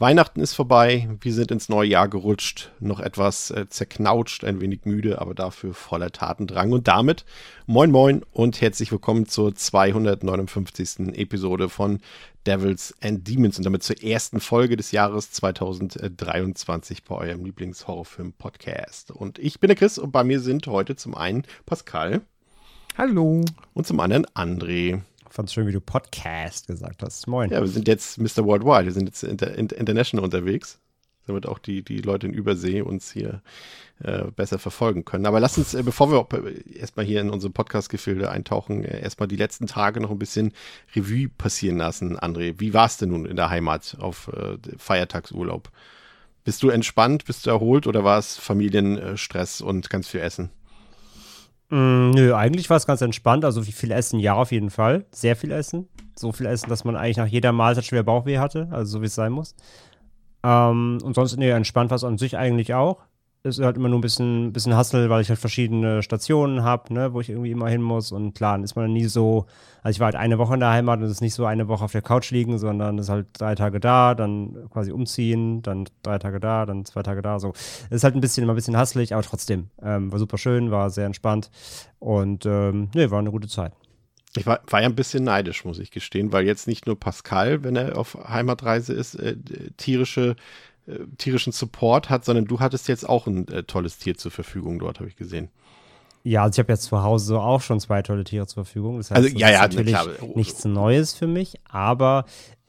Weihnachten ist vorbei, wir sind ins neue Jahr gerutscht, noch etwas äh, zerknautscht, ein wenig müde, aber dafür voller Tatendrang. Und damit moin moin und herzlich willkommen zur 259. Episode von Devils and Demons und damit zur ersten Folge des Jahres 2023 bei eurem Lieblingshorrorfilm-Podcast. Und ich bin der Chris und bei mir sind heute zum einen Pascal. Hallo. Und zum anderen André. Fand schön, wie du Podcast gesagt hast. Moin. Ja, wir sind jetzt Mr. Worldwide. Wir sind jetzt inter, international unterwegs, damit auch die, die Leute in Übersee uns hier äh, besser verfolgen können. Aber lass uns, äh, bevor wir äh, erstmal hier in unsere Podcast-Gefilde eintauchen, äh, erstmal die letzten Tage noch ein bisschen Revue passieren lassen, André. Wie war es denn nun in der Heimat auf äh, Feiertagsurlaub? Bist du entspannt, bist du erholt oder war es Familienstress und ganz viel Essen? Mm, nö, eigentlich war es ganz entspannt. Also wie viel Essen, ja, auf jeden Fall. Sehr viel Essen. So viel Essen, dass man eigentlich nach jeder Mahlzeit schwer Bauchweh hatte. Also so wie es sein muss. Ähm, und sonst, nee, entspannt war es an sich eigentlich auch ist halt immer nur ein bisschen, bisschen Hassel, weil ich halt verschiedene Stationen habe, ne, wo ich irgendwie immer hin muss. Und klar, dann ist man nie so, also ich war halt eine Woche in der Heimat und es ist nicht so eine Woche auf der Couch liegen, sondern es ist halt drei Tage da, dann quasi umziehen, dann drei Tage da, dann zwei Tage da. So. Es ist halt ein bisschen, immer ein bisschen hasselig, aber trotzdem. Ähm, war super schön, war sehr entspannt und ähm, nee, war eine gute Zeit. Ich war, war, ja ein bisschen neidisch, muss ich gestehen, weil jetzt nicht nur Pascal, wenn er auf Heimatreise ist, äh, tierische äh, tierischen Support hat, sondern du hattest jetzt auch ein äh, tolles Tier zur Verfügung dort, habe ich gesehen. Ja, also ich habe jetzt zu Hause auch schon zwei tolle Tiere zur Verfügung. Das heißt, also, ja, ja, natürlich klar. nichts Neues für mich, aber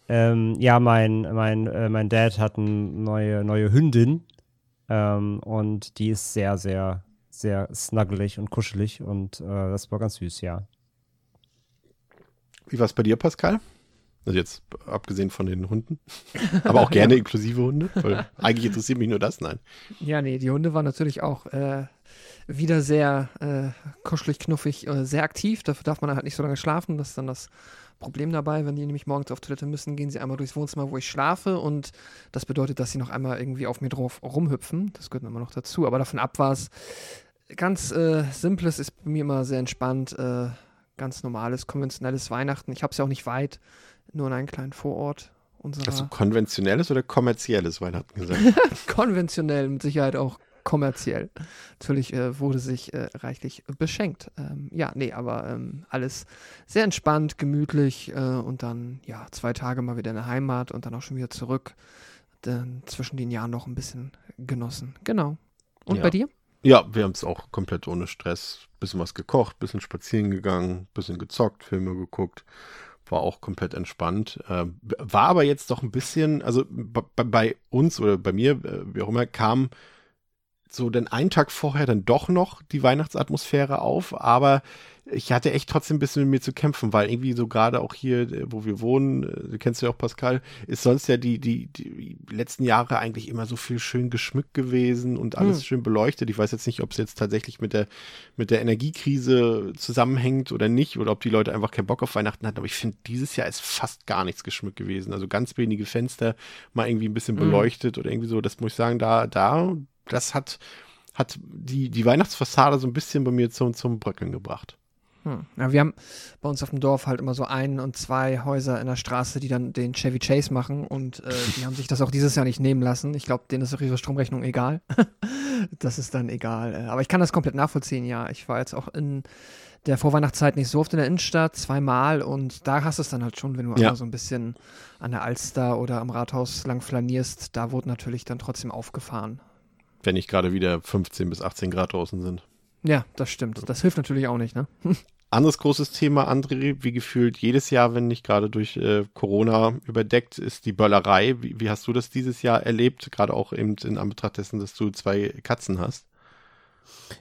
ähm, ja, mein, mein, äh, mein Dad hat eine neue, neue Hündin ähm, und die ist sehr, sehr, sehr snuggelig und kuschelig und äh, das war ganz süß, ja. Wie war es bei dir, Pascal? Also jetzt abgesehen von den Hunden. Aber auch gerne inklusive Hunde. Weil eigentlich interessiert mich nur das, nein. Ja, nee, die Hunde waren natürlich auch äh, wieder sehr äh, kuschelig, knuffig, äh, sehr aktiv. Dafür darf man halt nicht so lange schlafen. Das ist dann das Problem dabei. Wenn die nämlich morgens auf Toilette müssen, gehen sie einmal durchs Wohnzimmer, wo ich schlafe. Und das bedeutet, dass sie noch einmal irgendwie auf mir drauf rumhüpfen. Das gehört immer noch dazu. Aber davon ab war es ganz äh, simples, ist bei mir immer sehr entspannt. Äh, ganz normales, konventionelles Weihnachten. Ich habe es ja auch nicht weit nur in einem kleinen Vorort. Unserer Hast du konventionelles oder kommerzielles Weihnachten gesagt? Konventionell, mit Sicherheit auch kommerziell. Natürlich äh, wurde sich äh, reichlich beschenkt. Ähm, ja, nee, aber ähm, alles sehr entspannt, gemütlich äh, und dann, ja, zwei Tage mal wieder in der Heimat und dann auch schon wieder zurück. Dann zwischen den Jahren noch ein bisschen genossen. Genau. Und ja. bei dir? Ja, wir haben es auch komplett ohne Stress. Bisschen was gekocht, bisschen spazieren gegangen, bisschen gezockt, Filme geguckt war auch komplett entspannt. Äh, war aber jetzt doch ein bisschen, also bei uns oder bei mir, äh, wie auch immer, kam so den einen Tag vorher dann doch noch die Weihnachtsatmosphäre auf, aber ich hatte echt trotzdem ein bisschen mit mir zu kämpfen, weil irgendwie so gerade auch hier, äh, wo wir wohnen, äh, du kennst ja auch Pascal, ist sonst ja die, die, die letzten Jahre eigentlich immer so viel schön geschmückt gewesen und alles hm. schön beleuchtet. Ich weiß jetzt nicht, ob es jetzt tatsächlich mit der, mit der Energiekrise zusammenhängt oder nicht, oder ob die Leute einfach keinen Bock auf Weihnachten hatten, aber ich finde, dieses Jahr ist fast gar nichts geschmückt gewesen. Also ganz wenige Fenster mal irgendwie ein bisschen hm. beleuchtet hm. oder irgendwie so, das muss ich sagen, da, da, das hat, hat die, die Weihnachtsfassade so ein bisschen bei mir zum, zum Bröckeln gebracht. Hm. Ja, wir haben bei uns auf dem Dorf halt immer so ein und zwei Häuser in der Straße, die dann den Chevy Chase machen und äh, die haben sich das auch dieses Jahr nicht nehmen lassen. Ich glaube, denen ist auch ihre Stromrechnung egal. das ist dann egal. Äh, aber ich kann das komplett nachvollziehen, ja. Ich war jetzt auch in der Vorweihnachtszeit nicht so oft in der Innenstadt, zweimal und da hast du es dann halt schon, wenn du ja. so ein bisschen an der Alster oder am Rathaus lang flanierst, da wurde natürlich dann trotzdem aufgefahren. Wenn nicht gerade wieder 15 bis 18 Grad draußen sind. Ja, das stimmt. Das hilft natürlich auch nicht, ne? Anderes großes Thema, André, wie gefühlt jedes Jahr, wenn nicht gerade durch äh, Corona überdeckt, ist die Böllerei. Wie, wie, hast du das dieses Jahr erlebt? Gerade auch eben in Anbetracht dessen, dass du zwei Katzen hast.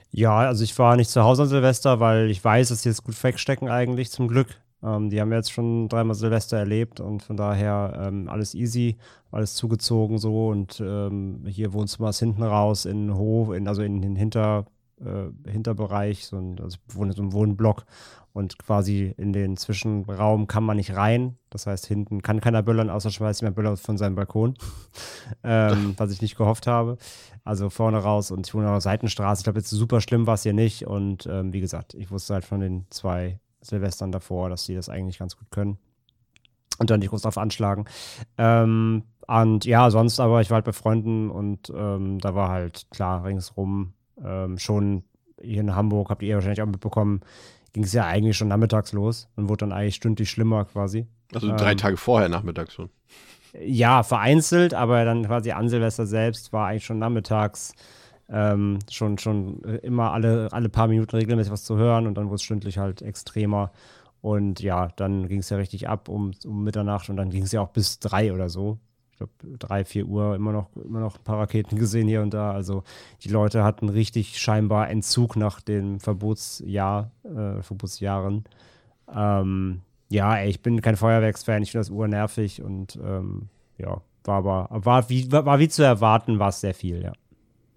Ja, also ich war nicht zu Hause an Silvester, weil ich weiß, dass sie jetzt gut wegstecken eigentlich, zum Glück. Ähm, die haben jetzt schon dreimal Silvester erlebt und von daher ähm, alles easy, alles zugezogen so und ähm, hier Wohnzimmer ist hinten raus in den Hof, in, also in den Hinter, äh, Hinterbereich, so ein, also so ein Wohnblock. Und quasi in den Zwischenraum kann man nicht rein. Das heißt, hinten kann keiner böllern, außer schmeißt jemand Böller von seinem Balkon. ähm, was ich nicht gehofft habe. Also vorne raus und ich wohne auf der Seitenstraße. Ich glaube, jetzt super schlimm war es hier nicht. Und ähm, wie gesagt, ich wusste halt von den zwei Silvestern davor, dass sie das eigentlich ganz gut können. Und dann nicht groß drauf anschlagen. Ähm, und ja, sonst aber, ich war halt bei Freunden und ähm, da war halt klar ringsrum ähm, schon hier in Hamburg, habt ihr wahrscheinlich auch mitbekommen, ging es ja eigentlich schon nachmittags los und wurde dann eigentlich stündlich schlimmer quasi. Also drei ähm, Tage vorher nachmittags schon. Ja, vereinzelt, aber dann quasi an Silvester selbst war eigentlich schon nachmittags ähm, schon, schon immer alle, alle paar Minuten regelmäßig was zu hören und dann wurde es stündlich halt extremer. Und ja, dann ging es ja richtig ab um, um Mitternacht und dann ging es ja auch bis drei oder so glaube, drei, vier Uhr immer noch, immer noch ein paar Raketen gesehen hier und da. Also die Leute hatten richtig scheinbar Entzug nach dem Verbotsjahr, äh, Verbotsjahren. Ähm, ja, ey, ich bin kein Feuerwerksfan, ich finde das urnervig und ähm, ja, war aber, war wie, war, war wie zu erwarten, war es sehr viel, ja.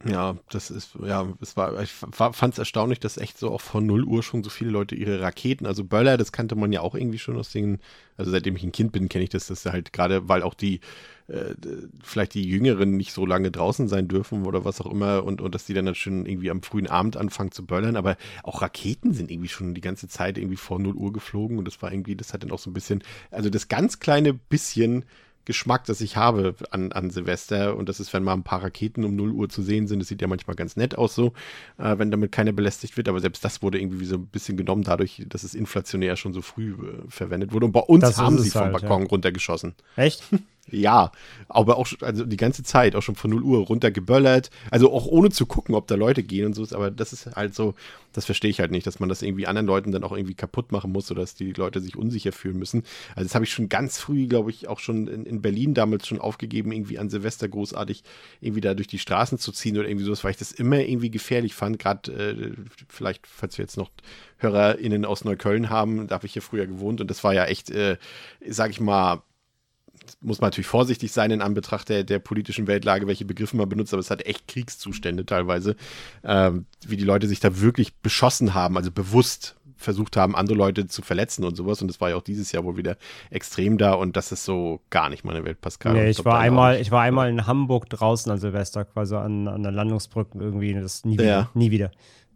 Ja, das ist, ja, es war, ich fand es erstaunlich, dass echt so auch von 0 Uhr schon so viele Leute ihre Raketen, also Böller, das kannte man ja auch irgendwie schon aus den, also seitdem ich ein Kind bin, kenne ich das, dass halt gerade, weil auch die, äh, vielleicht die Jüngeren nicht so lange draußen sein dürfen oder was auch immer und, und dass die dann, dann schon irgendwie am frühen Abend anfangen zu böllern, aber auch Raketen sind irgendwie schon die ganze Zeit irgendwie vor 0 Uhr geflogen und das war irgendwie, das hat dann auch so ein bisschen, also das ganz kleine bisschen Geschmack, das ich habe an, an Silvester. Und das ist, wenn mal ein paar Raketen um 0 Uhr zu sehen sind. Das sieht ja manchmal ganz nett aus so, äh, wenn damit keiner belästigt wird. Aber selbst das wurde irgendwie so ein bisschen genommen, dadurch, dass es inflationär schon so früh äh, verwendet wurde. Und bei uns das haben sie vom halt, Balkon ja. runtergeschossen. Echt? Ja, aber auch schon, also die ganze Zeit, auch schon von 0 Uhr runtergeböllert. Also auch ohne zu gucken, ob da Leute gehen und so. Aber das ist halt so, das verstehe ich halt nicht, dass man das irgendwie anderen Leuten dann auch irgendwie kaputt machen muss oder dass die Leute sich unsicher fühlen müssen. Also das habe ich schon ganz früh, glaube ich, auch schon in, in, Berlin damals schon aufgegeben, irgendwie an Silvester großartig irgendwie da durch die Straßen zu ziehen oder irgendwie sowas, weil ich das immer irgendwie gefährlich fand. Gerade äh, vielleicht, falls wir jetzt noch HörerInnen aus Neukölln haben, da habe ich hier früher gewohnt und das war ja echt, äh, sag ich mal, muss man natürlich vorsichtig sein in Anbetracht der, der politischen Weltlage, welche Begriffe man benutzt, aber es hat echt Kriegszustände teilweise, ähm, wie die Leute sich da wirklich beschossen haben, also bewusst versucht haben, andere Leute zu verletzen und sowas. Und das war ja auch dieses Jahr wohl wieder extrem da und das ist so gar nicht meine Welt, Pascal. Nee, ich, ich war einmal, ich war einmal in Hamburg draußen an Silvester, quasi an, an der Landungsbrücke irgendwie. Das nie wieder. Ja. Nie wieder.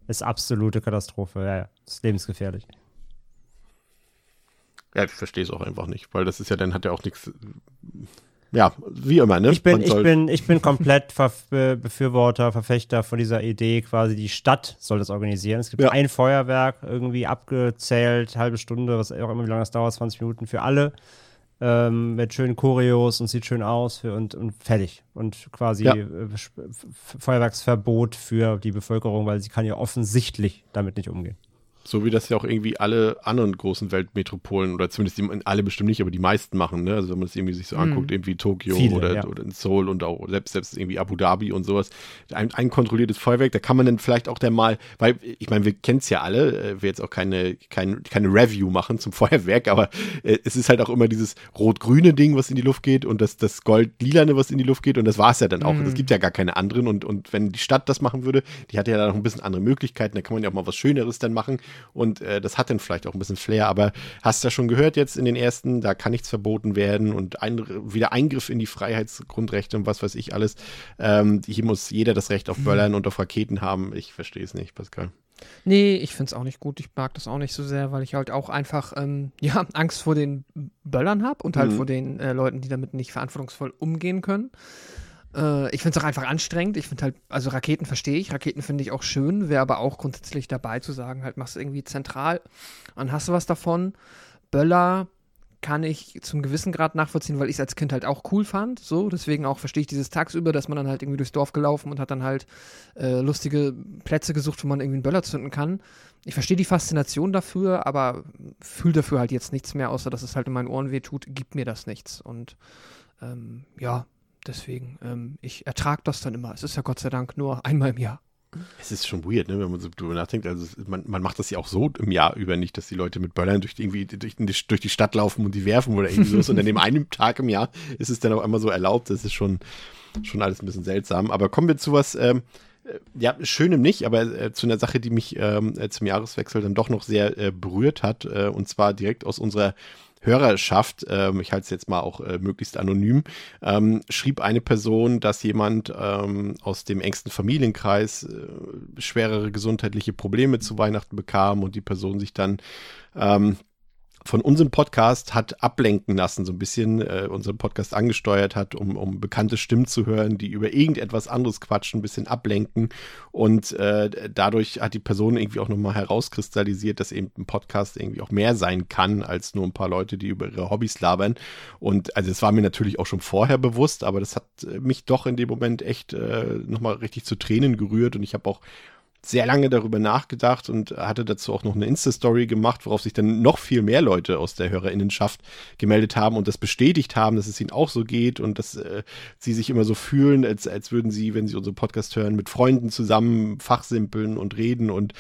Das ist absolute Katastrophe. Ja, ja. Das ist lebensgefährlich. Ja, ich verstehe es auch einfach nicht, weil das ist ja dann hat ja auch nichts. Ja, wie immer, ne? Ich bin, ich bin, ich bin komplett Ver Befürworter, Verfechter von dieser Idee, quasi die Stadt soll das organisieren. Es gibt ja. ein Feuerwerk, irgendwie abgezählt, halbe Stunde, was auch immer, wie lange das dauert, 20 Minuten für alle. Ähm, mit schönen Choreos und sieht schön aus für, und, und fertig. Und quasi ja. Äh, Feuerwerksverbot für die Bevölkerung, weil sie kann ja offensichtlich damit nicht umgehen. So wie das ja auch irgendwie alle anderen großen Weltmetropolen oder zumindest die, alle bestimmt nicht, aber die meisten machen, ne? Also wenn man das irgendwie sich so anguckt, mm. irgendwie Tokio Viele, oder, ja. oder in Seoul und auch selbst, selbst irgendwie Abu Dhabi und sowas. Ein, ein kontrolliertes Feuerwerk, da kann man dann vielleicht auch dann mal, weil ich meine, wir kennen es ja alle, äh, wir jetzt auch keine, kein, keine Review machen zum Feuerwerk, aber äh, es ist halt auch immer dieses rot-grüne Ding, was in die Luft geht und das, das gold-lilane, was in die Luft geht und das war es ja dann auch. Mm. Es gibt ja gar keine anderen und, und wenn die Stadt das machen würde, die hat ja dann noch ein bisschen andere Möglichkeiten, da kann man ja auch mal was Schöneres dann machen und äh, das hat dann vielleicht auch ein bisschen Flair, aber hast du ja schon gehört jetzt in den ersten, da kann nichts verboten werden und ein, wieder Eingriff in die Freiheitsgrundrechte und was weiß ich alles. Ähm, hier muss jeder das Recht auf Böllern und auf Raketen haben. Ich verstehe es nicht, Pascal. Nee, ich finde es auch nicht gut. Ich mag das auch nicht so sehr, weil ich halt auch einfach ähm, ja, Angst vor den Böllern habe und halt mhm. vor den äh, Leuten, die damit nicht verantwortungsvoll umgehen können. Äh, ich finde es auch einfach anstrengend. Ich finde halt, also Raketen verstehe ich, Raketen finde ich auch schön, wäre aber auch grundsätzlich dabei zu sagen, halt machst du irgendwie zentral und hast du was davon. Böller kann ich zum gewissen Grad nachvollziehen, weil ich es als Kind halt auch cool fand. So, deswegen auch verstehe ich dieses tagsüber, dass man dann halt irgendwie durchs Dorf gelaufen und hat dann halt äh, lustige Plätze gesucht, wo man irgendwie einen Böller zünden kann. Ich verstehe die Faszination dafür, aber fühle dafür halt jetzt nichts mehr, außer dass es halt in meinen Ohren weh tut, gibt mir das nichts. Und ähm, ja, Deswegen, ähm, ich ertrage das dann immer. Es ist ja Gott sei Dank nur einmal im Jahr. Es ist schon weird, ne, wenn man so drüber nachdenkt. Also man, man macht das ja auch so im Jahr über nicht, dass die Leute mit Böllern durch die, irgendwie durch, durch die Stadt laufen und die werfen oder irgendwie so. und an dem einen Tag im Jahr ist es dann auch einmal so erlaubt. Das ist schon, schon alles ein bisschen seltsam. Aber kommen wir zu was, ähm, ja, schönem nicht, aber äh, zu einer Sache, die mich ähm, äh, zum Jahreswechsel dann doch noch sehr äh, berührt hat, äh, und zwar direkt aus unserer Hörerschaft, ähm, ich halte es jetzt mal auch äh, möglichst anonym, ähm, schrieb eine Person, dass jemand ähm, aus dem engsten Familienkreis äh, schwerere gesundheitliche Probleme zu Weihnachten bekam und die Person sich dann ähm, von unserem Podcast hat ablenken lassen, so ein bisschen äh, unseren Podcast angesteuert hat, um, um bekannte Stimmen zu hören, die über irgendetwas anderes quatschen, ein bisschen ablenken. Und äh, dadurch hat die Person irgendwie auch nochmal herauskristallisiert, dass eben ein Podcast irgendwie auch mehr sein kann, als nur ein paar Leute, die über ihre Hobbys labern. Und also es war mir natürlich auch schon vorher bewusst, aber das hat mich doch in dem Moment echt äh, nochmal richtig zu Tränen gerührt. Und ich habe auch sehr lange darüber nachgedacht und hatte dazu auch noch eine Insta-Story gemacht, worauf sich dann noch viel mehr Leute aus der Hörerinnenschaft gemeldet haben und das bestätigt haben, dass es ihnen auch so geht und dass äh, sie sich immer so fühlen, als, als würden sie, wenn sie unseren Podcast hören, mit Freunden zusammen fachsimpeln und reden und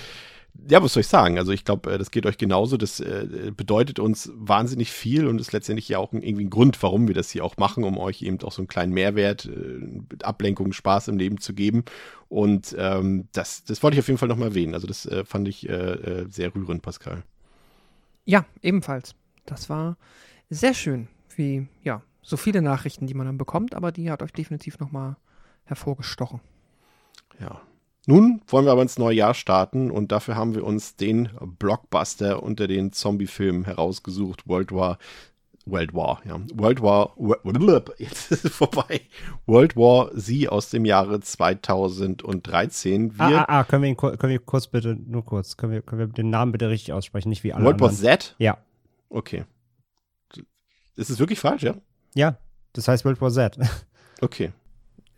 ja, was soll ich sagen? Also ich glaube, äh, das geht euch genauso. Das äh, bedeutet uns wahnsinnig viel und ist letztendlich ja auch irgendwie ein Grund, warum wir das hier auch machen, um euch eben auch so einen kleinen Mehrwert, äh, Ablenkung, Spaß im Leben zu geben. Und ähm, das, das wollte ich auf jeden Fall nochmal erwähnen. Also das äh, fand ich äh, sehr rührend, Pascal. Ja, ebenfalls. Das war sehr schön, wie ja so viele Nachrichten, die man dann bekommt, aber die hat euch definitiv nochmal hervorgestochen. Ja, nun wollen wir aber ins neue Jahr starten und dafür haben wir uns den Blockbuster unter den Zombie-Filmen herausgesucht, World War World War, ja. World War, jetzt ist es vorbei. World War Z aus dem Jahre 2013. Wir, ah, ah, ah, können wir ihn können wir kurz bitte, nur kurz, können wir, können wir den Namen bitte richtig aussprechen, nicht wie alle World anderen. War Z? Ja. Okay. Ist es wirklich falsch, ja? Ja, das heißt World War Z. Okay.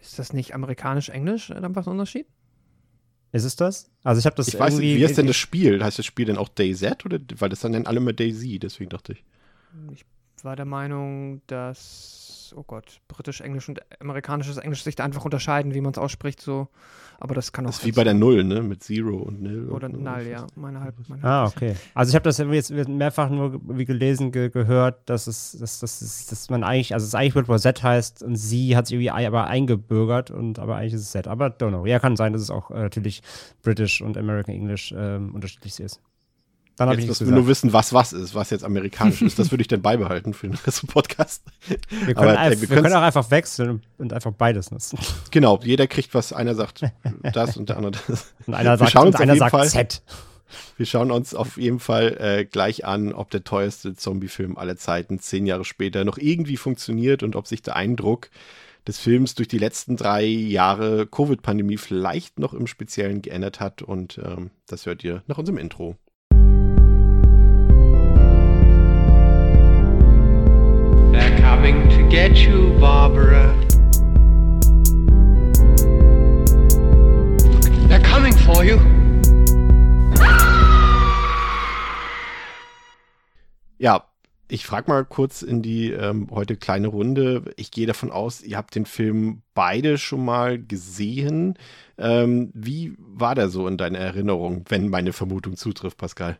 Ist das nicht amerikanisch-englisch dann was ein Unterschied? Ist es das? Also ich habe das Ich weiß nicht, wie ist denn das Spiel? Heißt das Spiel denn auch DayZ oder weil das dann nennen alle immer DayZ, deswegen dachte ich. Ich war der Meinung, dass, oh Gott, britisch, englisch und amerikanisches Englisch sich da einfach unterscheiden, wie man es ausspricht, so. Aber das kann auch. Das ist wie bei der Null, ne? Mit Zero und Nil. Oder Null, ja. Meine halb, meine ah, okay. Also ich habe das jetzt mehrfach nur wie gelesen, ge gehört, dass es, dass, dass, dass man eigentlich, also es eigentlich War Z heißt und sie hat sich irgendwie aber eingebürgert und aber eigentlich ist es Z. Aber don't know. Ja, kann sein, dass es auch äh, natürlich British und American English ähm, unterschiedlich ist. Dann jetzt, dass wir nur wissen, was was ist, was jetzt amerikanisch ist. Das würde ich dann beibehalten für den Rest des Podcasts. Wir können, Aber, ey, wir, wir können auch einfach wechseln und einfach beides nutzen. Genau, jeder kriegt was. Einer sagt das und der andere das. Und einer sagt, und einer sagt Fall, Z. Wir schauen uns auf jeden Fall äh, gleich an, ob der teuerste Zombie-Film aller Zeiten zehn Jahre später noch irgendwie funktioniert und ob sich der Eindruck des Films durch die letzten drei Jahre Covid-Pandemie vielleicht noch im Speziellen geändert hat. Und ähm, das hört ihr nach unserem Intro. Get you, Barbara. They're coming for you. Ja, ich frage mal kurz in die ähm, heute kleine Runde. Ich gehe davon aus, ihr habt den Film beide schon mal gesehen. Ähm, wie war der so in deiner Erinnerung, wenn meine Vermutung zutrifft, Pascal?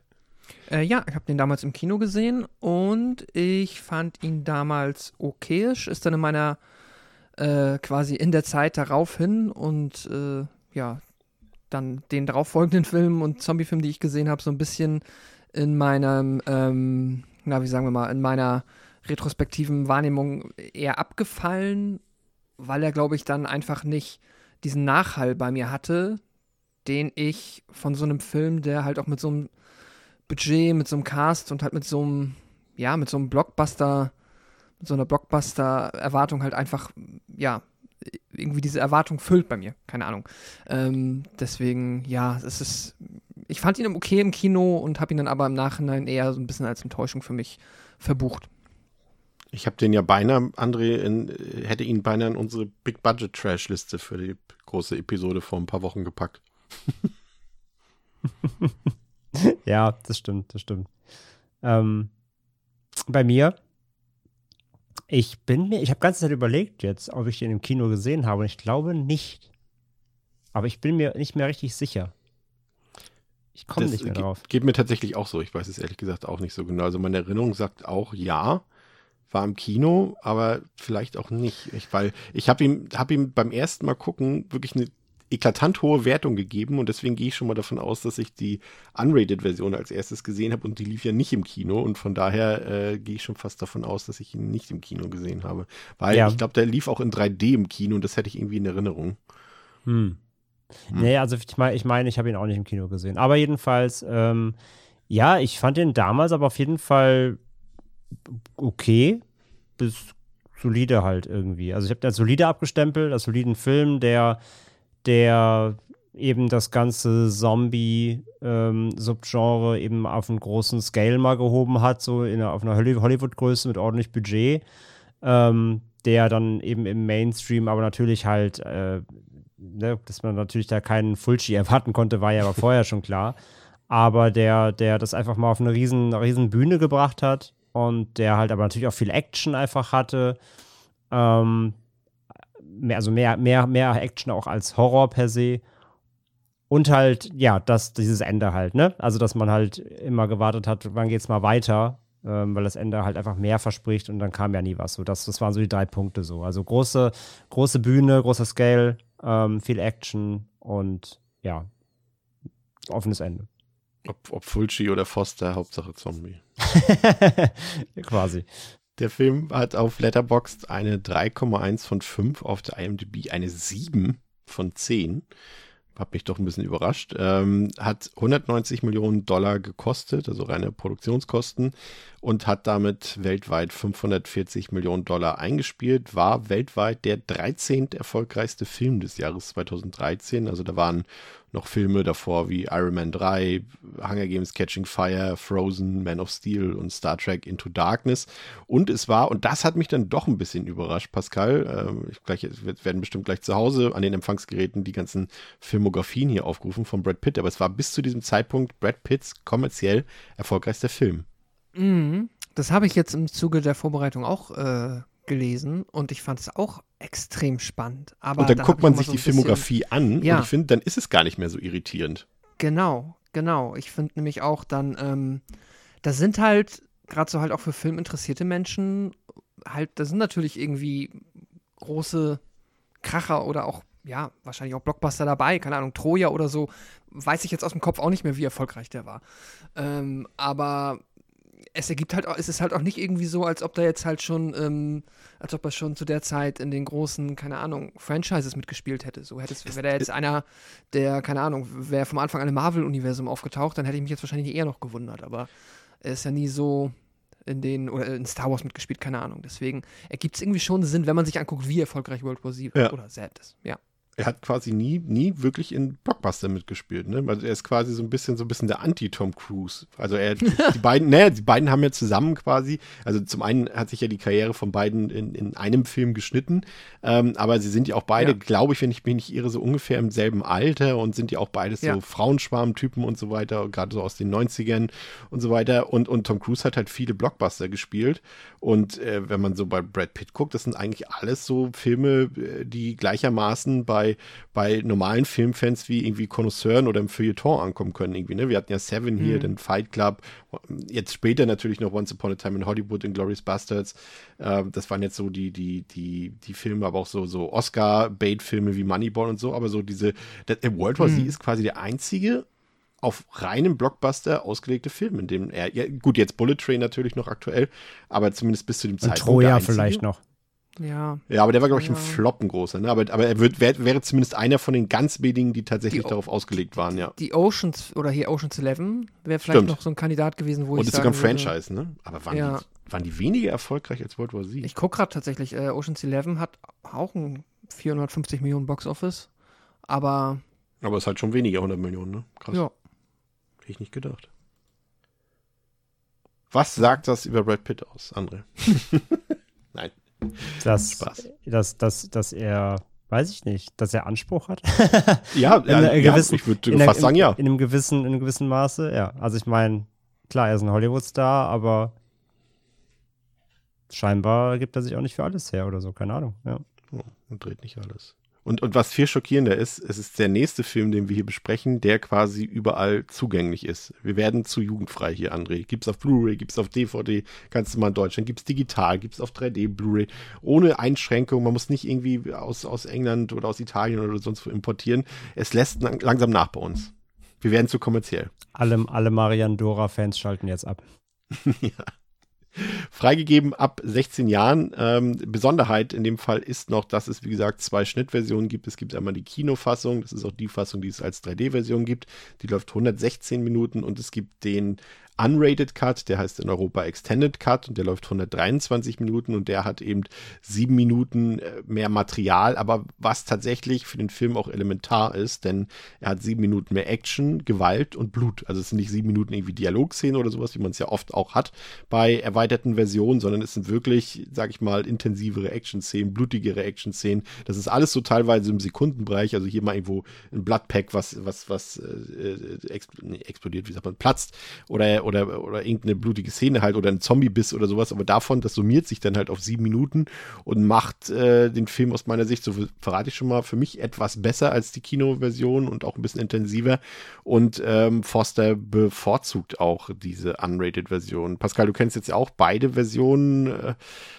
Äh, ja, ich habe den damals im Kino gesehen und ich fand ihn damals okayisch. Ist dann in meiner äh, quasi in der Zeit daraufhin und äh, ja, dann den darauffolgenden Film und Zombie-Film, die ich gesehen habe, so ein bisschen in meinem, ähm, na, wie sagen wir mal, in meiner retrospektiven Wahrnehmung eher abgefallen, weil er, glaube ich, dann einfach nicht diesen Nachhall bei mir hatte, den ich von so einem Film, der halt auch mit so einem Budget, mit so einem Cast und halt mit so einem, ja, mit so einem Blockbuster, mit so einer Blockbuster-Erwartung halt einfach, ja, irgendwie diese Erwartung füllt bei mir. Keine Ahnung. Ähm, deswegen, ja, es ist. Ich fand ihn okay im Kino und habe ihn dann aber im Nachhinein eher so ein bisschen als Enttäuschung für mich verbucht. Ich habe den ja beinahe, André, in, hätte ihn beinahe in unsere Big Budget Trash Liste für die große Episode vor ein paar Wochen gepackt. ja, das stimmt, das stimmt. Ähm, bei mir, ich bin mir, ich habe ganze Zeit überlegt jetzt, ob ich den im Kino gesehen habe und ich glaube nicht. Aber ich bin mir nicht mehr richtig sicher. Ich komme nicht mehr drauf. Geht mir tatsächlich auch so. Ich weiß es ehrlich gesagt auch nicht so genau. Also meine Erinnerung sagt auch ja, war im Kino, aber vielleicht auch nicht. Ich, weil ich habe ihm, hab ihm beim ersten Mal gucken wirklich eine eklatant hohe Wertung gegeben und deswegen gehe ich schon mal davon aus, dass ich die Unrated-Version als erstes gesehen habe und die lief ja nicht im Kino und von daher äh, gehe ich schon fast davon aus, dass ich ihn nicht im Kino gesehen habe. Weil Ja. ich glaube, der lief auch in 3D im Kino und das hätte ich irgendwie in Erinnerung. Hm. Hm. Nee, also ich meine, ich, mein, ich habe ihn auch nicht im Kino gesehen. Aber jedenfalls, ähm, ja, ich fand ihn damals aber auf jeden Fall okay, bis solide halt irgendwie. Also ich habe den als solide abgestempelt, als soliden Film, der, der eben das ganze Zombie-Subgenre eben auf einen großen Scale mal gehoben hat, so in, einer- auf einer Holly- Hollywood-Größe mit ordentlich Budget, ähm, der dann eben im Mainstream aber natürlich halt äh, ne, dass man natürlich da keinen Fulci erwarten konnte, war ja aber vorher schon klar. Aber der, der das einfach mal auf eine riesen, riesen Bühne gebracht hat und der halt aber natürlich auch viel Action einfach hatte. Ähm, mehr, also mehr, mehr, mehr Action auch als Horror per se. Und halt, ja, das, dieses Ende halt, ne? Also, dass man halt immer gewartet hat, wann geht's mal weiter, ähm, weil das Ende halt einfach mehr verspricht und dann kam ja nie was. So, das, das waren so die drei Punkte so. Also große, große Bühne, großer Scale, ähm, viel Action und ja, offenes Ende. Ob, ob Fulci oder Foster, Hauptsache Zombie. Quasi. Der Film hat auf Letterboxd eine 3,1 von 5, auf der IMDb eine 7 von 10. Hat mich doch ein bisschen überrascht. Ähm, hat 190 Millionen Dollar gekostet, also reine Produktionskosten, und hat damit weltweit 540 Millionen Dollar eingespielt, war weltweit der 13. erfolgreichste Film des Jahres 2013. Also da waren noch Filme davor wie Iron Man 3, Hunger Games Catching Fire, Frozen, Man of Steel und Star Trek Into Darkness. Und es war, und das hat mich dann doch ein bisschen überrascht, Pascal, ähm, ich gleich, werden bestimmt gleich zu Hause an den Empfangsgeräten die ganzen Filmografien hier aufgerufen von Brad Pitt, aber es war bis zu diesem Zeitpunkt Brad Pitts kommerziell erfolgreichster Film. Mhm. Das habe ich jetzt im Zuge der Vorbereitung auch äh, gelesen und ich fand es auch extrem spannend. Aber und dann da guckt man sich so die Filmografie an Ja. und ich finde, dann ist es gar nicht mehr so irritierend. Genau, genau. Ich finde nämlich auch dann, ähm, da sind halt, gerade so halt auch für filminteressierte Menschen, halt, da sind natürlich irgendwie große Kracher oder auch, ja, wahrscheinlich auch Blockbuster dabei, keine Ahnung, Troja oder so. Weiß ich jetzt aus dem Kopf auch nicht mehr, wie erfolgreich der war. Ähm, aber es ergibt halt auch, es ist halt auch nicht irgendwie so, als ob da jetzt halt schon, ähm, als ob er schon zu der Zeit in den großen, keine Ahnung, Franchises mitgespielt hätte. So hätte es, wäre da jetzt einer, der, keine Ahnung, wäre vom Anfang an im Marvel-Universum aufgetaucht, dann hätte ich mich jetzt wahrscheinlich eher noch gewundert. Aber er ist ja nie so in den, oder in Star Wars mitgespielt, keine Ahnung. Deswegen ergibt es irgendwie schon Sinn, wenn man sich anguckt, wie erfolgreich World War Z Ja. oder Z ist. Ja. Er hat quasi nie, nie wirklich in Blockbuster mitgespielt. Ne? Also er ist quasi so ein bisschen, so ein bisschen der Anti-Tom Cruise. Also er, die beiden, naja, die beiden haben ja zusammen quasi, also zum einen hat sich ja die Karriere von beiden in, in einem Film geschnitten, ähm, aber sie sind ja auch beide, Ja. glaube ich, wenn ich mich nicht irre, so ungefähr im selben Alter und sind ja auch beides Ja. so Frauenschwarmtypen und so weiter, gerade so aus den 90ern und so weiter. Und, und Tom Cruise hat halt viele Blockbuster gespielt. Und äh, wenn man so bei Brad Pitt guckt, das sind eigentlich alles so Filme, äh, die gleichermaßen bei, bei normalen Filmfans wie irgendwie Connoisseuren oder im Feuilleton ankommen können. Irgendwie, ne? Wir hatten ja Seven hier, Mhm. den Fight Club, jetzt später natürlich noch Once Upon a Time in Hollywood, in Glorious Bastards. Ähm, das waren jetzt so die, die, die, die Filme, aber auch so, so Oscar-Bait-Filme wie Moneyball und so, aber so diese, der, der World War Z Mhm. ist quasi der einzige auf reinem Blockbuster ausgelegte Film, in dem er, ja, gut, jetzt Bullet Train natürlich noch aktuell, aber zumindest bis zu dem Und Zeitpunkt. Troja vielleicht noch. Ja. Ja, aber der war, glaube ich, ein Ja. Flop, ein großer, ne? Aber, aber er wird, wär, wäre zumindest einer von den ganz wenigen, die tatsächlich Die- darauf ausgelegt waren, ja. Die Oceans, oder hier Oceans 11, wäre vielleicht Stimmt. noch so ein Kandidat gewesen, wo Und ich ist sogar ein würde, Franchise, ne? Aber waren, Ja. die, waren die weniger erfolgreich als World War Z? Ich gucke gerade tatsächlich, äh, Oceans 11 hat auch ein 450 Millionen Box-Office, aber aber es ist halt schon weniger, 100 Millionen, ne? Krass. ja, Hätte ich nicht gedacht. Was sagt das über Brad Pitt aus, André? Nein. Dass, Spaß. dass, dass, dass er, weiß ich nicht, dass er Anspruch hat. Ja, In ja gewissen- ich würde in, einer- fast sagen, ja. in, in einem gewissen, in einem gewissen Maße, ja. Also ich meine, klar, er ist ein Hollywood-Star, aber scheinbar gibt er sich auch nicht für alles her oder so, keine Ahnung. Ja. Oh, und dreht nicht alles. Und, und was viel schockierender ist, es ist der nächste Film, den wir hier besprechen, der quasi überall zugänglich ist. Wir werden zu jugendfrei hier, André. Gibt's auf Blu-ray, gibt's auf DVD, ganz normal in Deutschland, gibt's digital, gibt's auf 3D, Blu-ray, ohne Einschränkung. Man muss nicht irgendwie aus, aus England oder aus Italien oder sonst wo importieren. Es lässt lang, langsam nach bei uns. Wir werden zu kommerziell. Alle, alle Marian Dora-Fans schalten jetzt ab. ja. Freigegeben ab 16 Jahren. Ähm, Besonderheit in dem Fall ist noch, dass es, wie gesagt, zwei Schnittversionen gibt. Es gibt einmal die Kinofassung, das ist auch die Fassung, die es als 3D-Version gibt. Die läuft 116 Minuten und es gibt den Unrated Cut, der heißt in Europa Extended Cut und der läuft 123 Minuten und der hat eben sieben Minuten äh, mehr Material, aber was tatsächlich für den Film auch elementar ist, denn er hat sieben Minuten mehr Action, Gewalt und Blut. Also es sind nicht sieben Minuten irgendwie Dialogszenen oder sowas, wie man es ja oft auch hat bei erweiterten Versionen, sondern es sind wirklich, sag ich mal, intensivere Action-Szenen, blutigere Action-Szenen. Das ist alles so teilweise im Sekundenbereich, also hier mal irgendwo ein Bloodpack, was, was, was äh, äh explodiert, wie sagt man, platzt oder oder, oder irgendeine blutige Szene halt oder ein Zombie-Biss oder sowas, aber davon, das summiert sich dann halt auf sieben Minuten und macht äh, den Film aus meiner Sicht, so verrate ich schon mal, für mich etwas besser als die Kinoversion und auch ein bisschen intensiver. Und ähm, Foster bevorzugt auch diese Unrated-Version. Pascal, du kennst jetzt ja auch beide Versionen. Äh,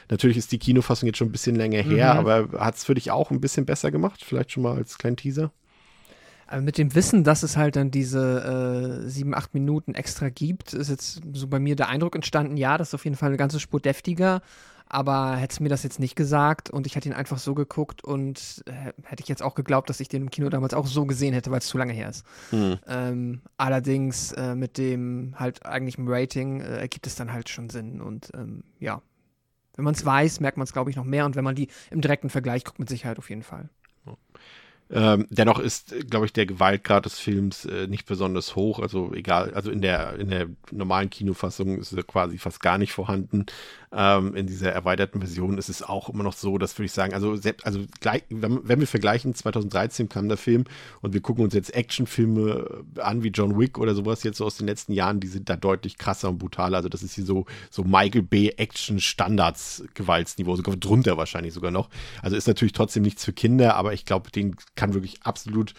natürlich ist die Kinofassung jetzt schon ein bisschen länger her, mhm. aber hat es für dich auch ein bisschen besser gemacht? Vielleicht schon mal als kleinen Teaser? Aber mit dem Wissen, dass es halt dann diese äh, sieben, acht Minuten extra gibt, ist jetzt so bei mir der Eindruck entstanden, ja, das ist auf jeden Fall eine ganze Spur deftiger. Aber hätte mir das jetzt nicht gesagt und ich hätte ihn einfach so geguckt und äh, hätte ich jetzt auch geglaubt, dass ich den im Kino damals auch so gesehen hätte, weil es zu lange her ist. Mhm. Ähm, allerdings äh, mit dem halt eigentlichen Rating äh, ergibt es dann halt schon Sinn und ähm, ja. Wenn man es weiß, merkt man es, glaube ich, noch mehr und wenn man die im direkten Vergleich guckt, mit Sicherheit auf jeden Fall. Ähm, dennoch ist, glaube ich, der Gewaltgrad des Films äh, nicht besonders hoch. Also egal, also in der, in der normalen Kinofassung ist er quasi fast gar nicht vorhanden. Ähm, in dieser erweiterten Version ist es auch immer noch so, dass würde ich sagen, also, selbst, also gleich, wenn wir vergleichen, 2013 kam der Film und wir gucken uns jetzt Actionfilme an wie John Wick oder sowas jetzt so aus den letzten Jahren, die sind da deutlich krasser und brutaler. Also das ist hier so, so Michael B. Action Standards Gewaltsniveau, sogar drunter wahrscheinlich sogar noch. Also ist natürlich trotzdem nichts für Kinder, aber ich glaube, den kann wirklich absolut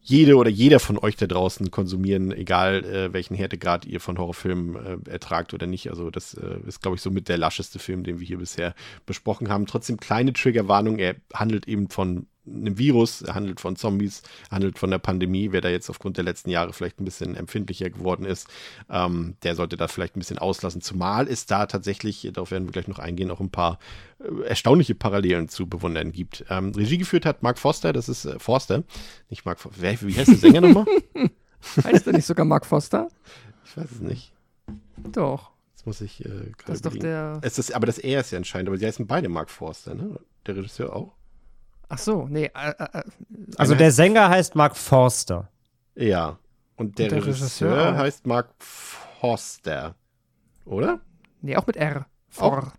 jede oder jeder von euch da draußen konsumieren, egal äh, welchen Härtegrad ihr von Horrorfilmen äh, ertragt oder nicht. Also das äh, ist, glaube ich, so mit der lascheste Film, den wir hier bisher besprochen haben. Trotzdem kleine Triggerwarnung. Er handelt eben von einem Virus, er handelt von Zombies, er handelt von der Pandemie. Wer da jetzt aufgrund der letzten Jahre vielleicht ein bisschen empfindlicher geworden ist, ähm, der sollte da vielleicht ein bisschen auslassen. Zumal es da tatsächlich, darauf werden wir gleich noch eingehen, auch ein paar äh, erstaunliche Parallelen zu bewundern gibt. Ähm, Regie geführt hat Mark Foster, das ist äh, Forster, nicht Mark Foster. Wie heißt der Sänger nochmal? heißt der nicht sogar Mark Foster? Ich weiß es nicht. Doch. Jetzt muss ich äh, gerade. Das ist doch der. Es ist, aber das er ist ja entscheidend, aber sie heißen beide Mark Forster, ne? Der Regisseur auch. Ach so, nee. Äh, äh, äh also der Sänger heißt Mark Forster. Ja. Und der, Und der Regisseur, Regisseur heißt Mark Forster. Oder? Nee, auch mit R. For.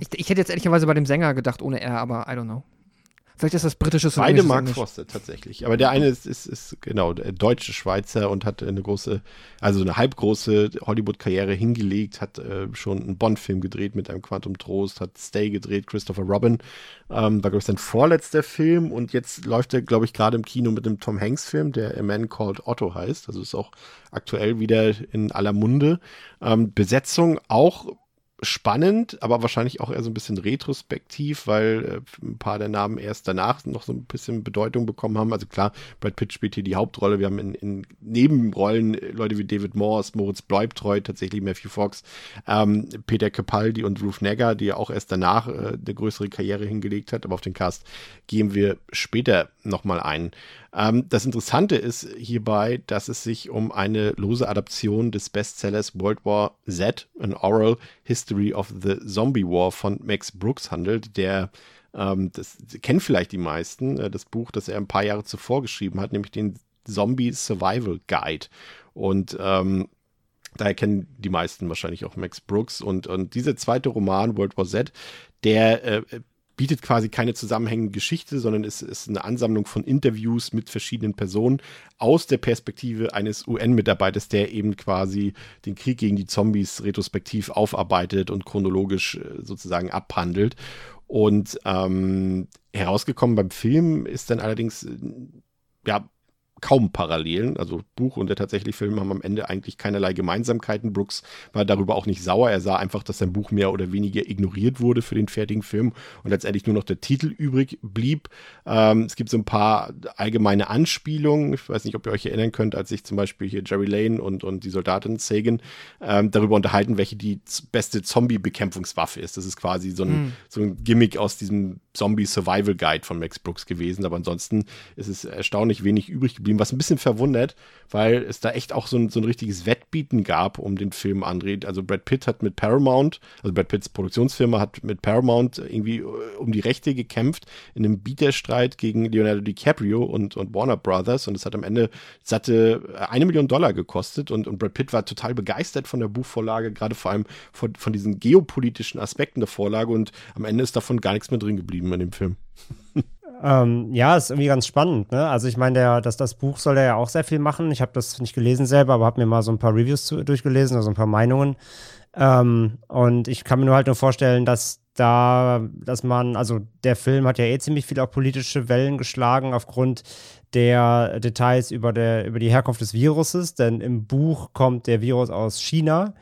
Ich, ich, hätte jetzt ehrlicherweise bei dem Sänger gedacht, ohne R, aber I don't know. Vielleicht ist das britische Beide Mark Foster tatsächlich. Aber der eine ist, ist, ist genau der deutsche Schweizer und hat eine große, also eine halbgroße Hollywood-Karriere hingelegt, hat äh, schon einen Bond-Film gedreht mit einem Quantum Trost, hat Stay gedreht, Christopher Robin. Ähm, war, glaube ich, sein vorletzter Film und jetzt läuft er, glaube ich, gerade im Kino mit einem Tom Hanks-Film, der A Man Called Otto heißt. Also ist auch aktuell wieder in aller Munde. Ähm, Besetzung auch spannend, aber wahrscheinlich auch eher so ein bisschen retrospektiv, weil äh, ein paar der Namen erst danach noch so ein bisschen Bedeutung bekommen haben. Also klar, Brad Pitt spielt hier die Hauptrolle. Wir haben in, in Nebenrollen Leute wie David Morse, Moritz Bleibtreu, tatsächlich Matthew Fox, ähm, Peter Capaldi und Ruth Negger, die auch erst danach äh, eine größere Karriere hingelegt hat. Aber auf den Cast gehen wir später nochmal ein. Ähm, das Interessante ist hierbei, dass es sich um eine lose Adaption des Bestsellers World War Z, an Oral History of the Zombie War von Max Brooks handelt, der ähm, das kennen vielleicht die meisten, äh, das Buch, das er ein paar Jahre zuvor geschrieben hat, nämlich den Zombie Survival Guide. Und ähm, daher kennen die meisten wahrscheinlich auch Max Brooks. Und, und dieser zweite Roman, World War Z, der äh, bietet quasi keine zusammenhängende Geschichte, sondern es ist eine Ansammlung von Interviews mit verschiedenen Personen aus der Perspektive eines UN-Mitarbeiters, der eben quasi den Krieg gegen die Zombies retrospektiv aufarbeitet und chronologisch äh, sozusagen abhandelt. Und ähm, herausgekommen beim Film ist dann allerdings, äh, ja, kaum Parallelen. Also Buch und der tatsächliche Film haben am Ende eigentlich keinerlei Gemeinsamkeiten. Brooks war darüber auch nicht sauer. Er sah einfach, dass sein Buch mehr oder weniger ignoriert wurde für den fertigen Film und letztendlich nur noch der Titel übrig blieb. Ähm, es gibt so ein paar allgemeine Anspielungen. Ich weiß nicht, ob ihr euch erinnern könnt, als sich zum Beispiel hier Jerry Lane und, und die Soldatin Sagan ähm, darüber unterhalten, welche die beste Zombie-Bekämpfungswaffe ist. Das ist quasi so ein, mhm. so ein Gimmick aus diesem Zombie-Survival-Guide von Max Brooks gewesen. Aber ansonsten ist es erstaunlich wenig übrig geblieben geblieben, was ein bisschen verwundert, weil es da echt auch so ein, so ein richtiges Wettbieten gab um den Film André. Also Brad Pitt hat mit Paramount, also Brad Pitts Produktionsfirma hat mit Paramount irgendwie äh, um die Rechte gekämpft in einem Bieterstreit gegen Leonardo DiCaprio und, und Warner Brothers und es hat am Ende satte äh, eine Million Dollar gekostet und, und Brad Pitt war total begeistert von der Buchvorlage, gerade vor allem von, von diesen geopolitischen Aspekten der Vorlage und am Ende ist davon gar nichts mehr drin geblieben in dem Film. Ähm, ja, ist irgendwie ganz spannend. Ne? Also ich meine, dass das Buch soll er ja auch sehr viel machen. Ich habe das nicht gelesen selber, aber habe mir mal so ein paar Reviews zu, durchgelesen, also ein paar Meinungen. Ähm, und ich kann mir nur halt nur vorstellen, dass da, dass man, also der Film hat ja eh ziemlich viel auch politische Wellen geschlagen aufgrund der Details über, der, über die Herkunft des Viruses, denn im Buch kommt der Virus aus China.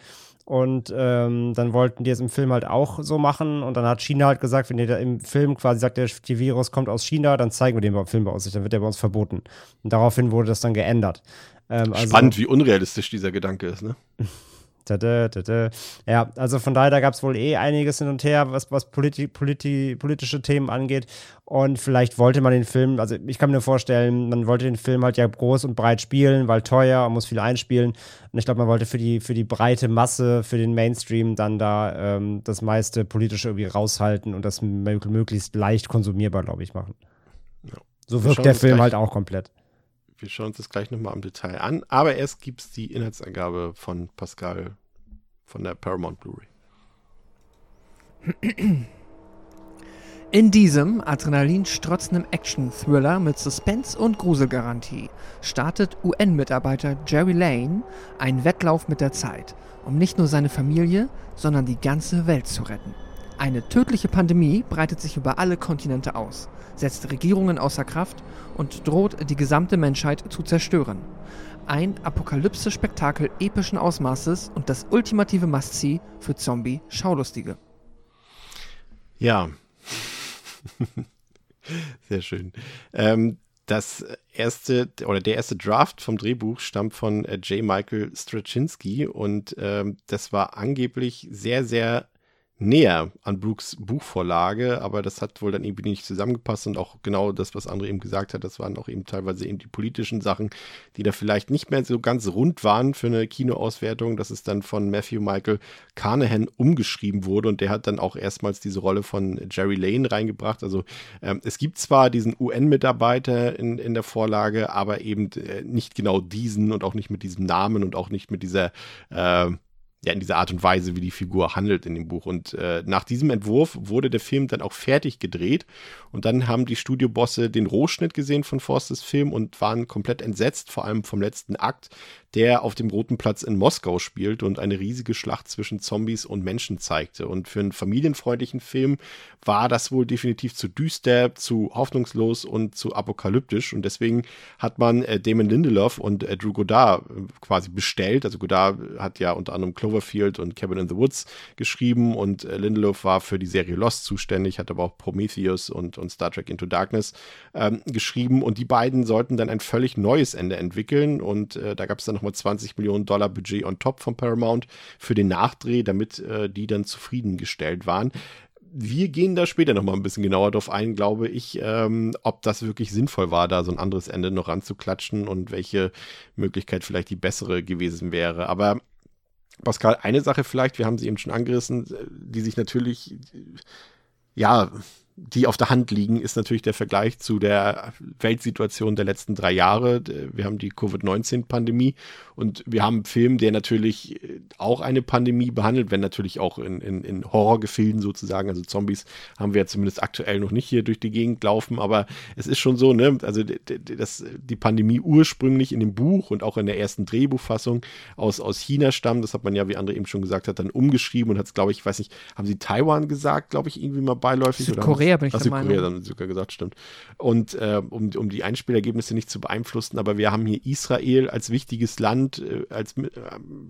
Und ähm, dann wollten die es im Film halt auch so machen. Und dann hat China halt gesagt, wenn ihr da im Film quasi sagt, der, Virus kommt aus China, dann zeigen wir den Film bei uns nicht, dann wird der bei uns verboten. Und daraufhin wurde das dann geändert. Ähm, also Spannend, wie unrealistisch dieser Gedanke ist, ne? Tada, tada. Ja, also von daher, da gab es wohl eh einiges hin und her, was, was politi politi politische Themen angeht. Und vielleicht wollte man den Film, also ich kann mir vorstellen, man wollte den Film halt ja groß und breit spielen, weil teuer, man muss viel einspielen. Und ich glaube, man wollte für die, für die breite Masse, für den Mainstream dann da ähm, das meiste politische irgendwie raushalten und das möglichst leicht konsumierbar, glaube ich, machen. Ja. So wirkt der Film halt auch komplett. Wir schauen uns das gleich nochmal im Detail an. Aber erst gibt es die Inhaltsangabe von Pascal von der Paramount Blu-ray. In diesem adrenalinstrotzenden Action-Thriller mit Suspense und Gruselgarantie startet UN-Mitarbeiter Jerry Lane einen Wettlauf mit der Zeit, um nicht nur seine Familie, sondern die ganze Welt zu retten. Eine tödliche Pandemie breitet sich über alle Kontinente aus, setzt Regierungen außer Kraft und droht die gesamte Menschheit zu zerstören. Ein Apokalypse-Spektakel epischen Ausmaßes und das ultimative Must-See für Zombie-Schaulustige. Ja. Sehr schön. Ähm, das erste oder der erste Draft vom Drehbuch stammt von äh, J. Michael Straczynski und ähm, das war angeblich sehr, sehr näher an Brooks Buchvorlage, aber das hat wohl dann irgendwie nicht zusammengepasst und auch genau das, was André eben gesagt hat, das waren auch eben teilweise eben die politischen Sachen, die da vielleicht nicht mehr so ganz rund waren für eine Kinoauswertung, dass es dann von Matthew Michael Carnahan umgeschrieben wurde und der hat dann auch erstmals diese Rolle von Jerry Lane reingebracht. Also ähm, es gibt zwar diesen UN-Mitarbeiter in, in der Vorlage, aber eben äh, nicht genau diesen und auch nicht mit diesem Namen und auch nicht mit dieser äh, ja, in dieser Art und Weise, wie die Figur handelt in dem Buch. Und äh, nach diesem Entwurf wurde der Film dann auch fertig gedreht. Und dann haben die Studiobosse den Rohschnitt gesehen von Forsters Film und waren komplett entsetzt, vor allem vom letzten Akt, der auf dem Roten Platz in Moskau spielt und eine riesige Schlacht zwischen Zombies und Menschen zeigte. Und für einen familienfreundlichen Film war das wohl definitiv zu düster, zu hoffnungslos und zu apokalyptisch. Und deswegen hat man äh, Damon Lindelof und äh, Drew Goddard äh, quasi bestellt. Also Goddard hat ja unter anderem Cloverfield und Cabin in the Woods geschrieben und äh, Lindelof war für die Serie Lost zuständig, hat aber auch Prometheus und, und Star Trek Into Darkness ähm, geschrieben. Und die beiden sollten dann ein völlig neues Ende entwickeln. Und äh, da gab es dann nochmal 20 Millionen Dollar Budget on top von Paramount für den Nachdreh, damit äh, die dann zufriedengestellt waren wir gehen da später noch mal ein bisschen genauer drauf ein, glaube ich, ähm, ob das wirklich sinnvoll war, da so ein anderes Ende noch ranzuklatschen und welche Möglichkeit vielleicht die bessere gewesen wäre. Aber Pascal, eine Sache vielleicht, wir haben sie eben schon angerissen, die sich natürlich, ja, die auf der Hand liegen, ist natürlich der Vergleich zu der Weltsituation der letzten drei Jahre. Wir haben die Covid-19-Pandemie und wir haben einen Film, der natürlich auch eine Pandemie behandelt, wenn natürlich auch in, in, in Horrorgefilden sozusagen. Also Zombies haben wir ja zumindest aktuell noch nicht hier durch die Gegend laufen, aber es ist schon so, ne, also dass die Pandemie ursprünglich in dem Buch und auch in der ersten Drehbuchfassung aus, aus China stammt, das hat man ja, wie André eben schon gesagt hat, dann umgeschrieben und hat es, glaube ich, weiß nicht, haben sie Taiwan gesagt, glaube ich, irgendwie mal beiläufig? Südkorea bin ich Ach, der Meinung. Südkorea dann sogar gesagt, stimmt. Und äh, um, um die Einspielergebnisse nicht zu beeinflussen, aber wir haben hier Israel als wichtiges Land, äh, als, äh,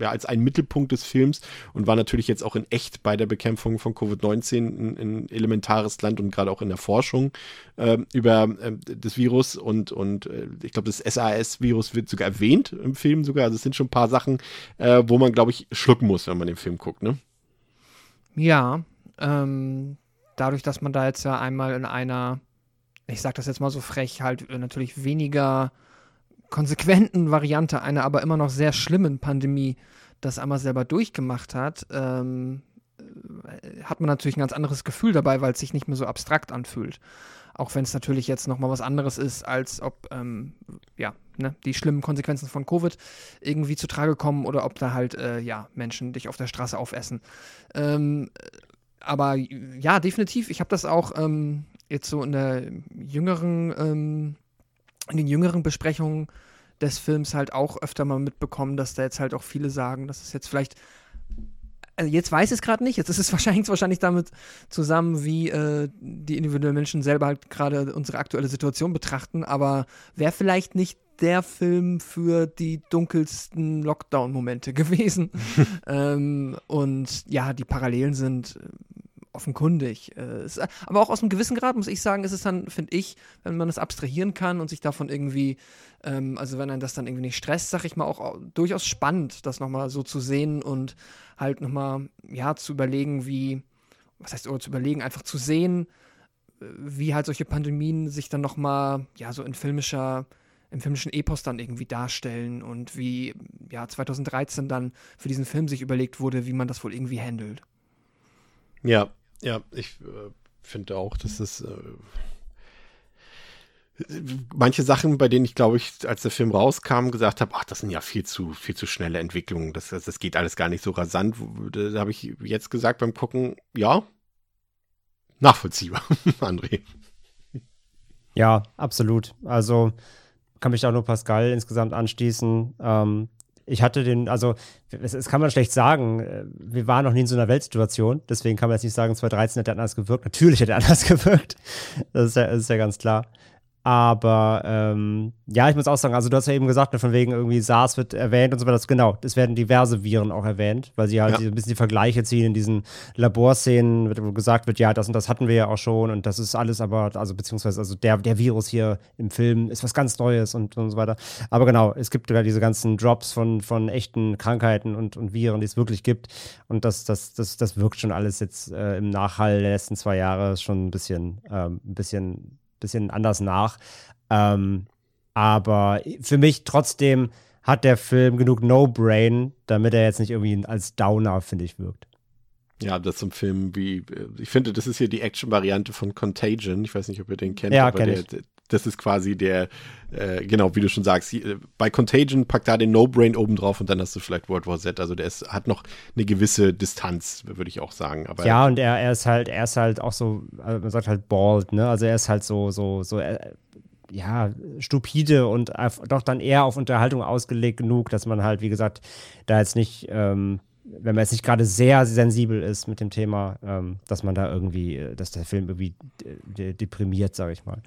ja, als ein Mittelpunkt des Films und war natürlich jetzt auch in echt bei der Bekämpfung von Covid-19 ein, ein, elementares Land und gerade auch in der Forschung äh, über äh, das Virus und, und äh, ich glaube, das SAS-Virus wird sogar erwähnt im Film sogar. Also es sind schon ein paar Sachen, äh, wo man, glaube ich, schlucken muss, wenn man den Film guckt, ne? Ja, ähm, dadurch, dass man da jetzt ja einmal in einer, ich sag das jetzt mal so frech, halt äh, natürlich weniger konsequenten Variante einer aber immer noch sehr schlimmen Pandemie das einmal selber durchgemacht hat, ähm, äh, hat man natürlich ein ganz anderes Gefühl dabei, weil es sich nicht mehr so abstrakt anfühlt. Auch wenn es natürlich jetzt nochmal was anderes ist, als ob ähm, ja, ne, die schlimmen Konsequenzen von Covid irgendwie zu Trage kommen oder ob da halt äh, ja, Menschen dich auf der Straße aufessen. Ähm, aber ja, definitiv. Ich habe das auch ähm, jetzt so in der jüngeren, ähm, in den jüngeren Besprechungen des Films halt auch öfter mal mitbekommen, dass da jetzt halt auch viele sagen, dass es jetzt vielleicht also jetzt weiß ich es gerade nicht, jetzt ist es wahrscheinlich, wahrscheinlich damit zusammen, wie äh, die individuellen Menschen selber halt gerade unsere aktuelle Situation betrachten, aber wäre vielleicht nicht der Film für die dunkelsten Lockdown-Momente gewesen. ähm, und ja, die Parallelen sind äh, offenkundig. Äh, aber auch aus einem gewissen Grad, muss ich sagen, ist es dann, finde ich, wenn man das abstrahieren kann und sich davon irgendwie, ähm, also wenn einen das dann irgendwie nicht stresst, sag ich mal, auch, auch durchaus spannend, das nochmal so zu sehen und halt nochmal, ja, zu überlegen, wie, was heißt, oder zu überlegen, einfach zu sehen, äh, wie halt solche Pandemien sich dann nochmal, ja, so in filmischer im filmischen Epos dann irgendwie darstellen und wie ja 2013 dann für diesen Film sich überlegt wurde, wie man das wohl irgendwie handelt. Ja, ja, ich äh, finde auch, dass es äh, manche Sachen, bei denen ich glaube ich, als der Film rauskam, gesagt habe, ach, das sind ja viel zu viel zu schnelle Entwicklungen, das, das, das geht alles gar nicht so rasant. Da, da habe ich jetzt gesagt beim Gucken, ja, nachvollziehbar, André. Ja, absolut. Also kann mich auch nur Pascal insgesamt anschließen. Ähm, ich hatte den, also, das, kann man schlecht sagen. Äh, wir waren noch nie in so einer Weltsituation, deswegen kann man jetzt nicht sagen, 2013 hat er anders gewirkt. Natürlich hat er anders gewirkt. Das ist ja, das ist ja ganz klar. Aber ähm, ja, ich muss auch sagen, also du hast ja eben gesagt, ne, von wegen irgendwie SARS wird erwähnt und so weiter. Genau, es werden diverse Viren auch erwähnt, weil sie halt ja. ein bisschen die Vergleiche ziehen in diesen Laborszenen, wo gesagt wird, ja, das und das hatten wir ja auch schon und das ist alles aber, also beziehungsweise also der, der Virus hier im Film ist was ganz Neues und, und so weiter. Aber genau, es gibt ja diese ganzen Drops von, von echten Krankheiten und, und Viren, die es wirklich gibt. Und das, das, das, das wirkt schon alles jetzt äh, im Nachhall der letzten zwei Jahre schon ein bisschen, ähm, ein bisschen bisschen anders nach. Ähm, aber für mich trotzdem hat der Film genug No-Brain, damit er jetzt nicht irgendwie als Downer, finde ich, wirkt. Ja, das zum Film wie, ich finde, das ist hier die Action-Variante von Contagion. Ich weiß nicht, ob ihr den kennt, ja, aber kenn der, das ist quasi der, äh, genau, wie du schon sagst, bei Contagion packt da den No-Brain oben drauf und dann hast du vielleicht World War Z. Also der ist, hat noch eine gewisse Distanz, würde ich auch sagen. Aber ja, und er, er ist halt, er ist halt auch so, also man sagt halt bald, ne? Also er ist halt so, so, so, äh, ja, stupide und doch dann eher auf Unterhaltung ausgelegt genug, dass man halt, wie gesagt, da jetzt nicht, ähm, wenn man jetzt nicht gerade sehr sensibel ist mit dem Thema, ähm, dass man da irgendwie, äh, dass der Film irgendwie deprimiert, sage ich mal.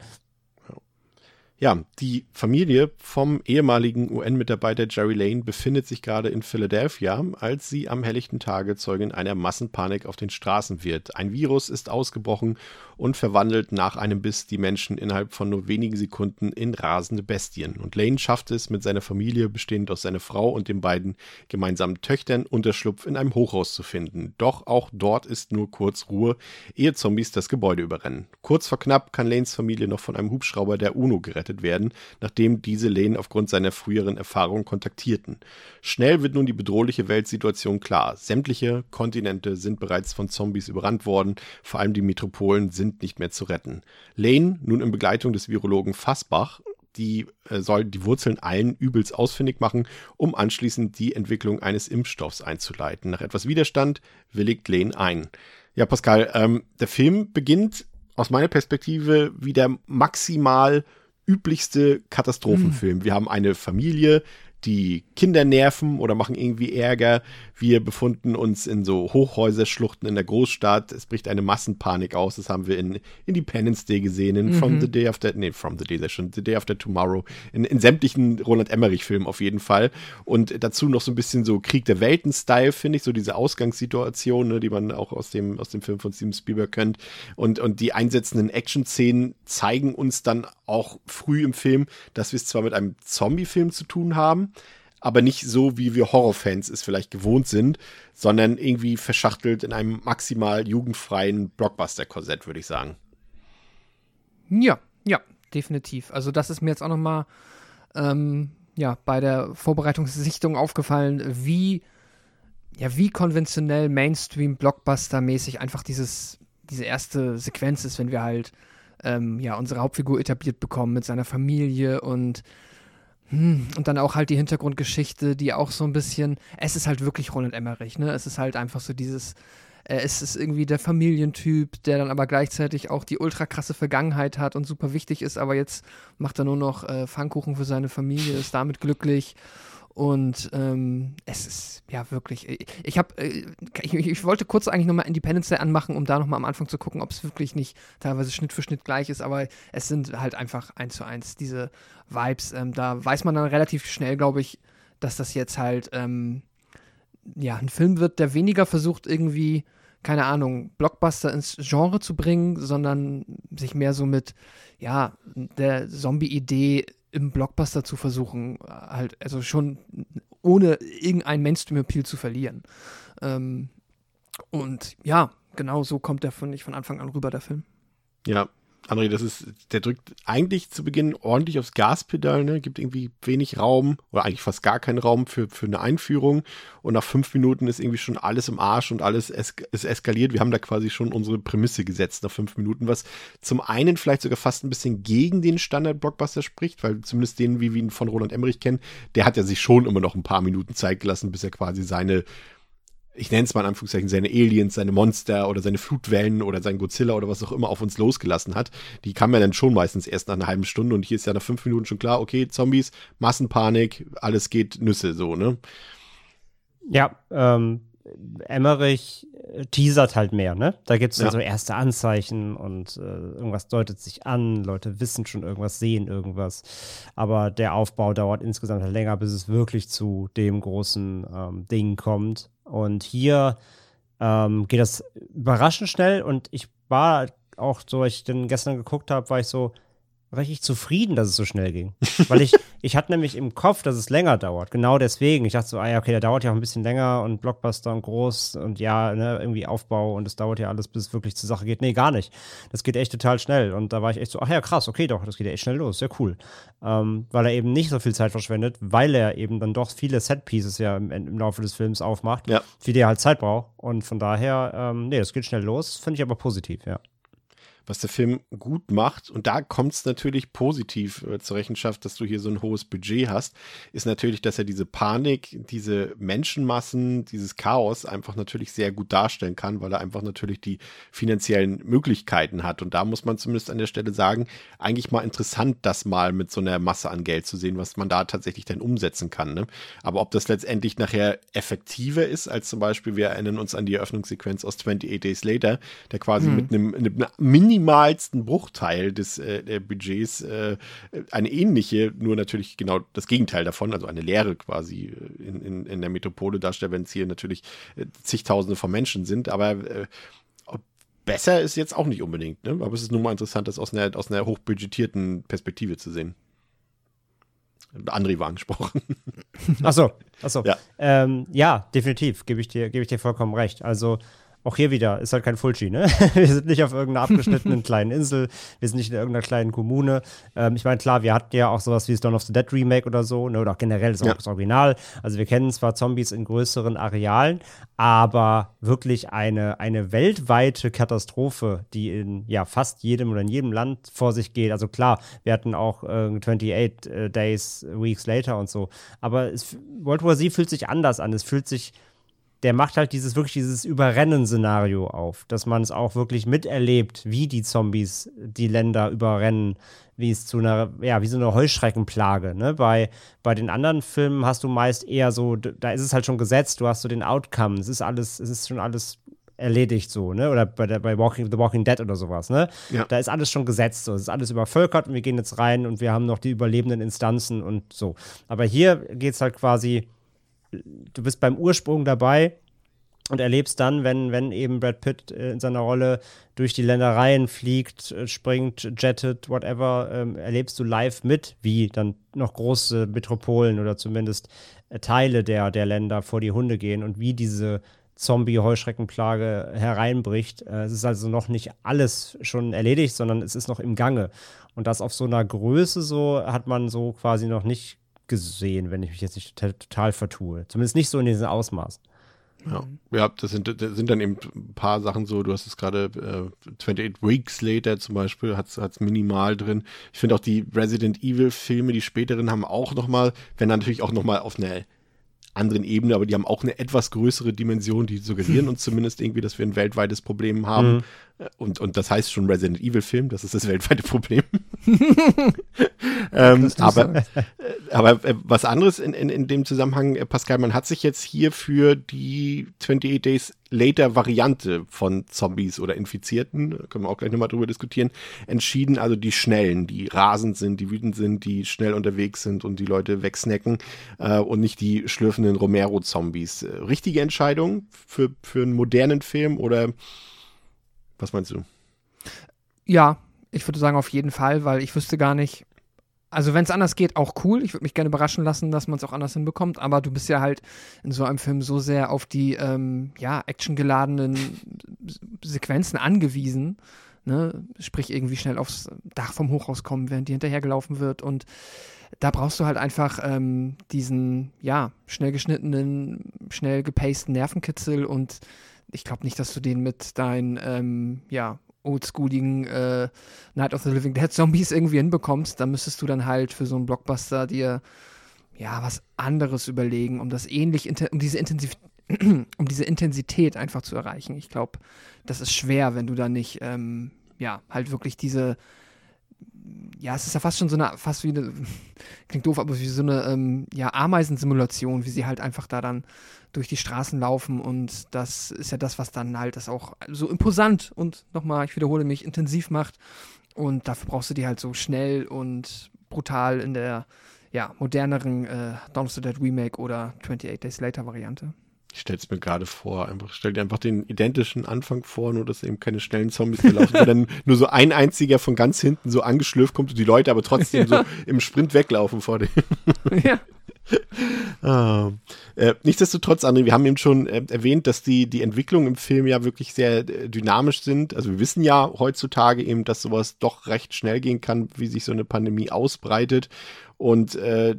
Ja, die Familie vom ehemaligen UN-Mitarbeiter Jerry Lane befindet sich gerade in Philadelphia, als sie am helllichten Tage Zeugin einer Massenpanik auf den Straßen wird. Ein Virus ist ausgebrochen und verwandelt nach einem Biss die Menschen innerhalb von nur wenigen Sekunden in rasende Bestien. Und Lane schafft es mit seiner Familie, bestehend aus seiner Frau und den beiden gemeinsamen Töchtern, Unterschlupf in einem Hochhaus zu finden. Doch auch dort ist nur kurz Ruhe, ehe Zombies das Gebäude überrennen. Kurz vor knapp kann Lanes Familie noch von einem Hubschrauber der UNO gerettet werden, nachdem diese Lane aufgrund seiner früheren Erfahrungen kontaktierten. Schnell wird nun die bedrohliche Weltsituation klar. Sämtliche Kontinente sind bereits von Zombies überrannt worden, vor allem die Metropolen sind nicht mehr zu retten. Lane, nun in Begleitung des Virologen Fassbach, die äh, soll die Wurzeln allen Übels ausfindig machen, um anschließend die Entwicklung eines Impfstoffs einzuleiten. Nach etwas Widerstand willigt Lane ein. Ja, Pascal, ähm, der Film beginnt aus meiner Perspektive wie der maximal üblichste Katastrophenfilm. Mhm. Wir haben eine Familie, die Kinder nerven oder machen irgendwie Ärger. Wir befunden uns in so Hochhäuserschluchten in der Großstadt. Es bricht eine Massenpanik aus. Das haben wir in Independence Day gesehen, in mhm. From the Day After, nee, From the Day, das schon, The Day After Tomorrow, in, in sämtlichen Roland Emmerich-Filmen auf jeden Fall. Und dazu noch so ein bisschen so Krieg der Welten-Style, finde ich, so diese Ausgangssituation, ne, die man auch aus dem, aus dem Film von Steven Spielberg kennt. Und, und die einsetzenden Action-Szenen zeigen uns dann auch früh im Film, dass wir es zwar mit einem Zombie-Film zu tun haben, aber nicht so, wie wir Horrorfans es vielleicht gewohnt sind, sondern irgendwie verschachtelt in einem maximal jugendfreien Blockbuster-Korsett, würde ich sagen. Ja, ja, definitiv. Also das ist mir jetzt auch noch mal ähm, ja, bei der Vorbereitungssichtung aufgefallen, wie ja, wie konventionell Mainstream-Blockbuster-mäßig einfach dieses, diese erste Sequenz ist, wenn wir halt ähm, ja, unsere Hauptfigur etabliert bekommen mit seiner Familie und und dann auch halt die Hintergrundgeschichte, die auch so ein bisschen, es ist halt wirklich Roland Emmerich, ne? Es ist halt einfach so dieses, äh, es ist irgendwie der Familientyp, der dann aber gleichzeitig auch die ultra krasse Vergangenheit hat und super wichtig ist, aber jetzt macht er nur noch äh, Pfannkuchen für seine Familie, ist damit glücklich und ähm, es ist ja wirklich. Ich, ich habe, äh, ich, ich, wollte kurz eigentlich nochmal Independence Day anmachen, um da nochmal am Anfang zu gucken, ob es wirklich nicht teilweise Schnitt für Schnitt gleich ist, aber es sind halt einfach eins zu eins diese Vibes. Ähm, da weiß man dann relativ schnell, glaube ich, dass das jetzt halt ähm, ja ein Film wird, der weniger versucht irgendwie keine Ahnung, Blockbuster ins Genre zu bringen, sondern sich mehr so mit, ja, der Zombie-Idee im Blockbuster zu versuchen, halt, also schon ohne irgendeinen Mainstream-Appeal zu verlieren. Ähm, und ja, genau so kommt der, finde ich, von Anfang an rüber, der Film. Ja, André, das ist, der drückt eigentlich zu Beginn ordentlich aufs Gaspedal, ne? Gibt irgendwie wenig Raum oder eigentlich fast gar keinen Raum für, für eine Einführung. Und nach fünf Minuten ist irgendwie schon alles im Arsch und alles es, ist eskaliert. Wir haben da quasi schon unsere Prämisse gesetzt nach fünf Minuten, was zum einen vielleicht sogar fast ein bisschen gegen den Standard-Blockbuster spricht, weil zumindest den, wie wir ihn von Roland Emmerich kennen, der hat ja sich schon immer noch ein paar Minuten Zeit gelassen, bis er quasi seine ich nenne es mal in Anführungszeichen, seine Aliens, seine Monster oder seine Flutwellen oder sein Godzilla oder was auch immer auf uns losgelassen hat, die kamen ja dann schon meistens erst nach einer halben Stunde und hier ist ja nach fünf Minuten schon klar, okay, Zombies, Massenpanik, alles geht Nüsse, so, ne? Ja, ähm, Emmerich teasert halt mehr, ne? Da gibt es ja. so erste Anzeichen und äh, irgendwas deutet sich an, Leute wissen schon irgendwas, sehen irgendwas. Aber der Aufbau dauert insgesamt halt länger, bis es wirklich zu dem großen ähm, Ding kommt. Und hier ähm, geht das überraschend schnell und ich war auch so, als ich den gestern geguckt habe, war ich so, richtig zufrieden, dass es so schnell ging. Weil ich, ich hatte nämlich im Kopf, dass es länger dauert. Genau deswegen. Ich dachte so, ah ja, okay, der dauert ja auch ein bisschen länger und Blockbuster und groß und ja, ne, irgendwie Aufbau und es dauert ja alles, bis es wirklich zur Sache geht. Nee, gar nicht. Das geht echt total schnell. Und da war ich echt so, ach ja, krass, okay, doch, das geht ja echt schnell los. Sehr cool. Ähm, weil er eben nicht so viel Zeit verschwendet, weil er eben dann doch viele Set-Pieces ja im, im, Laufe des Films aufmacht, ja. für die er halt Zeit braucht. Und von daher, ähm, nee, das geht schnell los. Finde ich aber positiv, ja was der Film gut macht, und da kommt es natürlich positiv äh, zur Rechenschaft, dass du hier so ein hohes Budget hast, ist natürlich, dass er diese Panik, diese Menschenmassen, dieses Chaos einfach natürlich sehr gut darstellen kann, weil er einfach natürlich die finanziellen Möglichkeiten hat. Und da muss man zumindest an der Stelle sagen, eigentlich mal interessant, das mal mit so einer Masse an Geld zu sehen, was man da tatsächlich dann umsetzen kann. Ne? Aber ob das letztendlich nachher effektiver ist, als zum Beispiel, wir erinnern uns an die Eröffnungssequenz aus 28 Days Later, der quasi hm. mit einem, einem Mini minimalsten Bruchteil des äh, Budgets äh, eine ähnliche, nur natürlich genau das Gegenteil davon, also eine Lehre quasi äh, in, in, in der Metropole darstellt, wenn es hier natürlich äh, zigtausende von Menschen sind, aber äh, besser ist jetzt auch nicht unbedingt, ne? aber es ist nun mal interessant, das aus einer, aus einer hochbudgetierten Perspektive zu sehen. André war angesprochen. Achso, achso. Ja. Ähm, ja, definitiv, gebe ich, dir, geb ich dir vollkommen recht. Also auch hier wieder, ist halt kein Fulci, ne? wir sind nicht auf irgendeiner abgeschnittenen kleinen Insel, wir sind nicht in irgendeiner kleinen Kommune. Ähm, ich meine, klar, wir hatten ja auch sowas wie das Dawn of the Dead Remake oder so, ne? oder auch generell das, ja. das Original. Also wir kennen zwar Zombies in größeren Arealen, aber wirklich eine, eine weltweite Katastrophe, die in ja fast jedem oder in jedem Land vor sich geht. Also klar, wir hatten auch äh, 28 äh, Days, Weeks Later und so. Aber es, World War Z fühlt sich anders an. Es fühlt sich der macht halt dieses wirklich dieses Überrennen-Szenario auf, dass man es auch wirklich miterlebt, wie die Zombies die Länder überrennen, wie es zu einer, ja, wie so eine Heuschreckenplage. Ne? Bei, bei den anderen Filmen hast du meist eher so, da ist es halt schon gesetzt, du hast so den Outcome, es ist alles, es ist schon alles erledigt so, ne? Oder bei, der, bei Walking, The Walking Dead oder sowas, ne? Ja. Da ist alles schon gesetzt, so. Es ist alles übervölkert und wir gehen jetzt rein und wir haben noch die überlebenden Instanzen und so. Aber hier geht es halt quasi du bist beim Ursprung dabei und erlebst dann, wenn, wenn eben Brad Pitt äh, in seiner Rolle durch die Ländereien fliegt, äh, springt, jettet, whatever, ähm, erlebst du live mit, wie dann noch große Metropolen oder zumindest äh, Teile der, der Länder vor die Hunde gehen und wie diese Zombie-Heuschreckenplage hereinbricht. Es ist also noch nicht alles schon erledigt, sondern es ist noch im Gange. Und das auf so einer Größe so hat man so quasi noch nicht gesehen, wenn ich mich jetzt nicht total vertue. Zumindest nicht so in diesem Ausmaß. Ja, ja das, sind, das sind dann eben ein paar Sachen so, du hast es gerade, äh, 28 Weeks Later zum Beispiel, hat es minimal drin. Ich finde auch die Resident Evil Filme, die späteren, haben auch nochmal, wenn natürlich auch nochmal auf einer anderen Ebene, aber die haben auch eine etwas größere Dimension, die suggerieren uns zumindest irgendwie, dass wir ein weltweites Problem haben. Mhm. Und, und das heißt schon Resident Evil Film, das ist das weltweite Problem. ähm, aber, äh, aber äh, was anderes in, in, in dem Zusammenhang, äh, Pascal, man hat sich jetzt hier für die 28 Days Later Variante von Zombies oder Infizierten, können wir auch gleich nochmal drüber diskutieren, entschieden, also die schnellen, die rasend sind, die wütend sind, die schnell unterwegs sind und die Leute wegsnacken äh, und nicht die schlürfenden Romero-Zombies. Richtige Entscheidung für, für einen modernen Film oder was meinst du? Ja, ich würde sagen auf jeden Fall, weil ich wüsste gar nicht, also wenn es anders geht, auch cool. Ich würde mich gerne überraschen lassen, dass man es auch anders hinbekommt. Aber du bist ja halt in so einem Film so sehr auf die ähm, ja, actiongeladenen Sequenzen angewiesen. Ne? Sprich, irgendwie schnell aufs Dach vom Hochhaus kommen, während die hinterhergelaufen wird. Und da brauchst du halt einfach ähm, diesen, ja, schnell geschnittenen, schnell gepasten Nervenkitzel und ich glaube nicht, dass du den mit deinen, ähm, ja, oldschooligen äh, Night of the Living Dead Zombies irgendwie hinbekommst, dann müsstest du dann halt für so einen Blockbuster dir ja was anderes überlegen, um das ähnlich, um diese Intensiv um diese Intensität einfach zu erreichen. Ich glaube, das ist schwer, wenn du da nicht, ähm, ja, halt wirklich diese ja, es ist ja fast schon so eine, fast wie eine, klingt doof, aber wie so eine ähm, ja, Ameisensimulation, wie sie halt einfach da dann durch die Straßen laufen und das ist ja das, was dann halt das auch so imposant und nochmal, ich wiederhole mich, intensiv macht und dafür brauchst du die halt so schnell und brutal in der ja, moderneren äh, Dawn of the Dead Remake oder 28 Days Later Variante. Ich stelle es mir gerade vor, einfach, stell dir einfach den identischen Anfang vor, nur dass eben keine schnellen Zombies mehr laufen, dann nur so ein einziger von ganz hinten so angeschlürft kommt und die Leute aber trotzdem ja. so im Sprint weglaufen vor dem. Ja. ah. äh, nichtsdestotrotz, André, wir haben eben schon äh, erwähnt, dass die, die Entwicklungen im Film ja wirklich sehr äh, dynamisch sind. Also wir wissen ja heutzutage eben, dass sowas doch recht schnell gehen kann, wie sich so eine Pandemie ausbreitet. Und äh,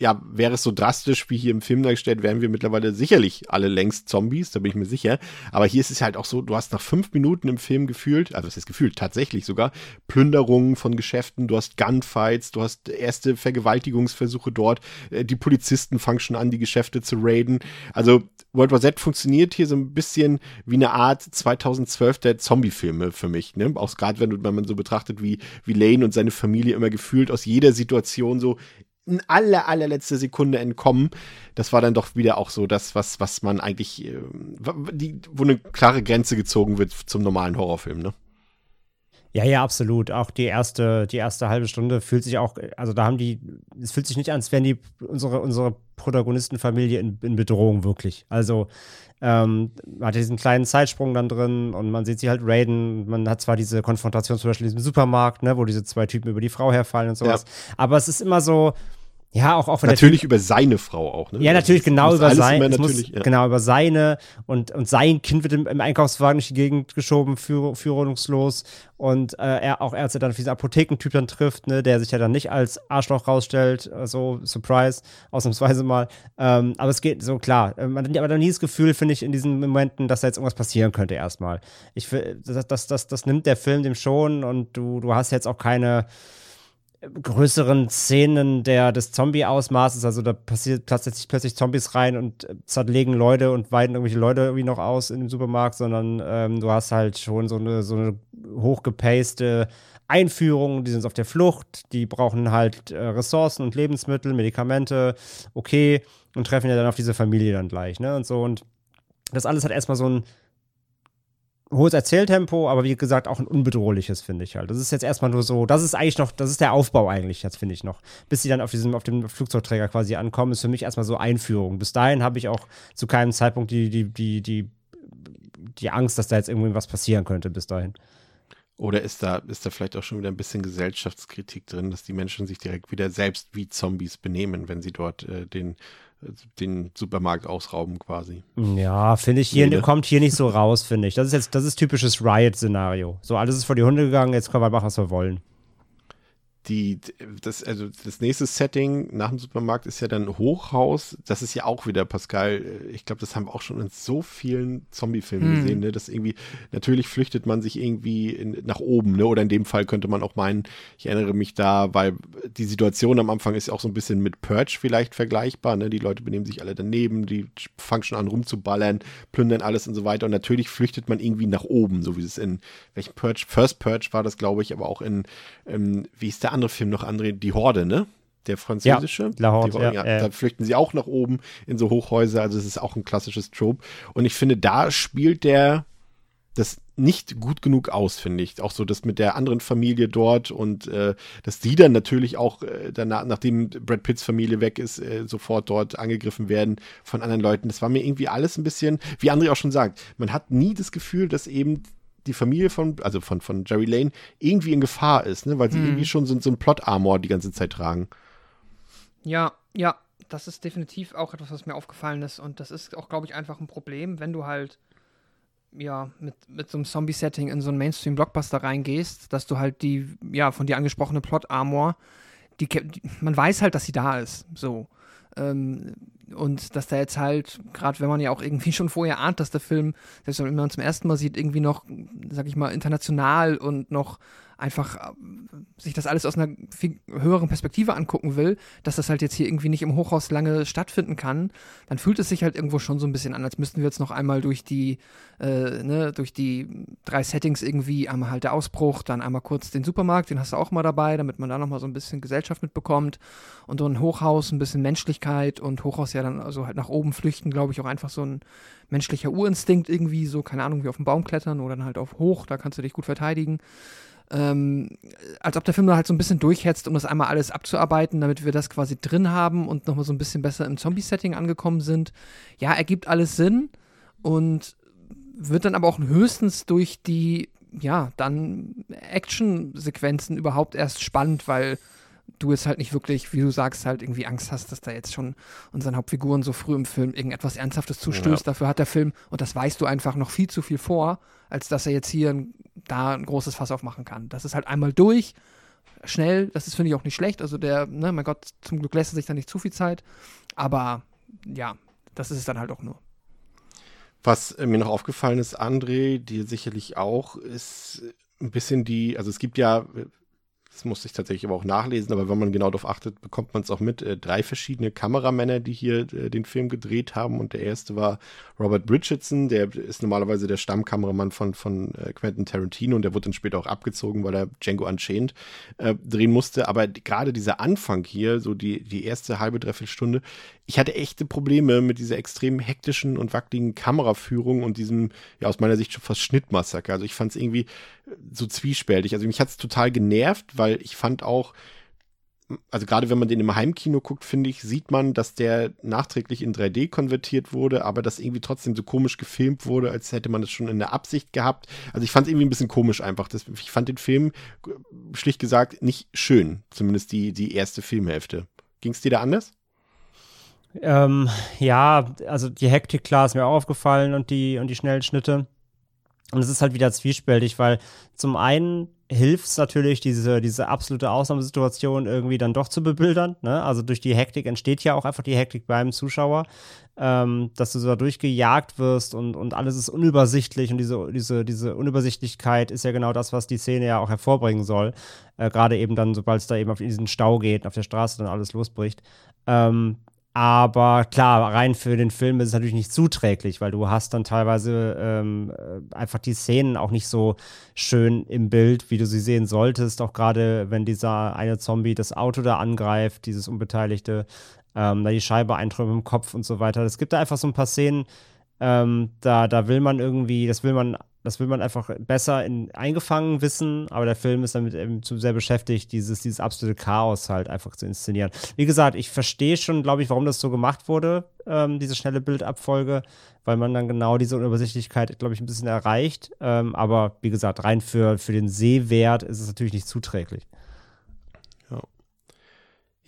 ja, wäre es so drastisch wie hier im Film dargestellt, wären wir mittlerweile sicherlich alle längst Zombies, da bin ich mir sicher. Aber hier ist es halt auch so, du hast nach fünf Minuten im Film gefühlt, also es ist gefühlt tatsächlich sogar, Plünderungen von Geschäften, du hast Gunfights, du hast erste Vergewaltigungsversuche dort, äh, die Polizisten fangen schon an, die Geschäfte zu raiden. Also World War Z funktioniert hier so ein bisschen wie eine Art 2012 der Zombie-Filme für mich, ne? Auch gerade wenn, wenn man so betrachtet, wie, wie Lane und seine Familie immer gefühlt aus jeder Situation so aller, allerletzter Sekunde entkommen. Das war dann doch wieder auch so das, was, was man eigentlich, äh, die, wo eine klare Grenze gezogen wird zum normalen Horrorfilm, ne? Ja, ja, absolut. Auch die erste, die erste halbe Stunde fühlt sich auch, also da haben die, es fühlt sich nicht an, als wären die unsere, unsere Protagonistenfamilie in, in Bedrohung wirklich. Also ähm, man hat diesen kleinen Zeitsprung dann drin und man sieht sie halt raiden. Man hat zwar diese Konfrontation zum Beispiel in diesem Supermarkt, ne, wo diese zwei Typen über die Frau herfallen und sowas. Ja. Aber es ist immer so, Ja, auch, auch Natürlich über seine Frau auch, ne? Ja, natürlich Das genau über sein, muss, natürlich, ja. genau über seine und, und sein Kind wird im, im Einkaufswagen durch die Gegend geschoben, führ, führungslos und äh, er auch er dann auf diesen Apothekentyp dann trifft, ne, der sich ja dann nicht als Arschloch rausstellt, äh, so Surprise, ausnahmsweise mal. Ähm, aber es geht so klar. äh, Man hat aber dann nie das Gefühl, finde ich, in diesen Momenten, dass da jetzt irgendwas passieren könnte erstmal. Ich fi- das, das, das, das nimmt der Film dem schon und du, du hast jetzt auch keine größeren Szenen der, des Zombie-Ausmaßes, also da passiert plötzlich, plötzlich Zombies rein und äh, zerlegen Leute und weiden irgendwelche Leute irgendwie noch aus in dem Supermarkt, sondern ähm, du hast halt schon so eine, so eine hochgepaste Einführung, die sind auf der Flucht, die brauchen halt äh, Ressourcen und Lebensmittel, Medikamente, okay, und treffen ja dann auf diese Familie dann gleich, ne, und so. Und das alles hat erstmal so ein hohes Erzähltempo, aber wie gesagt auch ein unbedrohliches, finde ich halt. Das ist jetzt erstmal nur so, das ist eigentlich noch, das ist der Aufbau eigentlich jetzt, finde ich noch. Bis sie dann auf diesem, auf dem Flugzeugträger quasi ankommen, ist für mich erstmal so Einführung. Bis dahin habe ich auch zu keinem Zeitpunkt die, die, die, die, die Angst, dass da jetzt irgendwie was passieren könnte bis dahin. Oder ist da, ist da vielleicht auch schon wieder ein bisschen Gesellschaftskritik drin, dass die Menschen sich direkt wieder selbst wie Zombies benehmen, wenn sie dort äh, den, den Supermarkt ausrauben quasi? Ja, finde ich, hier kommt hier nicht so raus, finde ich. Das ist jetzt, das ist typisches Riot-Szenario. So, alles ist vor die Hunde gegangen, jetzt können wir machen, was wir wollen. Die, das, also das nächste Setting nach dem Supermarkt ist ja dann Hochhaus. Das ist ja auch wieder, Pascal, äh, ich glaube, das haben wir auch schon in so vielen Zombie-Filmen Hm. gesehen, ne? Dass irgendwie, natürlich flüchtet man sich irgendwie in, nach oben, ne? Oder in dem Fall könnte man auch meinen, ich erinnere mich da, weil die Situation am Anfang ist ja auch so ein bisschen mit Purge vielleicht vergleichbar, ne? Die Leute benehmen sich alle daneben, die fangen schon an rumzuballern, plündern alles und so weiter. Und natürlich flüchtet man irgendwie nach oben, so wie es in welchem Purge, First Purge war das, glaube ich, aber auch in, ähm, wie ist der andere Film noch, André? Die Horde, ne? Der französische. La Horde, Horde, ja, äh. Da flüchten sie auch nach oben in so Hochhäuser. Also es ist auch ein klassisches Trope. Und ich finde, da spielt der das nicht gut genug aus, finde ich. Auch so das mit der anderen Familie dort und äh, dass die dann natürlich auch äh, danach, nachdem Brad Pitts Familie weg ist, äh, sofort dort angegriffen werden von anderen Leuten. Das war mir irgendwie alles ein bisschen, wie André auch schon sagt, man hat nie das Gefühl, dass eben die Familie von, also von, von Jerry Lane irgendwie in Gefahr ist, ne? weil sie Mhm. irgendwie schon so, so ein Plot-Armor die ganze Zeit tragen. Ja, ja, das ist definitiv auch etwas, was mir aufgefallen ist. Und das ist auch, glaube ich, einfach ein Problem, wenn du halt, ja, mit, mit so einem Zombie-Setting in so einen Mainstream-Blockbuster reingehst, dass du halt die, ja, von dir angesprochene Plot-Armor, die, die, man weiß halt, dass sie da ist, so. Ähm, und dass da jetzt halt, gerade wenn man ja auch irgendwie schon vorher ahnt, dass der Film, selbst wenn man zum ersten Mal sieht, irgendwie noch, sag ich mal, international und noch einfach äh, sich das alles aus einer viel höheren Perspektive angucken will, dass das halt jetzt hier irgendwie nicht im Hochhaus lange stattfinden kann, dann fühlt es sich halt irgendwo schon so ein bisschen an, als müssten wir jetzt noch einmal durch die, äh, ne, durch die drei Settings irgendwie, einmal halt der Ausbruch, dann einmal kurz den Supermarkt, den hast du auch mal dabei, damit man da nochmal so ein bisschen Gesellschaft mitbekommt und so ein Hochhaus, ein bisschen Menschlichkeit und Hochhaus ja dann also halt nach oben flüchten, glaube ich, auch einfach so ein menschlicher Urinstinkt irgendwie, so, keine Ahnung, wie auf den Baum klettern oder dann halt auf hoch, da kannst du dich gut verteidigen ähm, als ob der Film halt so ein bisschen durchhetzt, um das einmal alles abzuarbeiten, damit wir das quasi drin haben und nochmal so ein bisschen besser im Zombie-Setting angekommen sind. Ja, ergibt alles Sinn und wird dann aber auch höchstens durch die, ja, dann Action-Sequenzen überhaupt erst spannend, weil du jetzt halt nicht wirklich, wie du sagst, halt irgendwie Angst hast, dass da jetzt schon unseren Hauptfiguren so früh im Film irgendetwas Ernsthaftes zustößt. Dafür hat der Film, und das weißt du einfach noch viel zu viel vor, als dass er jetzt hier ein, da ein großes Fass aufmachen kann. Das ist halt einmal durch, schnell, das ist, finde ich, auch nicht schlecht. Also der, ne, mein Gott, zum Glück lässt er sich da nicht zu viel Zeit. Aber ja, das ist es dann halt auch nur. Was äh, mir noch aufgefallen ist, André, dir sicherlich auch, ist ein bisschen die, also es gibt ja, das musste ich tatsächlich aber auch nachlesen, aber wenn man genau darauf achtet, bekommt man es auch mit, äh, drei verschiedene Kameramänner, die hier äh, den Film gedreht haben. Und der erste war Robert Richardson, der ist normalerweise der Stammkameramann von, von äh, Quentin Tarantino und der wurde dann später auch abgezogen, weil er Django Unchained drehen musste. Aber gerade dieser Anfang hier, so die, die erste halbe, dreiviertel Stunde, ich hatte echte Probleme mit dieser extrem hektischen und wackeligen Kameraführung und diesem, ja, aus meiner Sicht schon fast Schnittmassaker. Also ich fand es irgendwie äh, so zwiespältig. Also mich hat es total genervt, weil ich fand auch, also gerade wenn man den im Heimkino guckt, finde ich, sieht man, dass der nachträglich in 3D konvertiert wurde, aber das irgendwie trotzdem so komisch gefilmt wurde, als hätte man das schon in der Absicht gehabt. Also ich fand es irgendwie ein bisschen komisch einfach. Das, ich fand den Film, äh, schlicht gesagt, nicht schön. Zumindest die, die erste Filmhälfte. Ging es dir da anders? Ähm, ja, also die Hektik, klar, ist mir auch aufgefallen und die, und die schnellen Schnitte. Und es ist halt wieder zwiespältig, weil zum einen hilft es natürlich, diese, diese absolute Ausnahmesituation irgendwie dann doch zu bebildern. Ne? Also durch die Hektik entsteht ja auch einfach die Hektik beim Zuschauer, ähm, dass du so da durchgejagt wirst und, und alles ist unübersichtlich und diese, diese, diese Unübersichtlichkeit ist ja genau das, was die Szene ja auch hervorbringen soll. Äh, Gerade eben dann, sobald es da eben auf diesen Stau geht, auf der Straße dann alles losbricht. Ähm, aber klar, rein für den Film ist es natürlich nicht zuträglich, weil du hast dann teilweise ähm, äh, einfach die Szenen auch nicht so schön im Bild, wie du sie sehen solltest. Auch gerade wenn dieser eine Zombie das Auto da angreift, dieses Unbeteiligte, ähm, da die Scheibe eintrümmt im Kopf und so weiter. Es gibt da einfach so ein paar Szenen, ähm, da, da will man irgendwie, das will man das will man einfach besser in, eingefangen wissen, aber der Film ist damit eben zu sehr beschäftigt, dieses, dieses absolute Chaos halt einfach zu inszenieren. Wie gesagt, ich verstehe schon, glaube ich, warum das so gemacht wurde, ähm, diese schnelle Bildabfolge, weil man dann genau diese Unübersichtlichkeit, glaube ich, ein bisschen erreicht. Ähm, aber wie gesagt, rein für, für den Sehwert ist es natürlich nicht zuträglich.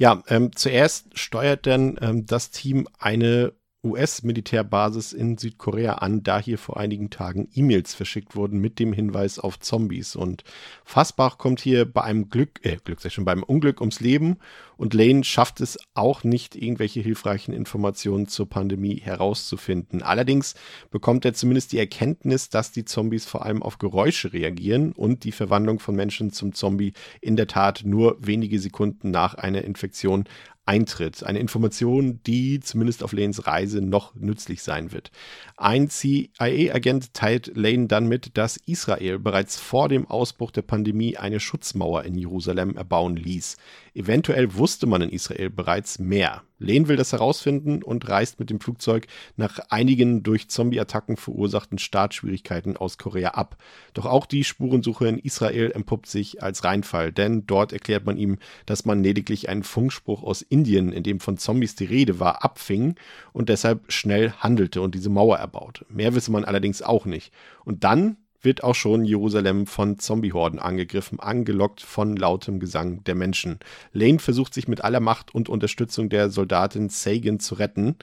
Ja, ähm, zuerst steuert dann ähm, das Team eine US-Militärbasis in Südkorea an, da hier vor einigen Tagen E-Mails verschickt wurden mit dem Hinweis auf Zombies. Und Fassbach kommt hier bei einem Glück, äh, Glück, schon beim Unglück ums Leben und Lane schafft es auch nicht, irgendwelche hilfreichen Informationen zur Pandemie herauszufinden. Allerdings bekommt er zumindest die Erkenntnis, dass die Zombies vor allem auf Geräusche reagieren und die Verwandlung von Menschen zum Zombie in der Tat nur wenige Sekunden nach einer Infektion eintritt. Eine Information, die zumindest auf Lanes Reise noch nützlich sein wird. Ein CIA-Agent teilt Lane dann mit, dass Israel bereits vor dem Ausbruch der Pandemie eine Schutzmauer in Jerusalem erbauen ließ. Eventuell wusste man in Israel bereits mehr. Lehn will das herausfinden und reist mit dem Flugzeug nach einigen durch Zombie-Attacken verursachten Startschwierigkeiten aus Korea ab. Doch auch die Spurensuche in Israel entpuppt sich als Reinfall, denn dort erklärt man ihm, dass man lediglich einen Funkspruch aus Indien, in dem von Zombies die Rede war, abfing und deshalb schnell handelte und diese Mauer erbaute. Mehr wisse man allerdings auch nicht. Und dann wird auch schon Jerusalem von Zombiehorden angegriffen, angelockt von lautem Gesang der Menschen. Lane versucht sich mit aller Macht und Unterstützung der Soldatin Sagan zu retten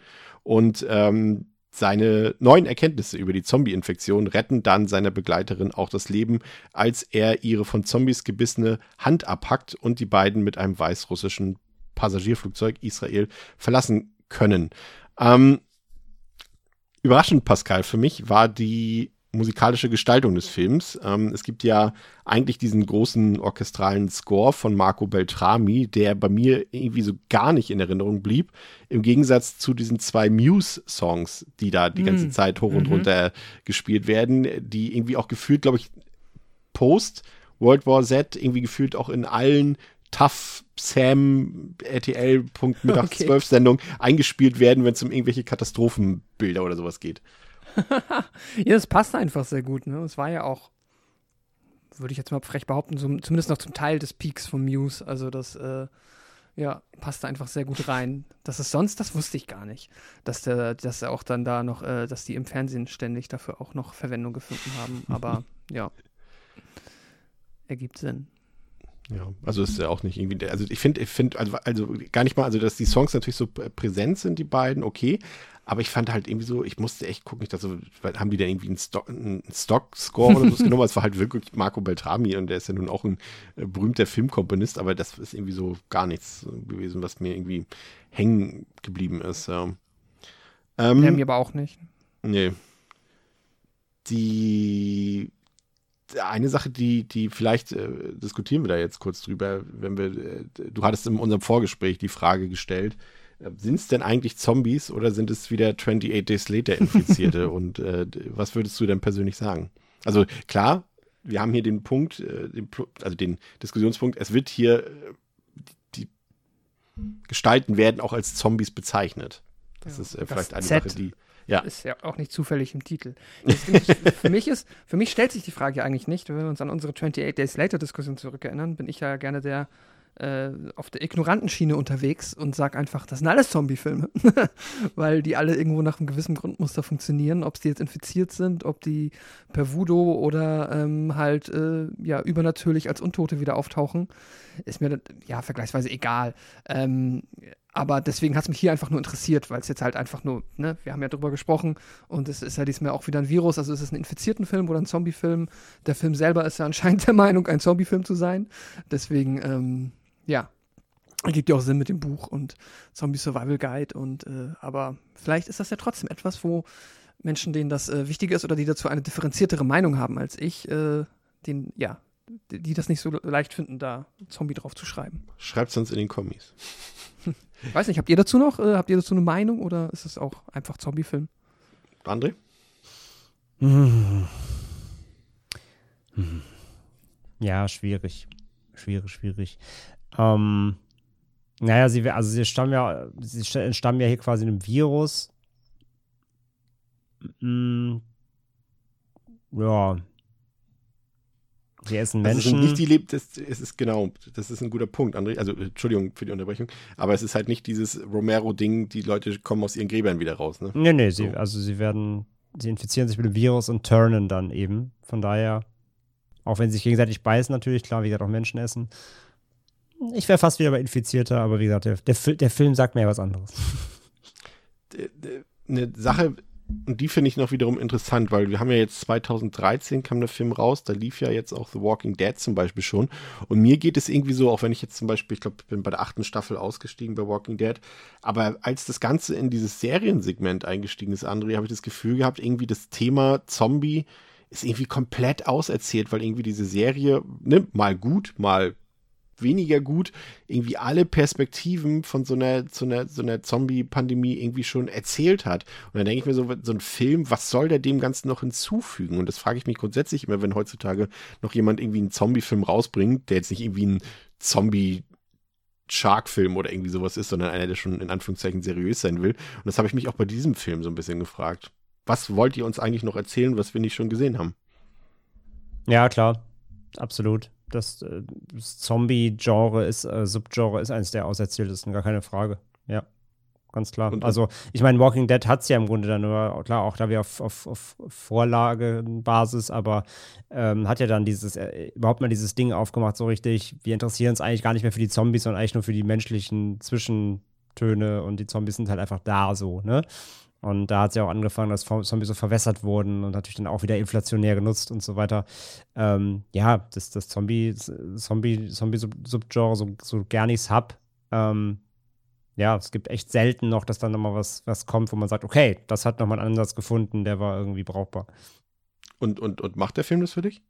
und ähm, seine neuen Erkenntnisse über die Zombie-Infektion retten dann seiner Begleiterin auch das Leben, als er ihre von Zombies gebissene Hand abhackt und die beiden mit einem weißrussischen Passagierflugzeug Israel verlassen können. Ähm, überraschend, Pascal, für mich war die musikalische Gestaltung des Films. Ähm, es gibt ja eigentlich diesen großen orchestralen Score von Marco Beltrami, der bei mir irgendwie so gar nicht in Erinnerung blieb. Im Gegensatz zu diesen zwei Muse-Songs, die da die ganze mm. Zeit hoch und mhm. runter gespielt werden, die irgendwie auch gefühlt, glaube ich, post World War Z irgendwie gefühlt auch in allen Tough Sam RTL Punkt okay. 12 Sendung eingespielt werden, wenn es um irgendwelche Katastrophenbilder oder sowas geht. ja, das passt einfach sehr gut. Ne? Es war ja auch, würde ich jetzt mal frech behaupten, so, zumindest noch zum Teil des Peaks von Muse. Also das, äh, ja, passt einfach sehr gut rein. Das ist sonst, das wusste ich gar nicht, dass der, dass er auch dann da noch, äh, dass die im Fernsehen ständig dafür auch noch Verwendung gefunden haben. Aber ja, ergibt Sinn. Ja, also ist ja auch nicht irgendwie, also ich finde, ich finde, also, also gar nicht mal, also dass die Songs natürlich so präsent sind, die beiden, okay, aber ich fand halt irgendwie so, ich musste echt gucken, ich dachte so, haben die da irgendwie einen, Stock, einen Stock-Score oder so genommen? Es war halt wirklich Marco Beltrami und der ist ja nun auch ein äh, berühmter Filmkomponist, aber das ist irgendwie so gar nichts gewesen, was mir irgendwie hängen geblieben ist. Ja. Ähm, ja, mir aber auch nicht. Nee. Die eine Sache, die, die vielleicht äh, diskutieren wir da jetzt kurz drüber, wenn wir, äh, du hattest in unserem Vorgespräch die Frage gestellt, sind es denn eigentlich Zombies oder sind es wieder 28 Days Later Infizierte? und äh, was würdest du denn persönlich sagen? Also klar, wir haben hier den Punkt, äh, den, also den Diskussionspunkt, es wird hier, äh, die Gestalten werden auch als Zombies bezeichnet. Das ja, ist äh, vielleicht eine Z Sache, die. Ja. Ist ja auch nicht zufällig im Titel. für, mich ist, für mich stellt sich die Frage eigentlich nicht, wenn wir uns an unsere 28 Days Later Diskussion zurückerinnern, bin ich ja gerne der äh, auf der ignoranten Schiene unterwegs und sag einfach, das sind alles Zombie-Filme. Weil die alle irgendwo nach einem gewissen Grundmuster funktionieren. Ob die jetzt infiziert sind, ob die per Voodoo oder ähm, halt äh, ja, übernatürlich als Untote wieder auftauchen, ist mir ja vergleichsweise egal. Ähm, aber deswegen hat es mich hier einfach nur interessiert, weil es jetzt halt einfach nur, ne, wir haben ja drüber gesprochen und es ist ja diesmal auch wieder ein Virus, also es ist ein infizierten Film oder ein Zombie-Film. Der Film selber ist ja anscheinend der Meinung, ein Zombie-Film zu sein. Deswegen, ähm, ja, ergibt ja auch Sinn mit dem Buch und Zombie Survival Guide und äh, aber vielleicht ist das ja trotzdem etwas, wo Menschen, denen das äh, wichtig ist oder die dazu eine differenziertere Meinung haben als ich, äh, den, ja, die, die das nicht so leicht finden, da Zombie drauf zu schreiben. Schreibt es uns in den Kommis. Ich weiß nicht, habt ihr dazu noch, äh, habt ihr dazu eine Meinung oder ist es auch einfach Zombie-Film? André? Ja, schwierig. Schwierig, schwierig. Ähm, naja, sie, also sie stammen ja, sie entstammen ja hier quasi einem Virus. Mm, ja. Sie essen Also es Menschen. sind nicht die Leb das, es ist genau, das ist ein guter Punkt, André. Also Entschuldigung für die Unterbrechung, aber es ist halt nicht dieses Romero-Ding, die Leute kommen aus ihren Gräbern wieder raus, ne? Nee, nee, sie, So. also sie werden, sie infizieren sich mit dem Virus und turnen dann eben. Von daher, auch wenn sie sich gegenseitig beißen, natürlich, klar, wie gesagt, auch Menschen essen. Ich wäre fast wieder bei Infizierter, aber wie gesagt, der, der, der Film sagt mir ja was anderes. Eine Sache, und die finde ich noch wiederum interessant, weil wir haben ja jetzt 2013 kam der Film raus, da lief ja jetzt auch The Walking Dead zum Beispiel schon. Und mir geht es irgendwie so, auch wenn ich jetzt zum Beispiel, ich glaube, ich bin bei der achten Staffel ausgestiegen bei Walking Dead, aber als das Ganze in dieses Seriensegment eingestiegen ist, André, habe ich das Gefühl gehabt, irgendwie das Thema Zombie ist irgendwie komplett auserzählt, weil irgendwie diese Serie, ne, mal gut, mal weniger gut, irgendwie alle Perspektiven von so einer, so einer, so einer Zombie-Pandemie irgendwie schon erzählt hat. Und dann denke ich mir so, so ein Film, was soll der dem Ganzen noch hinzufügen? Und das frage ich mich grundsätzlich immer, wenn heutzutage noch jemand irgendwie einen Zombie-Film rausbringt, der jetzt nicht irgendwie ein Zombie- Shark-Film oder irgendwie sowas ist, sondern einer, der schon in Anführungszeichen seriös sein will. Und das habe ich mich auch bei diesem Film so ein bisschen gefragt. Was wollt ihr uns eigentlich noch erzählen, was wir nicht schon gesehen haben? Ja, klar, absolut. Das, äh, das Zombie-Genre ist, äh, Subgenre ist eines der auserzähltesten, gar keine Frage. Ja, ganz klar. Und- also, ich meine, Walking Dead hat es ja im Grunde dann nur, klar, auch da wir auf, auf, auf Vorlagenbasis, aber ähm, hat ja dann dieses, äh, überhaupt mal dieses Ding aufgemacht, so richtig, wir interessieren uns eigentlich gar nicht mehr für die Zombies, sondern eigentlich nur für die menschlichen Zwischentöne und die Zombies sind halt einfach da so, ne? Und da hat es ja auch angefangen, dass Zombies so verwässert wurden und natürlich dann auch wieder inflationär genutzt und so weiter. Ähm, ja, das, das Zombie, Zombie, Zombie-Subgenre, so, so gern ich's hab, ähm, ja, es gibt echt selten noch, dass dann nochmal was, was kommt, wo man sagt, okay, das hat nochmal einen Ansatz gefunden, der war irgendwie brauchbar. Und, und, und macht der Film das für dich?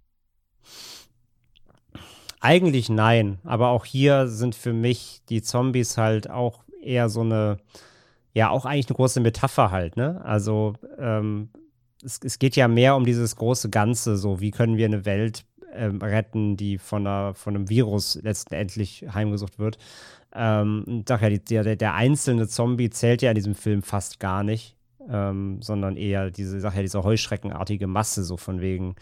Eigentlich nein, aber auch hier sind für mich die Zombies halt auch eher so eine, ja, auch eigentlich eine große Metapher halt, ne? Also, ähm, es, es geht ja mehr um dieses große Ganze, so wie können wir eine Welt ähm, retten, die von, einer, von einem Virus letztendlich heimgesucht wird. Ähm, sag ja, der, der einzelne Zombie zählt ja in diesem Film fast gar nicht, ähm, sondern eher diese Sache, ja, diese heuschreckenartige Masse, so von wegen,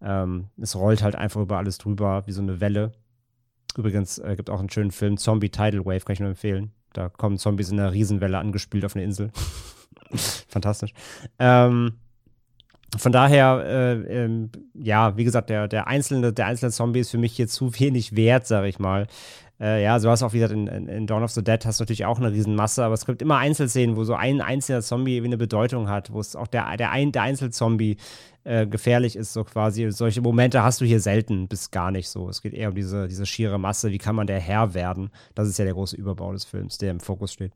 ähm, es rollt halt einfach über alles drüber, wie so eine Welle. Übrigens äh, gibt auch einen schönen Film, Zombie Tidal Wave, kann ich nur empfehlen. Da kommen Zombies in einer Riesenwelle angespült auf eine Insel. Fantastisch. Ähm, von daher, äh, ähm, ja, wie gesagt, der, der, einzelne, der einzelne Zombie ist für mich hier zu wenig wert, sag ich mal. Äh, ja, so hast du auch wieder in, in, in Dawn of the Dead hast du natürlich auch eine Riesenmasse, aber es gibt immer Einzelszenen, wo so ein einzelner Zombie irgendwie eine Bedeutung hat, wo es auch der, der, ein, der Einzelzombie äh, gefährlich ist, so quasi. Solche Momente hast du hier selten bis gar nicht so. Es geht eher um diese, diese schiere Masse, wie kann man der Herr werden? Das ist ja der große Überbau des Films, der im Fokus steht.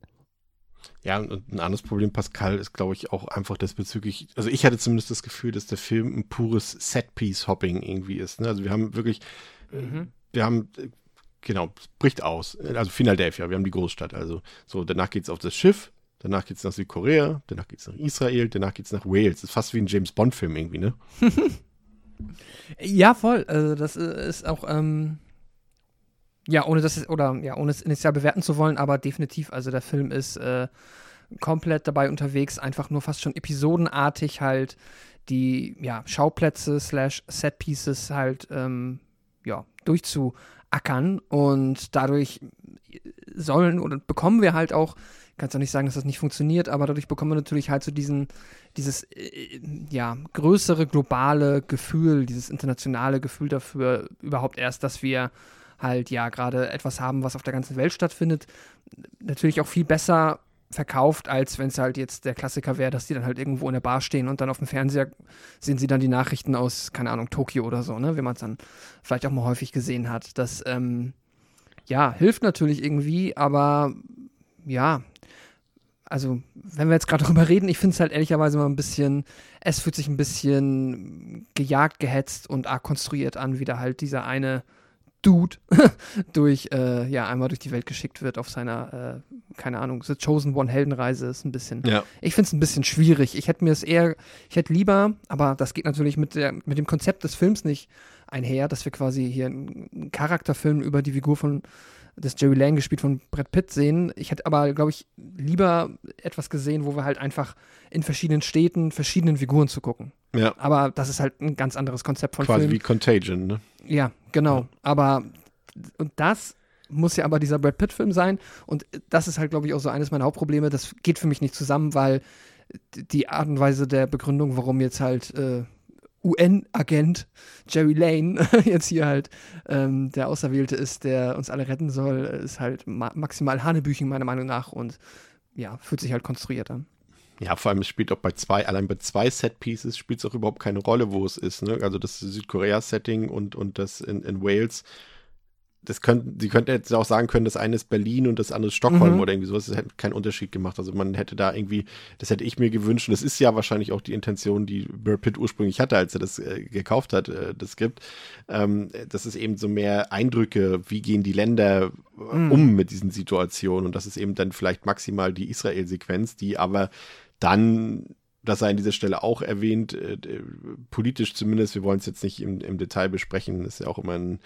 Ja, und ein anderes Problem, Pascal, ist, glaube ich, auch einfach das bezüglich, also ich hatte zumindest das Gefühl, dass der Film ein pures Set-Piece-Hopping irgendwie ist. Ne? Also wir haben wirklich, Mhm. wir haben, genau, es bricht aus. Also Philadelphia, wir haben die Großstadt. Also so, danach geht's auf das Schiff, danach geht's nach Südkorea, danach geht's nach Israel, danach geht's nach Wales. Das ist fast wie ein James Bond-Film irgendwie, ne? Ja, voll. Also das ist auch, ähm, ja, ohne das, oder ja, ohne es initial bewerten zu wollen, aber definitiv, also der Film ist äh, komplett dabei unterwegs, einfach nur fast schon episodenartig halt die, ja, Schauplätze slash Setpieces halt, ähm, ja, durchzuackern und dadurch sollen oder bekommen wir halt auch, kannst du nicht sagen, dass das nicht funktioniert, aber dadurch bekommen wir natürlich halt so diesen, dieses, äh, ja, größere globale Gefühl, dieses internationale Gefühl dafür überhaupt erst, dass wir halt ja gerade etwas haben, was auf der ganzen Welt stattfindet, natürlich auch viel besser verkauft, als wenn es halt jetzt der Klassiker wäre, dass die dann halt irgendwo in der Bar stehen und dann auf dem Fernseher sehen sie dann die Nachrichten aus, keine Ahnung, Tokio oder so, ne, wie man es dann vielleicht auch mal häufig gesehen hat. Das, ähm, ja, hilft natürlich irgendwie, aber ja, also wenn wir jetzt gerade drüber reden, ich finde es halt ehrlicherweise mal ein bisschen, es fühlt sich ein bisschen gejagt, gehetzt und arg konstruiert an, wie da halt dieser eine Dude durch, äh, ja, einmal durch die Welt geschickt wird auf seiner, äh, keine Ahnung, The Chosen One Heldenreise ist ein bisschen, Ja. ich finde es ein bisschen schwierig. Ich hätte mir es eher, ich hätte lieber, aber das geht natürlich mit, der, mit dem Konzept des Films nicht einher, dass wir quasi hier einen Charakterfilm über die Figur von des Jerry Lang gespielt von Brad Pitt sehen. Ich hätte aber, glaube ich, lieber etwas gesehen, wo wir halt einfach in verschiedenen Städten verschiedenen Figuren zu gucken. Ja. Aber das ist halt ein ganz anderes Konzept von Quasi Film. wie Contagion, ne? Ja, genau. Aber und das muss ja aber dieser Brad Pitt-Film sein. Und das ist halt, glaube ich, auch so eines meiner Hauptprobleme. Das geht für mich nicht zusammen, weil die Art und Weise der Begründung, warum jetzt halt äh, UN-Agent Jerry Lane jetzt hier halt ähm, der Auserwählte ist, der uns alle retten soll, ist halt ma maximal Hanebüchen meiner Meinung nach und ja, fühlt sich halt konstruiert an. Ja, vor allem es spielt auch bei zwei, allein bei zwei Set-Pieces spielt es auch überhaupt keine Rolle, wo es ist. Ne? Also das Südkorea-Setting und, und das in, in Wales. Das könnten, sie könnten jetzt auch sagen können, das eine ist Berlin und das andere ist Stockholm Mhm. oder irgendwie sowas. Das hätte keinen Unterschied gemacht. Also man hätte da irgendwie, das hätte ich mir gewünscht. Und das ist ja wahrscheinlich auch die Intention, die Brad Pitt ursprünglich hatte, als er das äh, gekauft hat, äh, das Skript. Ähm, das ist eben so mehr Eindrücke, wie gehen die Länder äh, Mhm. um mit diesen Situationen. Und das ist eben dann vielleicht maximal die Israel-Sequenz, die aber dann, das sei an dieser Stelle auch erwähnt, äh, politisch zumindest, wir wollen es jetzt nicht im, im Detail besprechen, ist ja auch immer ein,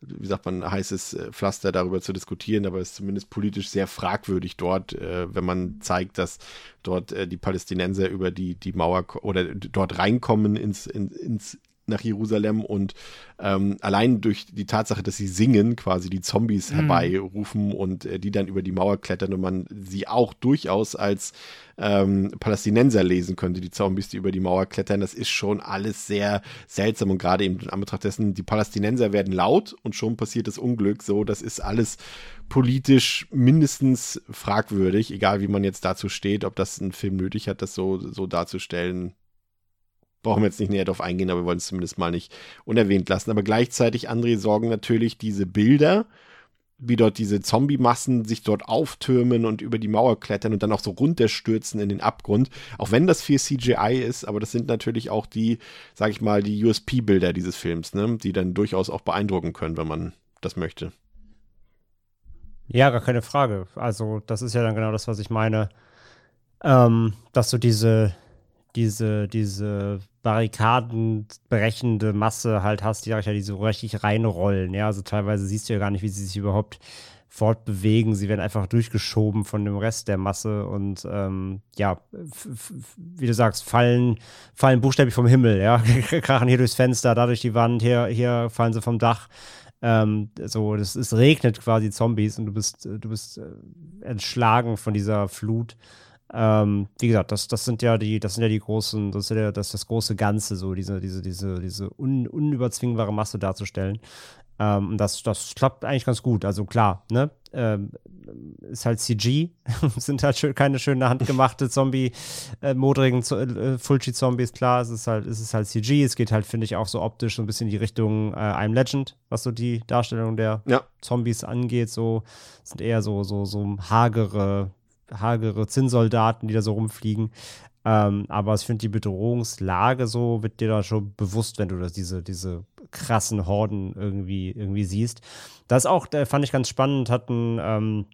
wie sagt man, heißes äh, Pflaster darüber zu diskutieren, aber es ist zumindest politisch sehr fragwürdig dort, äh, wenn man zeigt, dass dort äh, die Palästinenser über die, die Mauer oder dort reinkommen ins, in, ins nach Jerusalem und ähm, allein durch die Tatsache, dass sie singen, quasi die Zombies Mhm. herbeirufen und äh, die dann über die Mauer klettern und man sie auch durchaus als ähm, Palästinenser lesen könnte, die Zombies, die über die Mauer klettern. Das ist schon alles sehr seltsam und gerade eben in Anbetracht dessen, die Palästinenser werden laut und schon passiert das Unglück. So, das ist alles politisch mindestens fragwürdig, egal wie man jetzt dazu steht, ob das ein Film nötig hat, das so, so darzustellen. Brauchen wir jetzt nicht näher darauf eingehen, aber wir wollen es zumindest mal nicht unerwähnt lassen. Aber gleichzeitig, André, sorgen natürlich diese Bilder, wie dort diese Zombie-Massen sich dort auftürmen und über die Mauer klettern und dann auch so runterstürzen in den Abgrund. Auch wenn das viel CGI ist, aber das sind natürlich auch die, sag ich mal, die USP-Bilder dieses Films, ne? die dann durchaus auch beeindrucken können, wenn man das möchte. Ja, gar keine Frage. Also, das ist ja dann genau das, was ich meine. Ähm, dass du diese, diese, diese barrikadenbrechende Masse halt hast, die ja die so richtig reinrollen. Ja, also teilweise siehst du ja gar nicht, wie sie sich überhaupt fortbewegen. Sie werden einfach durchgeschoben von dem Rest der Masse und ähm, ja, wie du sagst, fallen, fallen buchstäblich vom Himmel, ja, krachen hier durchs Fenster, da durch die Wand, hier, hier fallen sie vom Dach. Ähm, so, das, es regnet quasi Zombies und du bist, du bist äh, entschlagen von dieser Flut. Ähm, wie gesagt, das, das sind ja die, das sind ja die großen, das ist ja das, das große Ganze, so diese, diese, diese, diese un, unüberzwingbare Masse darzustellen. Ähm, und das, das klappt eigentlich ganz gut. Also klar, ne? Ähm, ist halt CG, sind halt schön, keine schöne handgemachte Zombie, äh, modrigen äh, Fulci-Zombies, klar, es ist halt, es ist halt CG, es geht halt, finde ich, auch so optisch so ein bisschen in die Richtung äh, I'm Legend, was so die Darstellung der Ja. Zombies angeht, so sind eher so, so, so hagere, hagere Zinnsoldaten, die da so rumfliegen. Ähm, aber ich finde, die Bedrohungslage so wird dir da schon bewusst, wenn du das, diese, diese krassen Horden irgendwie, irgendwie siehst. Das auch, der fand ich ganz spannend, hat ein, ähm,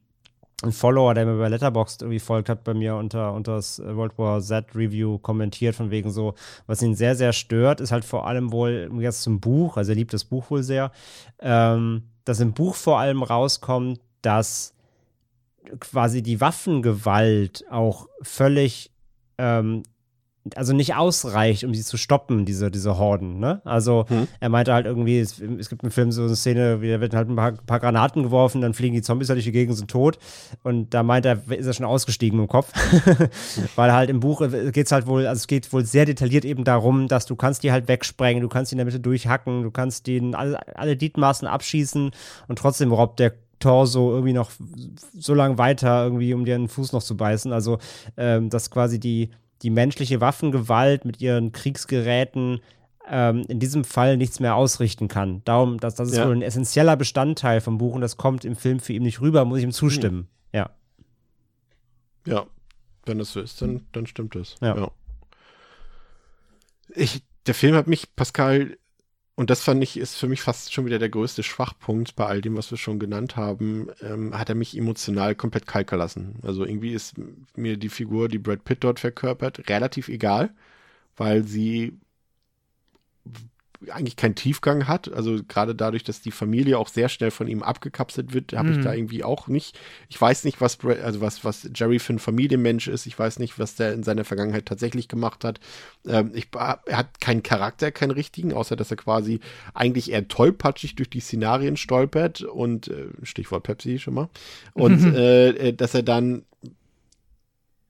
ein Follower, der mir bei Letterboxd irgendwie folgt, hat bei mir unter, unter das World War Z Review kommentiert, von wegen so, was ihn sehr, sehr stört, ist halt vor allem wohl Gegensatz zum Buch, also er liebt das Buch wohl sehr, ähm, dass im Buch vor allem rauskommt, dass quasi die Waffengewalt auch völlig ähm, also nicht ausreicht, um sie zu stoppen, diese, diese Horden. Ne? Also Hm. er meinte halt irgendwie, es, es gibt im Film so eine Szene, wie da wird halt ein paar, paar Granaten geworfen, dann fliegen die Zombies halt durch die Gegend und sind tot. Und da meint er, ist er schon ausgestiegen im Kopf. Weil halt im Buch geht es halt wohl, also es geht wohl sehr detailliert eben darum, dass du kannst die halt wegsprengen, du kannst die in der Mitte durchhacken, du kannst denen alle, alle Gliedmaßen abschießen und trotzdem robbt der Torso irgendwie noch so lang weiter, irgendwie, um dir einen Fuß noch zu beißen. Also, ähm, dass quasi die, die menschliche Waffengewalt mit ihren Kriegsgeräten ähm, in diesem Fall nichts mehr ausrichten kann. Darum, dass das ist Ja. wohl ein essentieller Bestandteil vom Buch und das kommt im Film für ihn nicht rüber, muss ich ihm zustimmen. Ja. Ja, wenn das so ist, dann, dann stimmt das. Ja. Ich, der Film hat mich, Pascal, und das fand ich, ist für mich fast schon wieder der größte Schwachpunkt bei all dem, was wir schon genannt haben, ähm, hat er mich emotional komplett kalt gelassen. Also irgendwie ist mir die Figur, die Brad Pitt dort verkörpert, relativ egal, weil sie eigentlich keinen Tiefgang hat. Also gerade dadurch, dass die Familie auch sehr schnell von ihm abgekapselt wird, habe ich Mhm. da irgendwie auch nicht. Ich weiß nicht, was also was was Jerry für ein Familienmensch ist. Ich weiß nicht, was der in seiner Vergangenheit tatsächlich gemacht hat. Ähm, ich, er hat keinen Charakter, keinen richtigen, außer dass er quasi eigentlich eher tollpatschig durch die Szenarien stolpert und äh, Stichwort Pepsi schon mal und Mhm. äh, dass er dann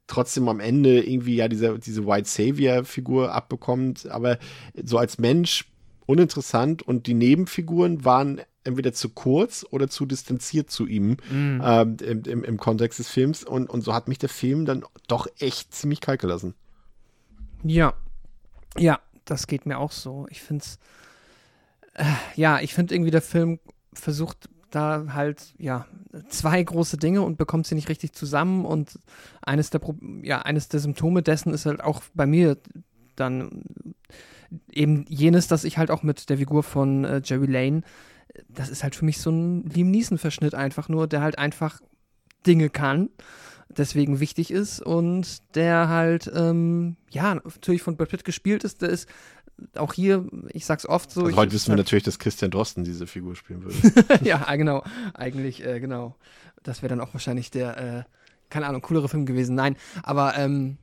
trotzdem am Ende irgendwie ja diese, diese White Savior-Figur abbekommt, aber so als Mensch uninteressant und die Nebenfiguren waren entweder zu kurz oder zu distanziert zu ihm Mhm. ähm, im, im, im Kontext des Films und, und so hat mich der Film dann doch echt ziemlich kalt gelassen. Ja. Ja, das geht mir auch so. Ich finde es. Äh, ja, ich finde irgendwie, der Film versucht da halt, ja, zwei große Dinge und bekommt sie nicht richtig zusammen. Und eines der, Pro ja, eines der Symptome dessen ist halt auch bei mir dann eben jenes, dass ich halt auch mit der Figur von äh, Jerry Lane, das ist halt für mich so ein Liam Neeson-Verschnitt einfach nur, der halt einfach Dinge kann deswegen wichtig ist und der halt, ähm, ja, natürlich von Brad Pitt gespielt ist, der ist auch hier, ich sag's oft so. Also ich, heute wissen wir halt- natürlich, dass Christian Drosten diese Figur spielen würde. ja, genau, eigentlich, äh, genau. Das wäre dann auch wahrscheinlich der, äh, keine Ahnung, coolere Film gewesen. Nein, aber, ähm,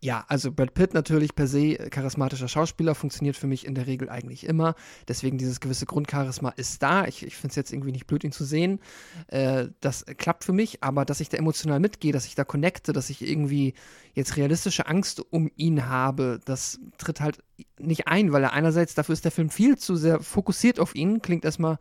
ja, also Brad Pitt natürlich per se äh, charismatischer Schauspieler, funktioniert für mich in der Regel eigentlich immer. Deswegen dieses gewisse Grundcharisma ist da. Ich, ich finde es jetzt irgendwie nicht blöd, ihn zu sehen. Äh, das klappt für mich, aber dass ich da emotional mitgehe, dass ich da connecte, dass ich irgendwie jetzt realistische Angst um ihn habe, das tritt halt nicht ein, weil er einerseits, dafür ist der Film viel zu sehr fokussiert auf ihn, klingt erstmal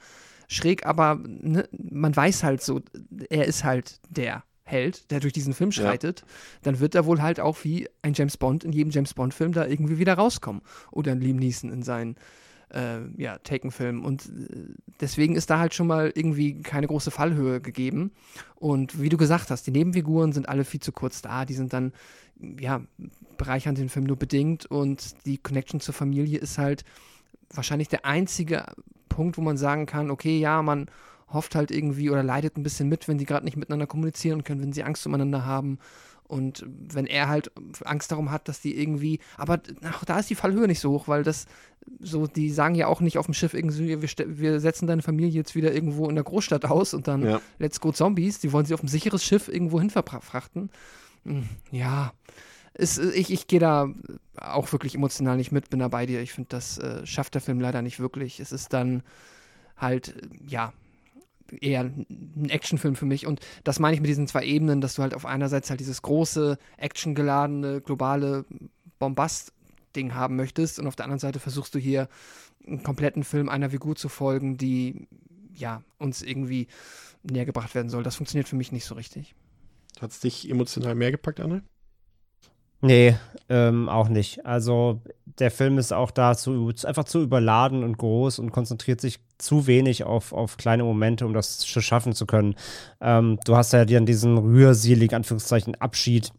schräg, aber ne, man weiß halt so, er ist halt der Held, der durch diesen Film Ja. schreitet, dann wird er wohl halt auch wie ein James Bond in jedem James Bond-Film da irgendwie wieder rauskommen. Oder ein Liam Neeson in seinen äh, ja, Taken-Film. Und äh, deswegen ist da halt schon mal irgendwie keine große Fallhöhe gegeben. Und wie du gesagt hast, die Nebenfiguren sind alle viel zu kurz da. Die sind dann, ja, bereichern den Film nur bedingt. Und die Connection zur Familie ist halt wahrscheinlich der einzige Punkt, wo man sagen kann, okay, ja, man hofft halt irgendwie oder leidet ein bisschen mit, wenn die gerade nicht miteinander kommunizieren können, wenn sie Angst umeinander haben. Und wenn er halt Angst darum hat, dass die irgendwie, aber auch da ist die Fallhöhe nicht so hoch, weil das so, die sagen ja auch nicht auf dem Schiff irgendwie, wir, wir setzen deine Familie jetzt wieder irgendwo in der Großstadt aus und dann Ja. let's go Zombies. Die wollen sie auf ein sicheres Schiff irgendwo hin verfrachten. Hm, Ja, ist, ich, ich gehe da auch wirklich emotional nicht mit, bin da bei dir. Ich finde, das äh, schafft der Film leider nicht wirklich. Es ist dann halt, ja, eher ein Actionfilm für mich. Und das meine ich mit diesen zwei Ebenen, dass du halt auf einerseits halt dieses große, actiongeladene, globale Bombast-Ding haben möchtest und auf der anderen Seite versuchst du hier einen kompletten Film einer Figur zu folgen, die ja uns irgendwie näher gebracht werden soll. Das funktioniert für mich nicht so richtig. Hat es dich emotional mehr gepackt, Anne? Nee, ähm, auch nicht. Also der Film ist auch da zu, einfach zu überladen und groß und konzentriert sich zu wenig auf, auf kleine Momente, um das schaffen zu können. Ähm, du hast ja dann diesen rührseligen, Anführungszeichen, Abschied,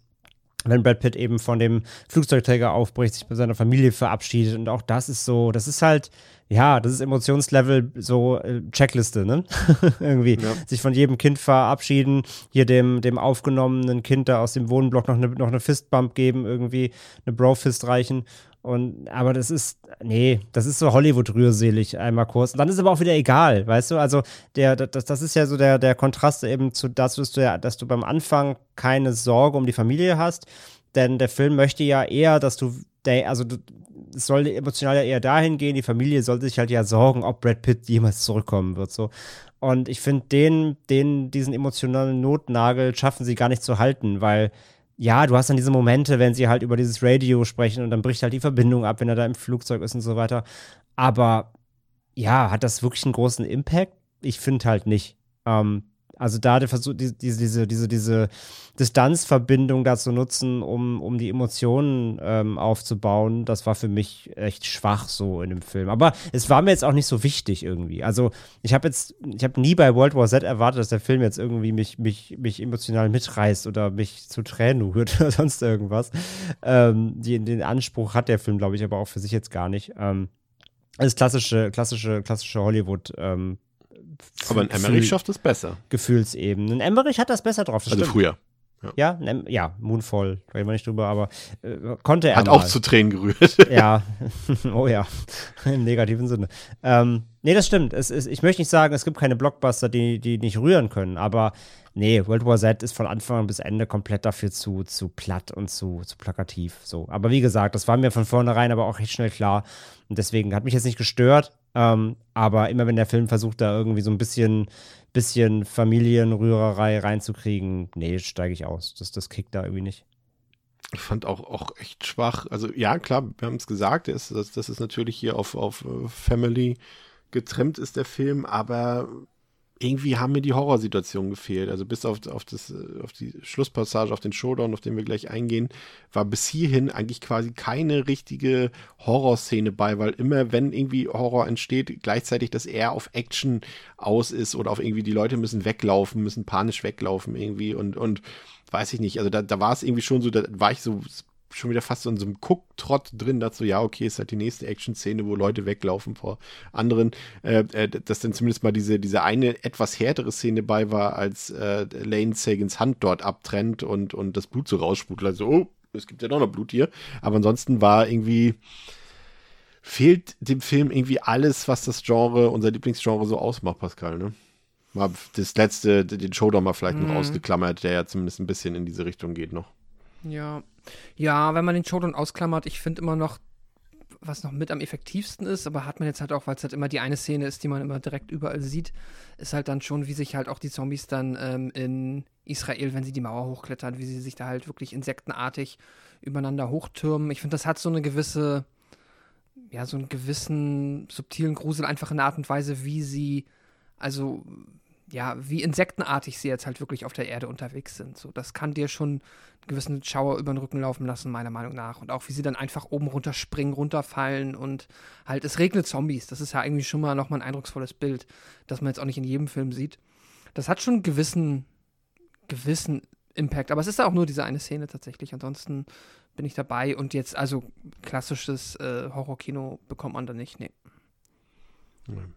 wenn Brad Pitt eben von dem Flugzeugträger aufbricht, sich bei seiner Familie verabschiedet und auch das ist so, das ist halt, ja, das ist Emotionslevel so äh, Checkliste, ne? Irgendwie Ja. sich von jedem Kind verabschieden, hier dem, dem aufgenommenen Kind da aus dem Wohnblock noch eine, noch eine Fistbump geben, irgendwie eine Bro-Fist reichen. Und, aber das ist, nee, das ist so Hollywood-rührselig einmal kurz. Und dann ist aber auch wieder egal, weißt du? Also, der, das, das ist ja so der, der Kontrast eben zu dass du ja, dass du beim Anfang keine Sorge um die Familie hast. denn der Film möchte ja eher, dass du, also du, es soll emotional ja eher dahin gehen, die Familie sollte sich halt ja sorgen, ob Brad Pitt jemals zurückkommen wird, so. Und ich finde, den, den, diesen emotionalen Notnagel schaffen sie gar nicht zu halten, weil ja, du hast dann diese Momente, wenn sie halt über dieses Radio sprechen und dann bricht halt die Verbindung ab, wenn er da im Flugzeug ist und so weiter. Aber ja, hat das wirklich einen großen Impact? Ich finde halt nicht. Ähm, also da versucht diese, diese, diese, diese Distanzverbindung da zu nutzen, um, um die Emotionen ähm, aufzubauen, das war für mich echt schwach so in dem Film. Aber es war mir jetzt auch nicht so wichtig irgendwie. Also ich habe jetzt, ich habe nie bei World War Z erwartet, dass der Film jetzt irgendwie mich, mich, mich emotional mitreißt oder mich zu Tränen rührt oder sonst irgendwas. Ähm, die, den Anspruch hat der Film, glaube ich, aber auch für sich jetzt gar nicht. Ähm, das klassische, klassische, klassische Hollywood ähm, aber ein Emmerich schafft es besser. Gefühlsebenen. Ein Emmerich hat das besser drauf. Das also stimmt. früher. Ja, ja, ja Moonfall, reden wir nicht drüber, aber äh, konnte er Hat mal. auch zu Tränen gerührt. Ja, oh ja, im negativen Sinne. Ähm, nee, das stimmt. Es, es, ich möchte nicht sagen, es gibt keine Blockbuster, die, die nicht rühren können, aber nee, World War Z ist von Anfang bis Ende komplett dafür zu, zu platt und zu, zu plakativ. So. Aber wie gesagt, das war mir von vornherein aber auch recht schnell klar. Und deswegen hat mich jetzt nicht gestört. Ähm, aber immer wenn der Film versucht, da irgendwie so ein bisschen, bisschen Familienrührerei reinzukriegen, nee, steige ich aus. Das, das kickt da irgendwie nicht. Ich fand auch, auch echt schwach. Also ja, klar, wir haben es gesagt, das, das, das ist natürlich hier auf, auf äh, Family getrimmt ist der Film, aber irgendwie haben mir die Horrorsituationen gefehlt. Also bis auf, auf, das, auf die Schlusspassage, auf den Showdown, auf den wir gleich eingehen, war bis hierhin eigentlich quasi keine richtige Horrorszene bei, weil immer, wenn irgendwie Horror entsteht, gleichzeitig, dass er auf Action aus ist oder auf irgendwie die Leute müssen weglaufen, müssen panisch weglaufen irgendwie und, und weiß ich nicht. Also da, da war es irgendwie schon so, da war ich so schon wieder fast so in so einem Gucktrott drin, dazu, ja, okay, ist halt die nächste Action-Szene, wo Leute weglaufen vor anderen, äh, äh, dass dann zumindest mal diese, diese eine etwas härtere Szene bei war, als äh, Lane Sagans Hand dort abtrennt und, und das Blut so raussprudelt. Also, oh, es gibt ja doch noch Blut hier. Aber ansonsten war irgendwie, fehlt dem Film irgendwie alles, was das Genre, unser Lieblingsgenre so ausmacht, Pascal, ne? Mal das letzte, den Showdown mal vielleicht mhm. noch ausgeklammert, der ja zumindest ein bisschen in diese Richtung geht noch. Ja. Ja, wenn man den Showdown ausklammert, ich finde immer noch, was noch mit am effektivsten ist, aber hat man jetzt halt auch, weil es halt immer die eine Szene ist, die man immer direkt überall sieht, ist halt dann schon, wie sich halt auch die Zombies dann ähm, in Israel, wenn sie die Mauer hochklettern, wie sie sich da halt wirklich insektenartig übereinander hochtürmen. Ich finde, das hat so eine gewisse, ja, so einen gewissen subtilen Grusel, einfach in der Art und Weise, wie sie, also ja, wie insektenartig sie jetzt halt wirklich auf der Erde unterwegs sind. So, das kann dir schon einen gewissen Schauer über den Rücken laufen lassen, meiner Meinung nach. Und auch wie sie dann einfach oben runterspringen, runterfallen und halt, es regnet Zombies. Das ist ja irgendwie schon mal nochmal ein eindrucksvolles Bild, das man jetzt auch nicht in jedem Film sieht. Das hat schon einen gewissen, gewissen Impact. Aber es ist ja auch nur diese eine Szene tatsächlich. Ansonsten bin ich dabei und jetzt, also klassisches äh, Horrorkino bekommt man da nicht, nee. Mhm.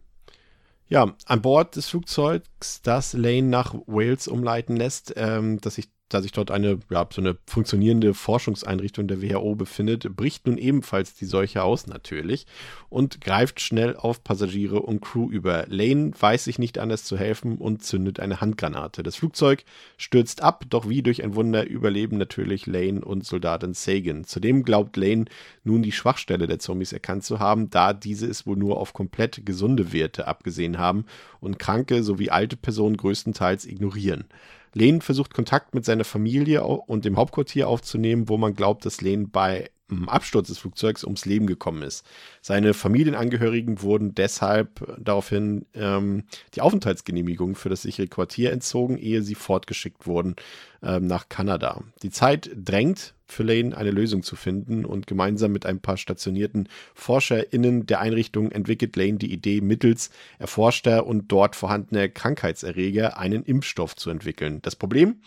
Ja, an Bord des Flugzeugs, das Lane nach Wales umleiten lässt, ähm, dass sich da sich dort eine, ja, so eine funktionierende Forschungseinrichtung der WHO befindet, bricht nun ebenfalls die Seuche aus, natürlich, und greift schnell auf Passagiere und Crew über. Lane weiß sich nicht anders zu helfen und zündet eine Handgranate. Das Flugzeug stürzt ab, doch wie durch ein Wunder überleben natürlich Lane und Soldatin Sagan. Zudem glaubt Lane nun die Schwachstelle der Zombies erkannt zu haben, da diese es wohl nur auf komplett gesunde Werte abgesehen haben und kranke sowie alte Personen größtenteils ignorieren. Len versucht Kontakt mit seiner Familie und dem Hauptquartier aufzunehmen, wo man glaubt, dass Len bei Absturz des Flugzeugs ums Leben gekommen ist. Seine Familienangehörigen wurden deshalb daraufhin ähm, die Aufenthaltsgenehmigung für das sichere Quartier entzogen, ehe sie fortgeschickt wurden ähm, nach Kanada. Die Zeit drängt für Lane eine Lösung zu finden und gemeinsam mit ein paar stationierten ForscherInnen der Einrichtung entwickelt Lane die Idee, mittels erforschter und dort vorhandener Krankheitserreger einen Impfstoff zu entwickeln. Das Problem?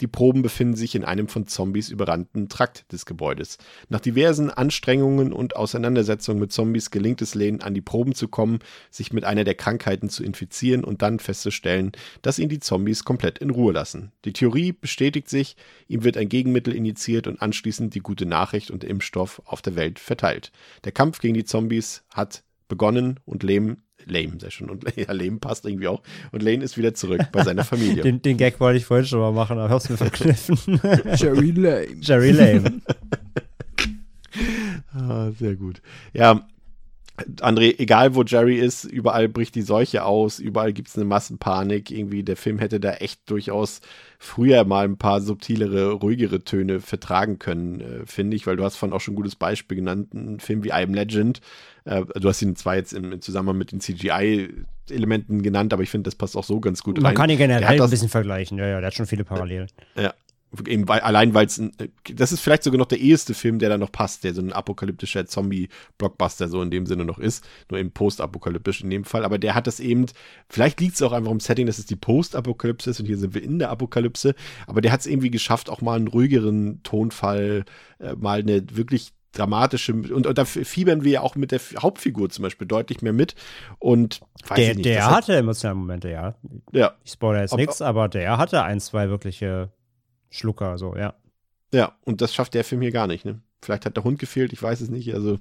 Die Proben befinden sich in einem von Zombies überrannten Trakt des Gebäudes. Nach diversen Anstrengungen und Auseinandersetzungen mit Zombies gelingt es Lane, an die Proben zu kommen, sich mit einer der Krankheiten zu infizieren und dann festzustellen, dass ihn die Zombies komplett in Ruhe lassen. Die Theorie bestätigt sich, ihm wird ein Gegenmittel injiziert und anschließend die gute Nachricht und der Impfstoff auf der Welt verteilt. Der Kampf gegen die Zombies hat begonnen und Lane lame, sehr schön. Und ja, lame passt irgendwie auch. Und Lane ist wieder zurück bei seiner Familie. Den, den Gag wollte ich vorhin schon mal machen, aber ich hab's mir verkniffen. Jerry Lame. Jerry Lame. Ah, sehr gut. Ja, André, egal wo Jerry ist, überall bricht die Seuche aus, überall gibt es eine Massenpanik. Irgendwie, der Film hätte da echt durchaus früher mal ein paar subtilere, ruhigere Töne vertragen können, äh, finde ich, weil du hast von auch schon ein gutes Beispiel genannt, ein Film wie I Am Legend. Äh, du hast ihn zwar jetzt im, im Zusammenhang mit den CGI-Elementen genannt, aber ich finde, das passt auch so ganz gut Man rein. kann ihn generell ein bisschen vergleichen. Ja, ja, der hat schon viele Parallelen. Ja. Eben weil, allein weil es das ist vielleicht sogar noch der eheste Film, der da noch passt, der so ein apokalyptischer Zombie-Blockbuster so in dem Sinne noch ist, nur eben postapokalyptisch in dem Fall, aber der hat das eben, vielleicht liegt es auch einfach im Setting, dass es die Postapokalypse ist und hier sind wir in der Apokalypse, aber der hat es irgendwie geschafft, auch mal einen ruhigeren Tonfall, äh, mal eine wirklich dramatische, und, und da fiebern wir ja auch mit der Hauptfigur zum Beispiel deutlich mehr mit. Und weiß Der, ich nicht, der das hat- hatte emotionale Momente, ja. ja, Ich spoilere jetzt nichts, aber der hatte ein, zwei wirkliche Schlucker, so, ja. ja, und das schafft der Film hier gar nicht, ne? Vielleicht hat der Hund gefehlt, ich weiß es nicht, also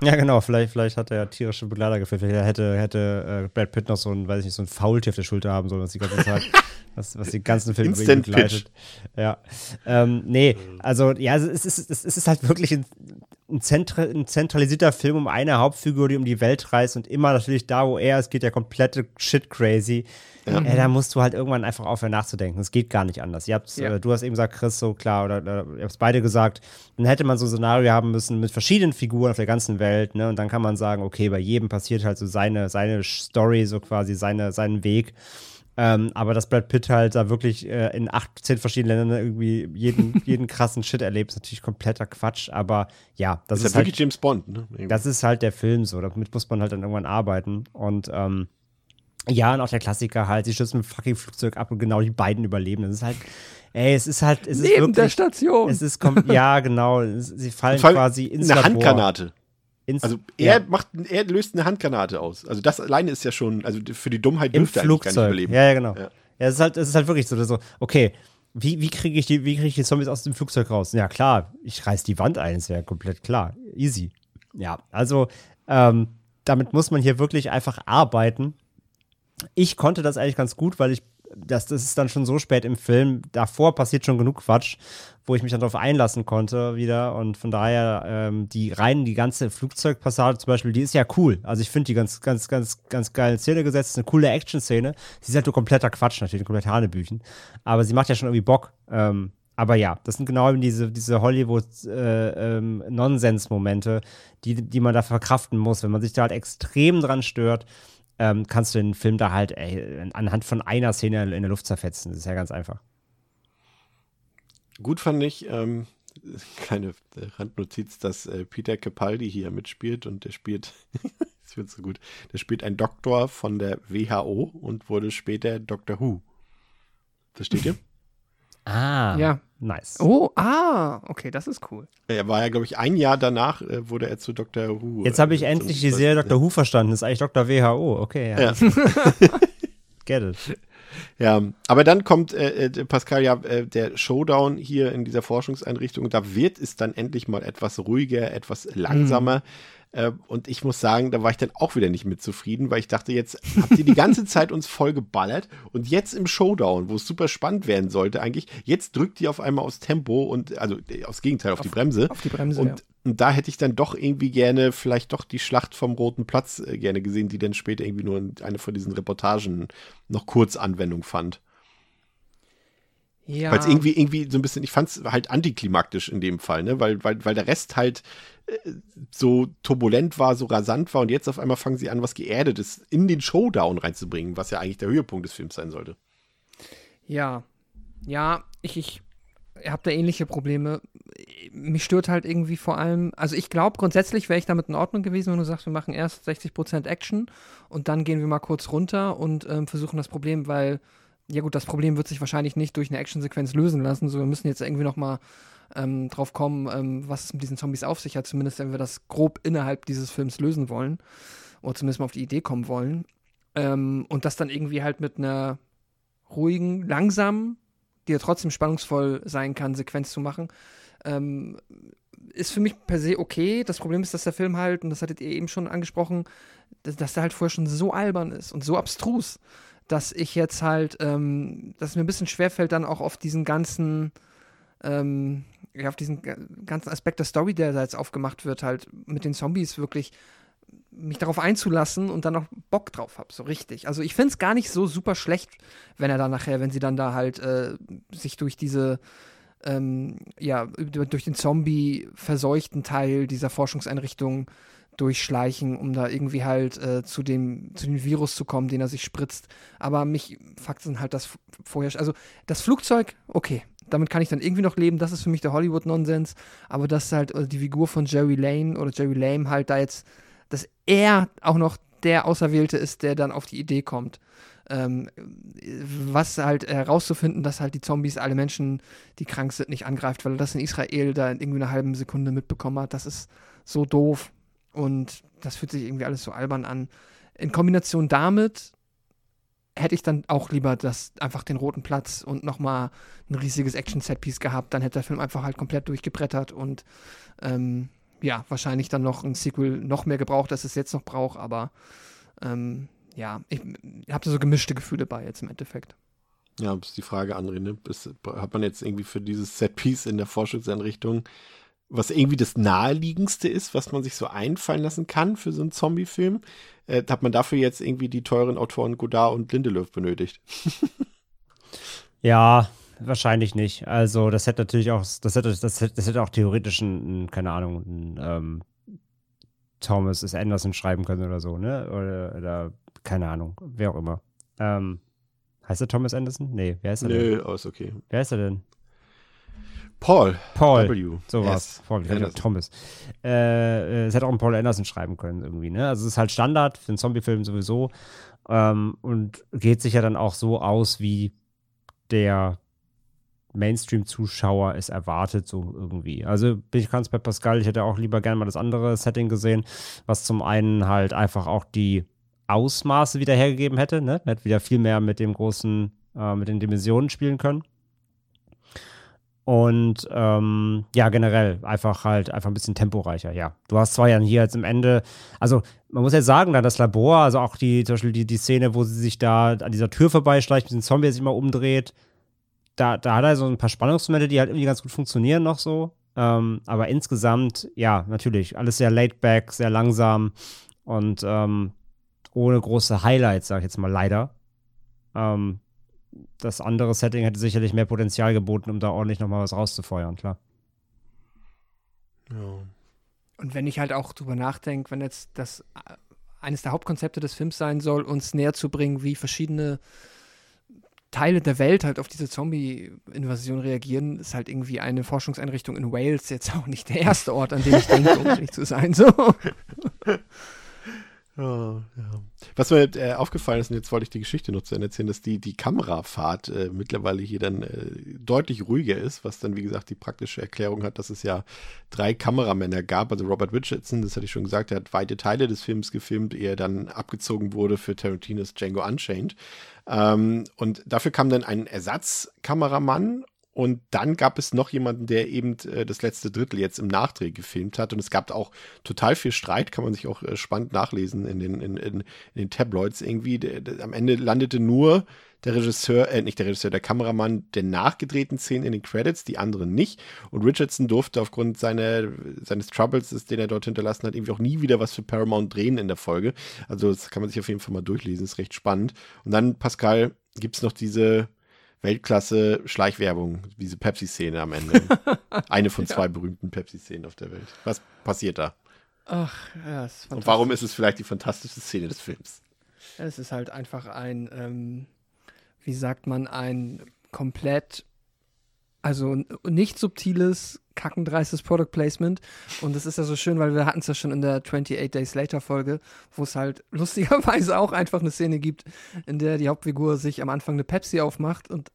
Ja, genau, vielleicht, vielleicht hat er tierische Begleiter gefällt. Vielleicht hätte, hätte äh, Brad Pitt noch so ein, weiß ich nicht, so ein Faultier auf der Schulter haben sollen, was die ganze Zeit, was, was den ganzen Film über ihn Instant begleitet. Ja. Ähm, nee, also ja, es ist, es ist halt wirklich ein, ein, zentra ein zentralisierter Film um eine Hauptfigur, die um die Welt reist und immer natürlich da, wo er ist, geht der komplette Shit crazy. Ja. da musst du halt irgendwann einfach aufhören nachzudenken. Es geht gar nicht anders. Ihr habt's, Ja. äh, du hast eben gesagt, Chris, so klar, oder, oder ihr habt es beide gesagt, dann hätte man so Szenario haben müssen mit verschiedenen Figuren auf der ganzen Welt, ne? Und dann kann man sagen, okay, bei jedem passiert halt so seine, seine Story, so quasi seine, seinen Weg. Ähm, aber dass Brad Pitt halt da wirklich äh, in acht, zehn verschiedenen Ländern irgendwie jeden, jeden krassen Shit erlebt, ist natürlich kompletter Quatsch. Aber ja, das ist, ist halt wirklich James Bond, ne? Irgendwie. das ist halt der Film so. Damit muss man halt dann irgendwann arbeiten. Und ähm, ja, und auch der Klassiker halt, sie stürzen mit fucking Flugzeug ab und genau die beiden überleben. Das ist halt, ey, es ist halt, es ist Neben der wirklich, Station. es ist, ja, genau, es, sie fallen allem quasi ins eine Labor. Handgranate. Ins, Also er ja, macht, er löst eine Handgranate aus. Also das alleine ist ja schon, also für die Dummheit im dürfte er eigentlich gar nicht Flugzeug. überleben. Ja, ja, genau. Ja. Ja, es ist halt, es ist halt wirklich so, so okay, wie, wie kriege ich die, wie kriege ich die Zombies aus dem Flugzeug raus? Ja, klar, ich reiß die Wand ein, ist ja komplett klar. Easy. Ja, also, ähm, damit muss man hier wirklich einfach arbeiten. Ich konnte das eigentlich ganz gut, weil ich, das, das ist dann schon so spät im Film, davor passiert schon genug Quatsch, wo ich mich dann darauf einlassen konnte wieder. Und von daher, ähm, die rein, die ganze Flugzeugpassage zum Beispiel, die ist ja cool. Also ich finde die ganz, ganz, ganz, ganz geil in Szene gesetzt, eine coole Action-Szene. Sie ist halt nur kompletter Quatsch natürlich, komplett Hanebüchen. Aber sie macht ja schon irgendwie Bock. Ähm, aber ja, das sind genau eben diese, diese Hollywood-Nonsens-Momente, die, die man da verkraften muss. Wenn man sich da halt extrem dran stört, ähm, kannst du den Film da halt ey, anhand von einer Szene in der Luft zerfetzen. Das ist ja ganz einfach. Gut fand ich, ähm, kleine äh, Randnotiz, dass äh, Peter Capaldi hier mitspielt und der spielt, das wird so gut, der spielt ein Doktor von der WHO und wurde später Doctor Who. Versteht ihr? Ah, Ja. nice. Oh, ah, okay, das ist cool. Er war ja, glaube ich, ein Jahr danach äh, wurde er zu Dr. Who. Jetzt habe ich äh, endlich die Serie Dr. Who verstanden. Das ist eigentlich Dr. WHO. Okay, ja. Ja. Get it. Ja, aber dann kommt äh, äh, Pascal ja äh, der Showdown hier in dieser Forschungseinrichtung. Da wird es dann endlich mal etwas ruhiger, etwas langsamer. Äh, und ich muss sagen, da war ich dann auch wieder nicht mit zufrieden, weil ich dachte, jetzt habt ihr die ganze Zeit uns voll geballert und jetzt im Showdown, wo es super spannend werden sollte, eigentlich, jetzt drückt ihr auf einmal aufs Tempo und also äh, aufs Gegenteil, auf, die Bremse. Auf die Bremse, Und, ja. und da hätte ich dann doch irgendwie gerne, vielleicht doch die Schlacht vom Roten Platz äh, gerne gesehen, die dann später irgendwie nur in eine von diesen Reportagen noch kurz Anwendung fand. Ja. Weil es irgendwie, irgendwie so ein bisschen, ich fand es halt antiklimaktisch in dem Fall, ne? Weil, weil, weil der Rest halt so turbulent war, so rasant war und jetzt auf einmal fangen sie an, was Geerdetes in den Showdown reinzubringen, was ja eigentlich der Höhepunkt des Films sein sollte. Ja, ja, ich, ich habe da ähnliche Probleme. Mich stört halt irgendwie vor allem, also ich glaube, grundsätzlich wäre ich damit in Ordnung gewesen, wenn du sagst, wir machen erst 60% Action und dann gehen wir mal kurz runter und ähm, versuchen das Problem, weil, ja gut, das Problem wird sich wahrscheinlich nicht durch eine Actionsequenz lösen lassen, so wir müssen jetzt irgendwie noch mal ähm, drauf kommen, ähm, was es mit diesen Zombies auf sich hat, zumindest wenn wir das grob innerhalb dieses Films lösen wollen oder zumindest mal auf die Idee kommen wollen. Ähm, und das dann irgendwie halt mit einer ruhigen, langsamen, die ja trotzdem spannungsvoll sein kann, Sequenz zu machen, ähm, ist für mich per se okay. Das Problem ist, dass der Film halt, und das hattet ihr eben schon angesprochen, dass, dass der halt vorher schon so albern ist und so abstrus, dass ich jetzt halt, ähm, dass es mir ein bisschen schwerfällt, dann auch auf diesen ganzen, ähm, ja, auf diesen ganzen Aspekt der Story, der da jetzt aufgemacht wird, halt mit den Zombies wirklich mich darauf einzulassen und dann noch Bock drauf habe, so richtig. Also ich finde es gar nicht so super schlecht, wenn er dann nachher, wenn sie dann da halt äh, sich durch diese ähm, ja, durch den Zombie verseuchten Teil dieser Forschungseinrichtung durchschleichen, um da irgendwie halt äh, zu, dem, zu dem Virus zu kommen, den er sich spritzt. Aber mich fuckt dann halt das vorher. Also das Flugzeug, okay, damit kann ich dann irgendwie noch leben. Das ist für mich der Hollywood-Nonsens. Aber dass halt äh, die Figur von Jerry Lane oder Jerry Lame halt da jetzt, dass er auch noch der Auserwählte ist, der dann auf die Idee kommt. Ähm, was halt herauszufinden, dass halt die Zombies alle Menschen, die krank sind, nicht angreift, weil er das in Israel da in irgendwie einer halben Sekunde mitbekommen hat. Das ist so doof. Und das fühlt sich irgendwie alles so albern an. In Kombination damit hätte ich dann auch lieber das einfach den roten Platz und nochmal ein riesiges Action-Setpiece gehabt. Dann hätte der Film einfach halt komplett durchgebrettert und ähm, ja, wahrscheinlich dann noch ein Sequel noch mehr gebraucht, als es jetzt noch braucht, aber ähm, ja, ich, ich habe so gemischte Gefühle bei jetzt im Endeffekt. Ja, das ist die Frage, André, ne? Ist, hat man jetzt irgendwie für dieses Setpiece in der Forschungseinrichtung, was irgendwie das naheliegendste ist, was man sich so einfallen lassen kann für so einen Zombie-Film, äh, hat man dafür jetzt irgendwie die teuren Autoren Godard und Lindelöf benötigt? ja, wahrscheinlich nicht. Also das hätte natürlich auch, das hätte, das hätte, das hätte auch theoretisch ein, keine Ahnung, ein ähm, Thomas S. Anderson schreiben können oder so, ne? Oder, oder keine Ahnung, wer auch immer. Ähm, heißt er Thomas Anderson? Nee, wer ist er Nö, denn? Nö, ist okay. Wer ist er denn? Paul. Paul. W. So was. Paul, ich Anderson. Thomas. Äh, es hätte auch ein Paul Anderson schreiben können, irgendwie, ne? Also es ist halt Standard für einen Zombie-Film sowieso. Ähm, und geht sich ja dann auch so aus, wie der Mainstream-Zuschauer es erwartet, so irgendwie. Also bin ich ganz bei Pascal, ich hätte auch lieber gerne mal das andere Setting gesehen, was zum einen halt einfach auch die Ausmaße wieder hergegeben hätte, ne? Hätte wieder viel mehr mit dem großen, äh, mit den Dimensionen spielen können. Und ähm, ja, generell einfach halt einfach ein bisschen temporeicher, ja. Du hast zwar ja hier jetzt im Ende, also man muss ja sagen, da das Labor, also auch die, zum Beispiel die, die Szene, wo sie sich da an dieser Tür vorbeischleicht, mit dem Zombie sich immer umdreht, da, da hat er so ein paar Spannungsmomente, die halt irgendwie ganz gut funktionieren noch so. Ähm, aber insgesamt, ja, natürlich, alles sehr laid back, sehr langsam und ähm, ohne große Highlights, sag ich jetzt mal leider. Ähm, das andere Setting hätte sicherlich mehr Potenzial geboten, um da ordentlich nochmal was rauszufeuern, klar. Ja. Und wenn ich halt auch drüber nachdenke, wenn jetzt das äh, eines der Hauptkonzepte des Films sein soll, uns näher zu bringen, wie verschiedene Teile der Welt halt auf diese Zombie-Invasion reagieren, ist halt irgendwie eine Forschungseinrichtung in Wales jetzt auch nicht der erste Ort, an dem ich denke, um ehrlich zu sein. So. Ja, ja. Was mir äh, aufgefallen ist, und jetzt wollte ich die Geschichte noch zu Ende erzählen, dass die, die Kamerafahrt äh, mittlerweile hier dann äh, deutlich ruhiger ist, was dann, wie gesagt, die praktische Erklärung hat, dass es ja drei Kameramänner gab. Also Robert Richardson, das hatte ich schon gesagt, der hat weite Teile des Films gefilmt, ehe er dann abgezogen wurde für Tarantinos Django Unchained. Ähm, und dafür kam dann ein Ersatzkameramann und dann gab es noch jemanden, der eben äh, das letzte Drittel jetzt im Nachdreh gefilmt hat. Und es gab auch total viel Streit, kann man sich auch äh, spannend nachlesen in den, in, in, in den Tabloids irgendwie. Der, der, am Ende landete nur der Regisseur, äh, nicht der Regisseur, der Kameramann der nachgedrehten Szenen in den Credits, die anderen nicht. Und Richardson durfte aufgrund seiner, seines Troubles, den er dort hinterlassen hat, irgendwie auch nie wieder was für Paramount drehen in der Folge. Also das kann man sich auf jeden Fall mal durchlesen, ist recht spannend. Und dann, Pascal, gibt es noch diese Weltklasse Schleichwerbung, diese Pepsi-Szene am Ende. Eine von zwei ja. berühmten Pepsi-Szenen auf der Welt. Was passiert da? Ach, ja, ist Und warum ist es vielleicht die fantastischste Szene des Films? Es ist halt einfach ein, ähm, wie sagt man, ein komplett, also nicht subtiles, kackendreistes Product Placement. Und das ist ja so schön, weil wir hatten es ja schon in der 28 Days Later Folge, wo es halt lustigerweise auch einfach eine Szene gibt, in der die Hauptfigur sich am Anfang eine Pepsi aufmacht. Und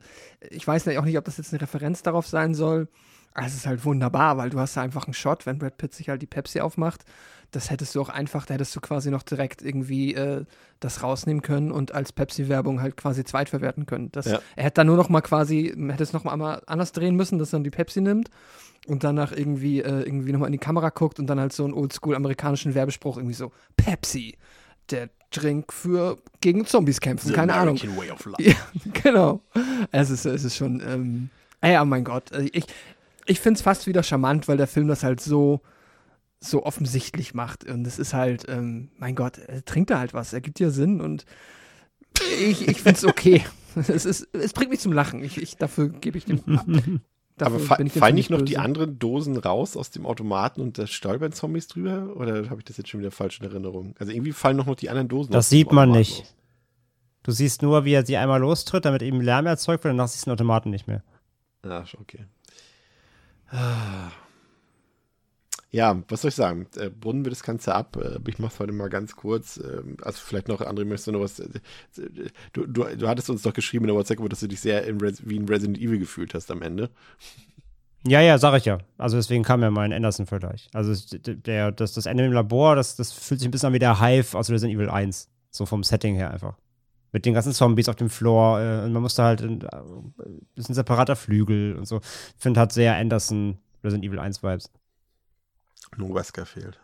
ich weiß auch nicht, ob das jetzt eine Referenz darauf sein soll. Aber es ist halt wunderbar, weil du hast ja einfach einen Shot, wenn Brad Pitt sich halt die Pepsi aufmacht, das hättest du auch einfach, da hättest du quasi noch direkt irgendwie äh, das rausnehmen können und als Pepsi-Werbung halt quasi zweitverwerten können. Das, Ja. Er hätte dann nur noch mal quasi, hätte es noch mal einmal anders drehen müssen, dass er dann die Pepsi nimmt und danach irgendwie, äh, irgendwie nochmal in die Kamera guckt und dann halt so einen oldschool amerikanischen Werbespruch irgendwie so, Pepsi, der Drink für gegen Zombies kämpfen, The keine Ahnung. American Way of Life. Ja, genau. Es ist, es ist schon, ähm, ey, oh mein Gott. Also Ich, ich finde es fast wieder charmant, weil der Film das halt so, so offensichtlich macht. Und es ist halt, ähm, mein Gott, er trinkt da halt was, er gibt dir Sinn und ich, ich finde es okay. es, ist, es bringt mich zum Lachen. Ich, ich, dafür gebe ich dem. Dafür Aber fa ich fallen nicht noch böse. die anderen Dosen raus aus dem Automaten und da stolpern Zombies drüber? Oder habe ich das jetzt schon wieder falsch in Erinnerung? Also irgendwie fallen noch, noch die anderen Dosen Das aus dem sieht man Automaten nicht. raus. Du siehst nur, wie er sie einmal lostritt, damit eben Lärm erzeugt wird, danach siehst du den Automaten nicht mehr. Ja, okay. Ja, was soll ich sagen? Äh, Brunnen wird das Ganze ab. Äh, ich mache es heute mal ganz kurz. Ähm, also vielleicht noch, André, möchtest du noch was? Äh, du, du, du hattest uns doch geschrieben in der WhatsApp, dass du dich sehr in wie in Resident Evil gefühlt hast am Ende. Ja, ja, sag ich ja. Also deswegen kam ja mein Anderson-Vergleich. Also der, das, das Ende im Labor, das, das fühlt sich ein bisschen an wie der Hive aus Resident Evil 1. So vom Setting her einfach. Mit den ganzen Zombies auf dem Floor. Äh, und man musste halt ein äh, bisschen separater Flügel und so. Ich finde, hat sehr Anderson Resident Evil 1 Vibes. Nur Wesker fehlt.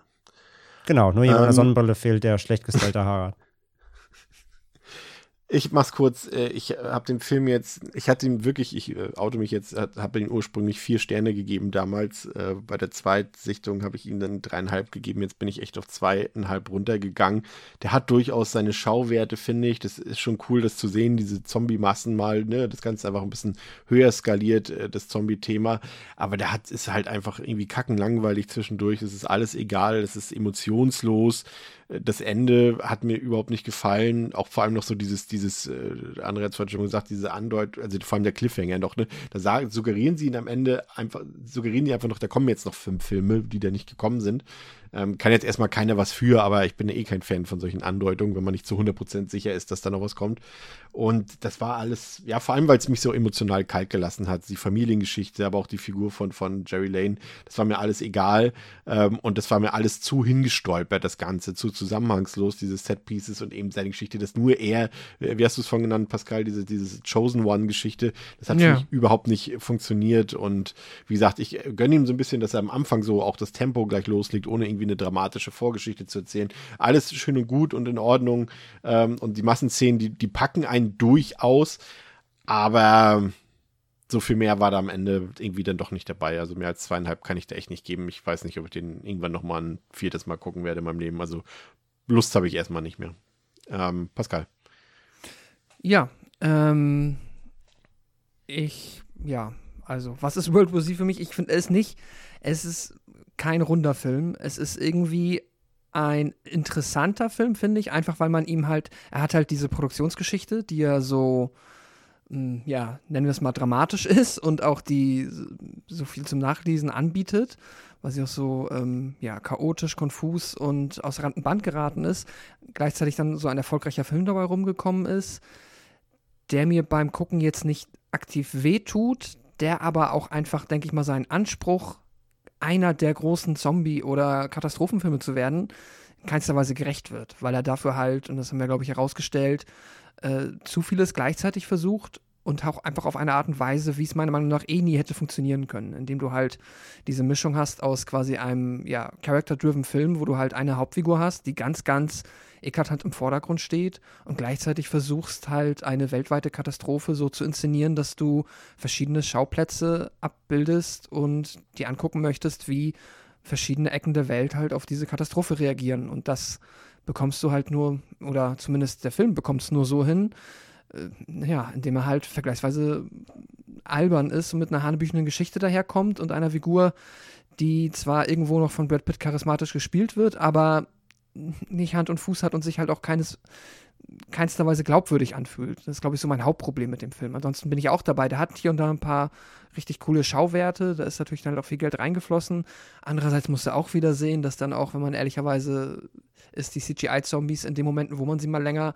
Genau, nur jemand mit einer Ähm. Sonnenbrille fehlt, der schlecht gestylte Haare hat. Ich mach's kurz. äh, Ich habe den Film jetzt, ich hatte ihm wirklich, ich äh, auto mich jetzt, habe ihm ursprünglich vier Sterne gegeben damals. Äh, Bei der Zweitsichtung habe ich ihm dann dreieinhalb gegeben. Jetzt bin ich echt auf zweieinhalb runtergegangen. Der hat durchaus seine Schauwerte, finde ich. Das ist schon cool, das zu sehen, diese Zombie-Massen mal, ne? Das Ganze einfach ein bisschen höher skaliert, äh, das Zombie-Thema. Aber der hat, ist halt einfach irgendwie kackenlangweilig zwischendurch. Es ist alles egal, es ist emotionslos das Ende hat mir überhaupt nicht gefallen. Auch vor allem noch so dieses, dieses, äh, andere hat es schon gesagt, diese Andeut, also vor allem der Cliffhanger noch, ne? Da sagen, suggerieren sie ihn am Ende einfach, suggerieren die einfach noch, da kommen jetzt noch fünf Filme, die da nicht gekommen sind. Ähm, kann jetzt erstmal keiner was für, aber ich bin eh kein Fan von solchen Andeutungen, wenn man nicht zu 100% sicher ist, dass da noch was kommt. Und das war alles, ja, vor allem, weil es mich so emotional kalt gelassen hat. Die Familiengeschichte, aber auch die Figur von, von Jerry Lane, das war mir alles egal. Ähm, und das war mir alles zu hingestolpert, das Ganze, zu zusammenhangslos, diese Set-Pieces und eben seine Geschichte, dass nur er, äh, wie hast du es vorhin genannt, Pascal, diese, diese Chosen One-Geschichte, das hat Ja. für mich überhaupt nicht funktioniert. Und wie gesagt, ich gönne ihm so ein bisschen, dass er am Anfang so auch das Tempo gleich loslegt, ohne irgendwie eine dramatische Vorgeschichte zu erzählen. Alles schön und gut und in Ordnung. Ähm, und die Massenszenen, die, die packen einen durchaus. Aber so viel mehr war da am Ende irgendwie dann doch nicht dabei. Also mehr als zweieinhalb kann ich da echt nicht geben. Ich weiß nicht, ob ich den irgendwann noch mal ein viertes Mal gucken werde in meinem Leben. Also Lust habe ich erstmal nicht mehr. Ähm, Pascal. Ja, ähm, ich, ja, also, was ist World War Z für mich? Ich finde es nicht, es ist kein runder Film. Es ist irgendwie ein interessanter Film, finde ich, einfach weil man ihm halt, er hat halt diese Produktionsgeschichte, die ja so, mh, ja, nennen wir es mal dramatisch ist und auch die so viel zum Nachlesen anbietet, weil sie auch so, ähm, ja, chaotisch, konfus und aus Rand und Band geraten ist. Gleichzeitig dann so ein erfolgreicher Film dabei rumgekommen ist, der mir beim Gucken jetzt nicht aktiv wehtut, der aber auch einfach, denke ich mal, seinen Anspruch, einer der großen Zombie- oder Katastrophenfilme zu werden, in keinster Weise gerecht wird, weil er dafür halt, und das haben wir, glaube ich, herausgestellt, äh, zu vieles gleichzeitig versucht und auch einfach auf eine Art und Weise, wie es meiner Meinung nach eh nie hätte funktionieren können, indem du halt diese Mischung hast aus quasi einem, ja, Character-driven Film, wo du halt eine Hauptfigur hast, die ganz, ganz eklatant im Vordergrund steht und gleichzeitig versuchst halt eine weltweite Katastrophe so zu inszenieren, dass du verschiedene Schauplätze abbildest und dir angucken möchtest, wie verschiedene Ecken der Welt halt auf diese Katastrophe reagieren. Und das bekommst du halt nur, oder zumindest der Film bekommt es nur so hin, äh, ja, indem er halt vergleichsweise albern ist und mit einer hanebüchenden Geschichte daherkommt und einer Figur, die zwar irgendwo noch von Brad Pitt charismatisch gespielt wird, aber nicht Hand und Fuß hat und sich halt auch keines keinster Weise glaubwürdig anfühlt. Das ist, glaube ich, so mein Hauptproblem mit dem Film. Ansonsten bin ich auch dabei. Der hat hier und da ein paar richtig coole Schauwerte. Da ist natürlich dann halt auch viel Geld reingeflossen. Andererseits musst du auch wieder sehen, dass dann auch, wenn man ehrlicherweise ist, die CGI-Zombies in den Momenten, wo man sie mal länger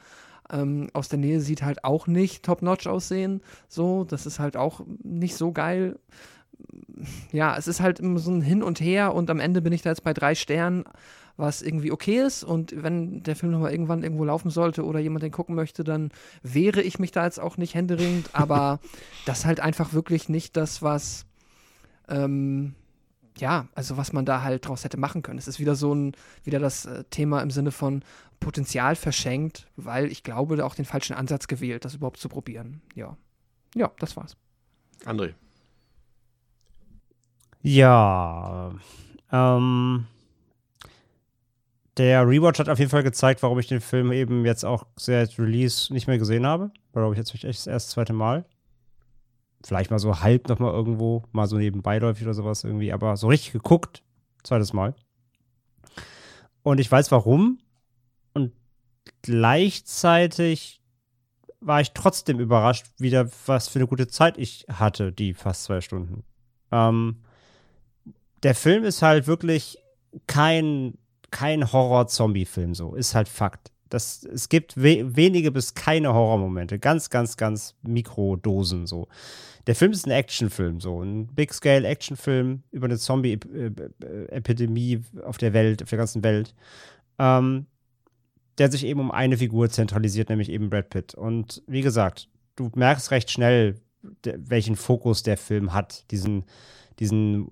ähm, aus der Nähe sieht, halt auch nicht top-notch aussehen. So, das ist halt auch nicht so geil. Ja, es ist halt immer so ein Hin und Her und am Ende bin ich da jetzt bei drei Sternen, was irgendwie okay ist. Und wenn der Film nochmal irgendwann irgendwo laufen sollte oder jemand den gucken möchte, dann wehre ich mich da jetzt auch nicht händeringend. Aber das ist halt einfach wirklich nicht das, was, ähm, ja, also was man da halt draus hätte machen können. Es ist wieder so ein, wieder das äh, Thema im Sinne von Potenzial verschenkt, weil ich glaube, auch den falschen Ansatz gewählt, das überhaupt zu probieren. Ja. Ja, das war's. André. Ja, ähm, der Rewatch hat auf jeden Fall gezeigt, warum ich den Film eben jetzt auch seit Release nicht mehr gesehen habe. Glaube ich jetzt echt das erste, zweite Mal. Vielleicht mal so halb nochmal irgendwo, mal so nebenbeiläufig oder sowas irgendwie, aber so richtig geguckt, zweites Mal. Und ich weiß warum. Und gleichzeitig war ich trotzdem überrascht, wieder was für eine gute Zeit ich hatte, die fast zwei Stunden. Ähm, der Film ist halt wirklich kein, kein Horror-Zombie-Film, so. Ist halt Fakt. Das, es gibt we wenige bis keine Horrormomente. Ganz, ganz, ganz Mikrodosen, so. Der Film ist ein Actionfilm, so. Ein Big-Scale-Actionfilm über eine Zombie-Epidemie auf der Welt, auf der ganzen Welt. Ähm, der sich eben um eine Figur zentralisiert, nämlich eben Brad Pitt. Und wie gesagt, du merkst recht schnell, welchen Fokus der Film hat. Diesen, diesen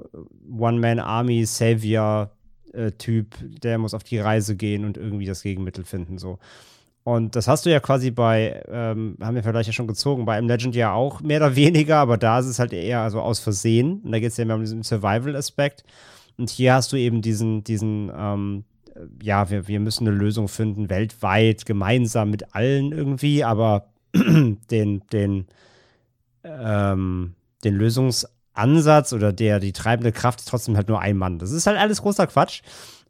One-Man-Army-Savior-Typ, der muss auf die Reise gehen und irgendwie das Gegenmittel finden. So. Und das hast du ja quasi bei, ähm, haben wir vielleicht ja schon gezogen, bei einem Legend ja auch mehr oder weniger, aber da ist es halt eher also aus Versehen. Und da geht es ja mehr um diesen Survival-Aspekt. Und hier hast du eben diesen, diesen, ähm, ja, wir, wir müssen eine Lösung finden, weltweit, gemeinsam mit allen irgendwie, aber den, den, ähm, den Lösungsansatz oder der, die treibende Kraft ist trotzdem halt nur ein Mann. Das ist halt alles großer Quatsch.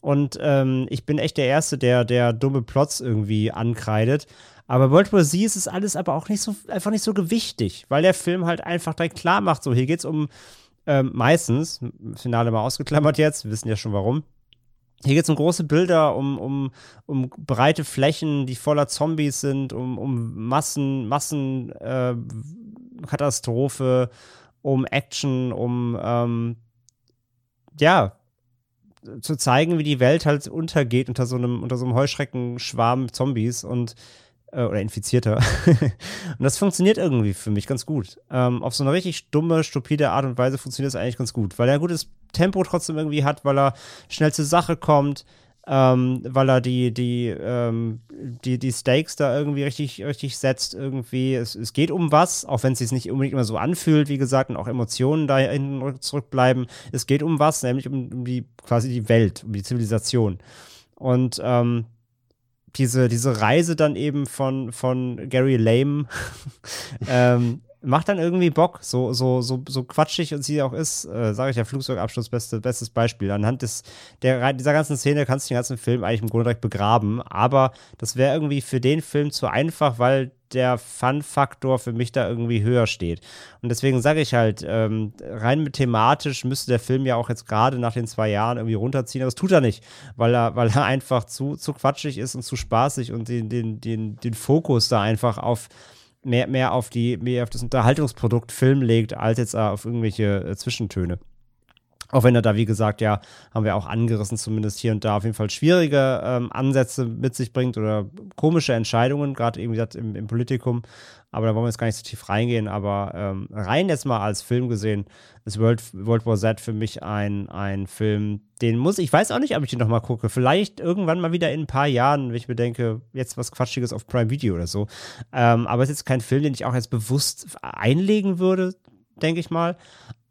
Und ähm, ich bin echt der Erste, der, der dumme Plots irgendwie ankreidet. Aber World War Z ist es alles aber auch nicht so, einfach nicht so gewichtig, weil der Film halt einfach direkt klar macht, so hier geht es um ähm, meistens, Finale mal ausgeklammert jetzt, wir wissen ja schon warum, hier geht es um große Bilder, um, um, um breite Flächen, die voller Zombies sind, um, um Massen, Massenkatastrophe, äh, um Action, um ähm, ja, zu zeigen, wie die Welt halt untergeht unter so einem, unter so einem Heuschreckenschwarm Zombies und äh, oder Infizierter. und das funktioniert irgendwie für mich ganz gut. Ähm, auf so eine richtig dumme, stupide Art und Weise funktioniert das eigentlich ganz gut, weil er ein gutes Tempo trotzdem irgendwie hat, weil er schnell zur Sache kommt, ähm, weil er die, die, ähm, die, die Stakes da irgendwie richtig, richtig setzt, irgendwie. Es, es geht um was, auch wenn es sich nicht unbedingt immer so anfühlt, wie gesagt, und auch Emotionen da hinten zurückbleiben. Es geht um was, nämlich um, um die quasi die Welt, um die Zivilisation. Und ähm, diese, diese Reise dann eben von, von Gary Lame ähm, macht dann irgendwie Bock, so, so, so, so quatschig und sie auch ist, äh, sage ich ja, Flugzeugabsturz, beste, bestes Beispiel. Anhand des, der, dieser ganzen Szene kannst du den ganzen Film eigentlich im Grunde direkt begraben, aber das wäre irgendwie für den Film zu einfach, weil der Fun-Faktor für mich da irgendwie höher steht. Und deswegen sage ich halt, ähm, rein thematisch müsste der Film ja auch jetzt gerade nach den zwei Jahren irgendwie runterziehen, aber das tut er nicht, weil er, weil er einfach zu, zu quatschig ist und zu spaßig und den, den, den, den Fokus da einfach auf mehr, mehr auf die, mehr auf das Unterhaltungsprodukt Film legt, als jetzt auf irgendwelche äh, Zwischentöne. Auch wenn er da, wie gesagt, ja, haben wir auch angerissen, zumindest hier und da auf jeden Fall schwierige ähm, Ansätze mit sich bringt oder komische Entscheidungen, gerade irgendwie im, im Politikum. Aber da wollen wir jetzt gar nicht so tief reingehen. Aber ähm, rein jetzt mal als Film gesehen, ist World, World War Z für mich ein, ein Film, den muss ich weiß auch nicht, ob ich den nochmal gucke. Vielleicht irgendwann mal wieder in ein paar Jahren, wenn ich mir denke, jetzt was Quatschiges auf Prime Video oder so. Ähm, aber es ist jetzt kein Film, den ich auch jetzt bewusst einlegen würde, denke ich mal.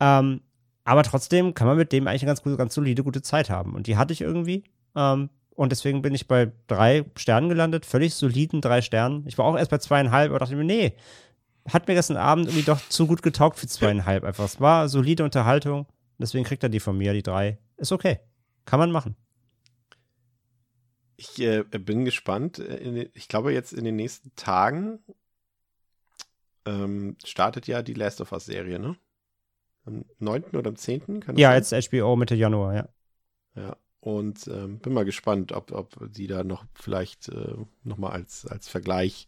Ähm, aber trotzdem kann man mit dem eigentlich eine ganz, gute, ganz solide, gute Zeit haben. Und die hatte ich irgendwie. Ähm, und deswegen bin ich bei drei Sternen gelandet, völlig soliden drei Sternen. Ich war auch erst bei zweieinhalb, aber dachte mir, nee, hat mir gestern Abend irgendwie doch zu gut getaugt für zweieinhalb einfach. Es war solide Unterhaltung. Deswegen kriegt er die von mir, die drei. Ist okay. Kann man machen. Ich äh, bin gespannt. Äh, ich glaube, jetzt in den nächsten Tagen ähm, startet ja die Last of Us-Serie, ne? Am 9. oder am 10. Kann ja, sein? jetzt HBO Mitte Januar, ja. Ja, und ähm, bin mal gespannt, ob, ob die da noch vielleicht äh, nochmal als, als Vergleich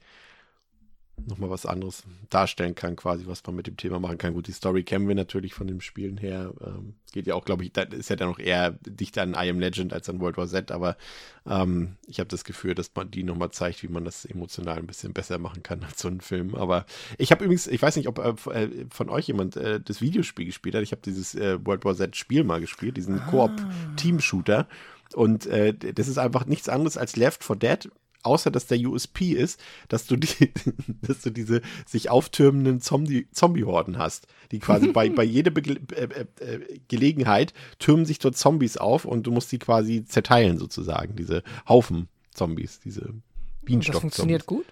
nochmal was anderes darstellen kann, quasi, was man mit dem Thema machen kann. Gut, die Story kennen wir natürlich von dem Spielen her. Ähm, geht ja auch, glaube ich, da ist ja dann noch eher dichter an I Am Legend als an World War Z, aber ähm, ich habe das Gefühl, dass man die nochmal zeigt, wie man das emotional ein bisschen besser machen kann als so ein Film. Aber ich habe übrigens, ich weiß nicht, ob äh, äh von euch jemand äh, das Videospiel gespielt hat. Ich habe dieses äh, World War Z Spiel mal gespielt, diesen ah. Koop-Team-Shooter. Und äh, das ist einfach nichts anderes als Left 4 Dead außer dass der USP ist, dass du die, dass du diese sich auftürmenden Zombie, Zombie-Horden hast, die quasi bei, bei jeder Be äh, äh, äh, Gelegenheit türmen sich dort Zombies auf und du musst die quasi zerteilen sozusagen, diese Haufen Zombies, diese Bienenstock. Das funktioniert gut?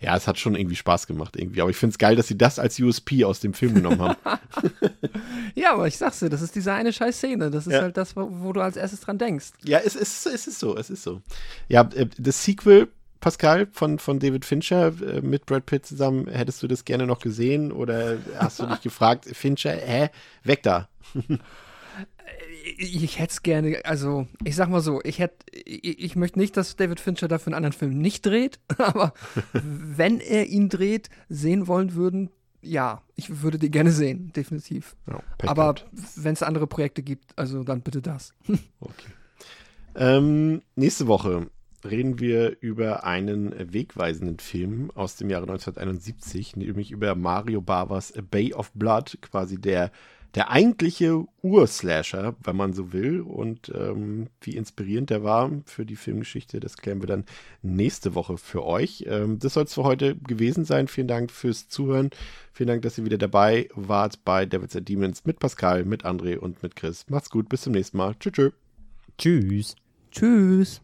Ja, es hat schon irgendwie Spaß gemacht irgendwie. Aber ich finde es geil, dass sie das als USP aus dem Film genommen haben. ja, aber ich sag's dir, das ist diese eine scheiß Szene. Das ist ja. halt das, wo, wo, du als erstes dran denkst. Ja, es, es, es ist so, es ist so. Ja, äh, das Sequel, Pascal, von, von David Fincher äh, mit Brad Pitt zusammen, hättest du das gerne noch gesehen oder hast du dich gefragt, Fincher, hä, weg da? ich hätte es gerne, also ich sag mal so, ich hätte, ich, ich, möchte nicht, dass David Fincher dafür einen anderen Film nicht dreht, aber wenn er ihn dreht, sehen wollen würden, ja, ich würde die gerne sehen, definitiv. Ja, aber wenn es andere Projekte gibt, also dann bitte das. okay. Ähm, nächste Woche reden wir über einen wegweisenden Film aus dem Jahre 1971, nämlich über Mario Bavas A Bay of Blood, quasi der der eigentliche Urslasher, wenn man so will. Und ähm, wie inspirierend der war für die Filmgeschichte, das klären wir dann nächste Woche für euch. Ähm, das soll es für heute gewesen sein. Vielen Dank fürs Zuhören. Vielen Dank, dass ihr wieder dabei wart bei Devils and Demons mit Pascal, mit André und mit Chris. Macht's gut, bis zum nächsten Mal. Tschüss. Tschüss. Tschüss.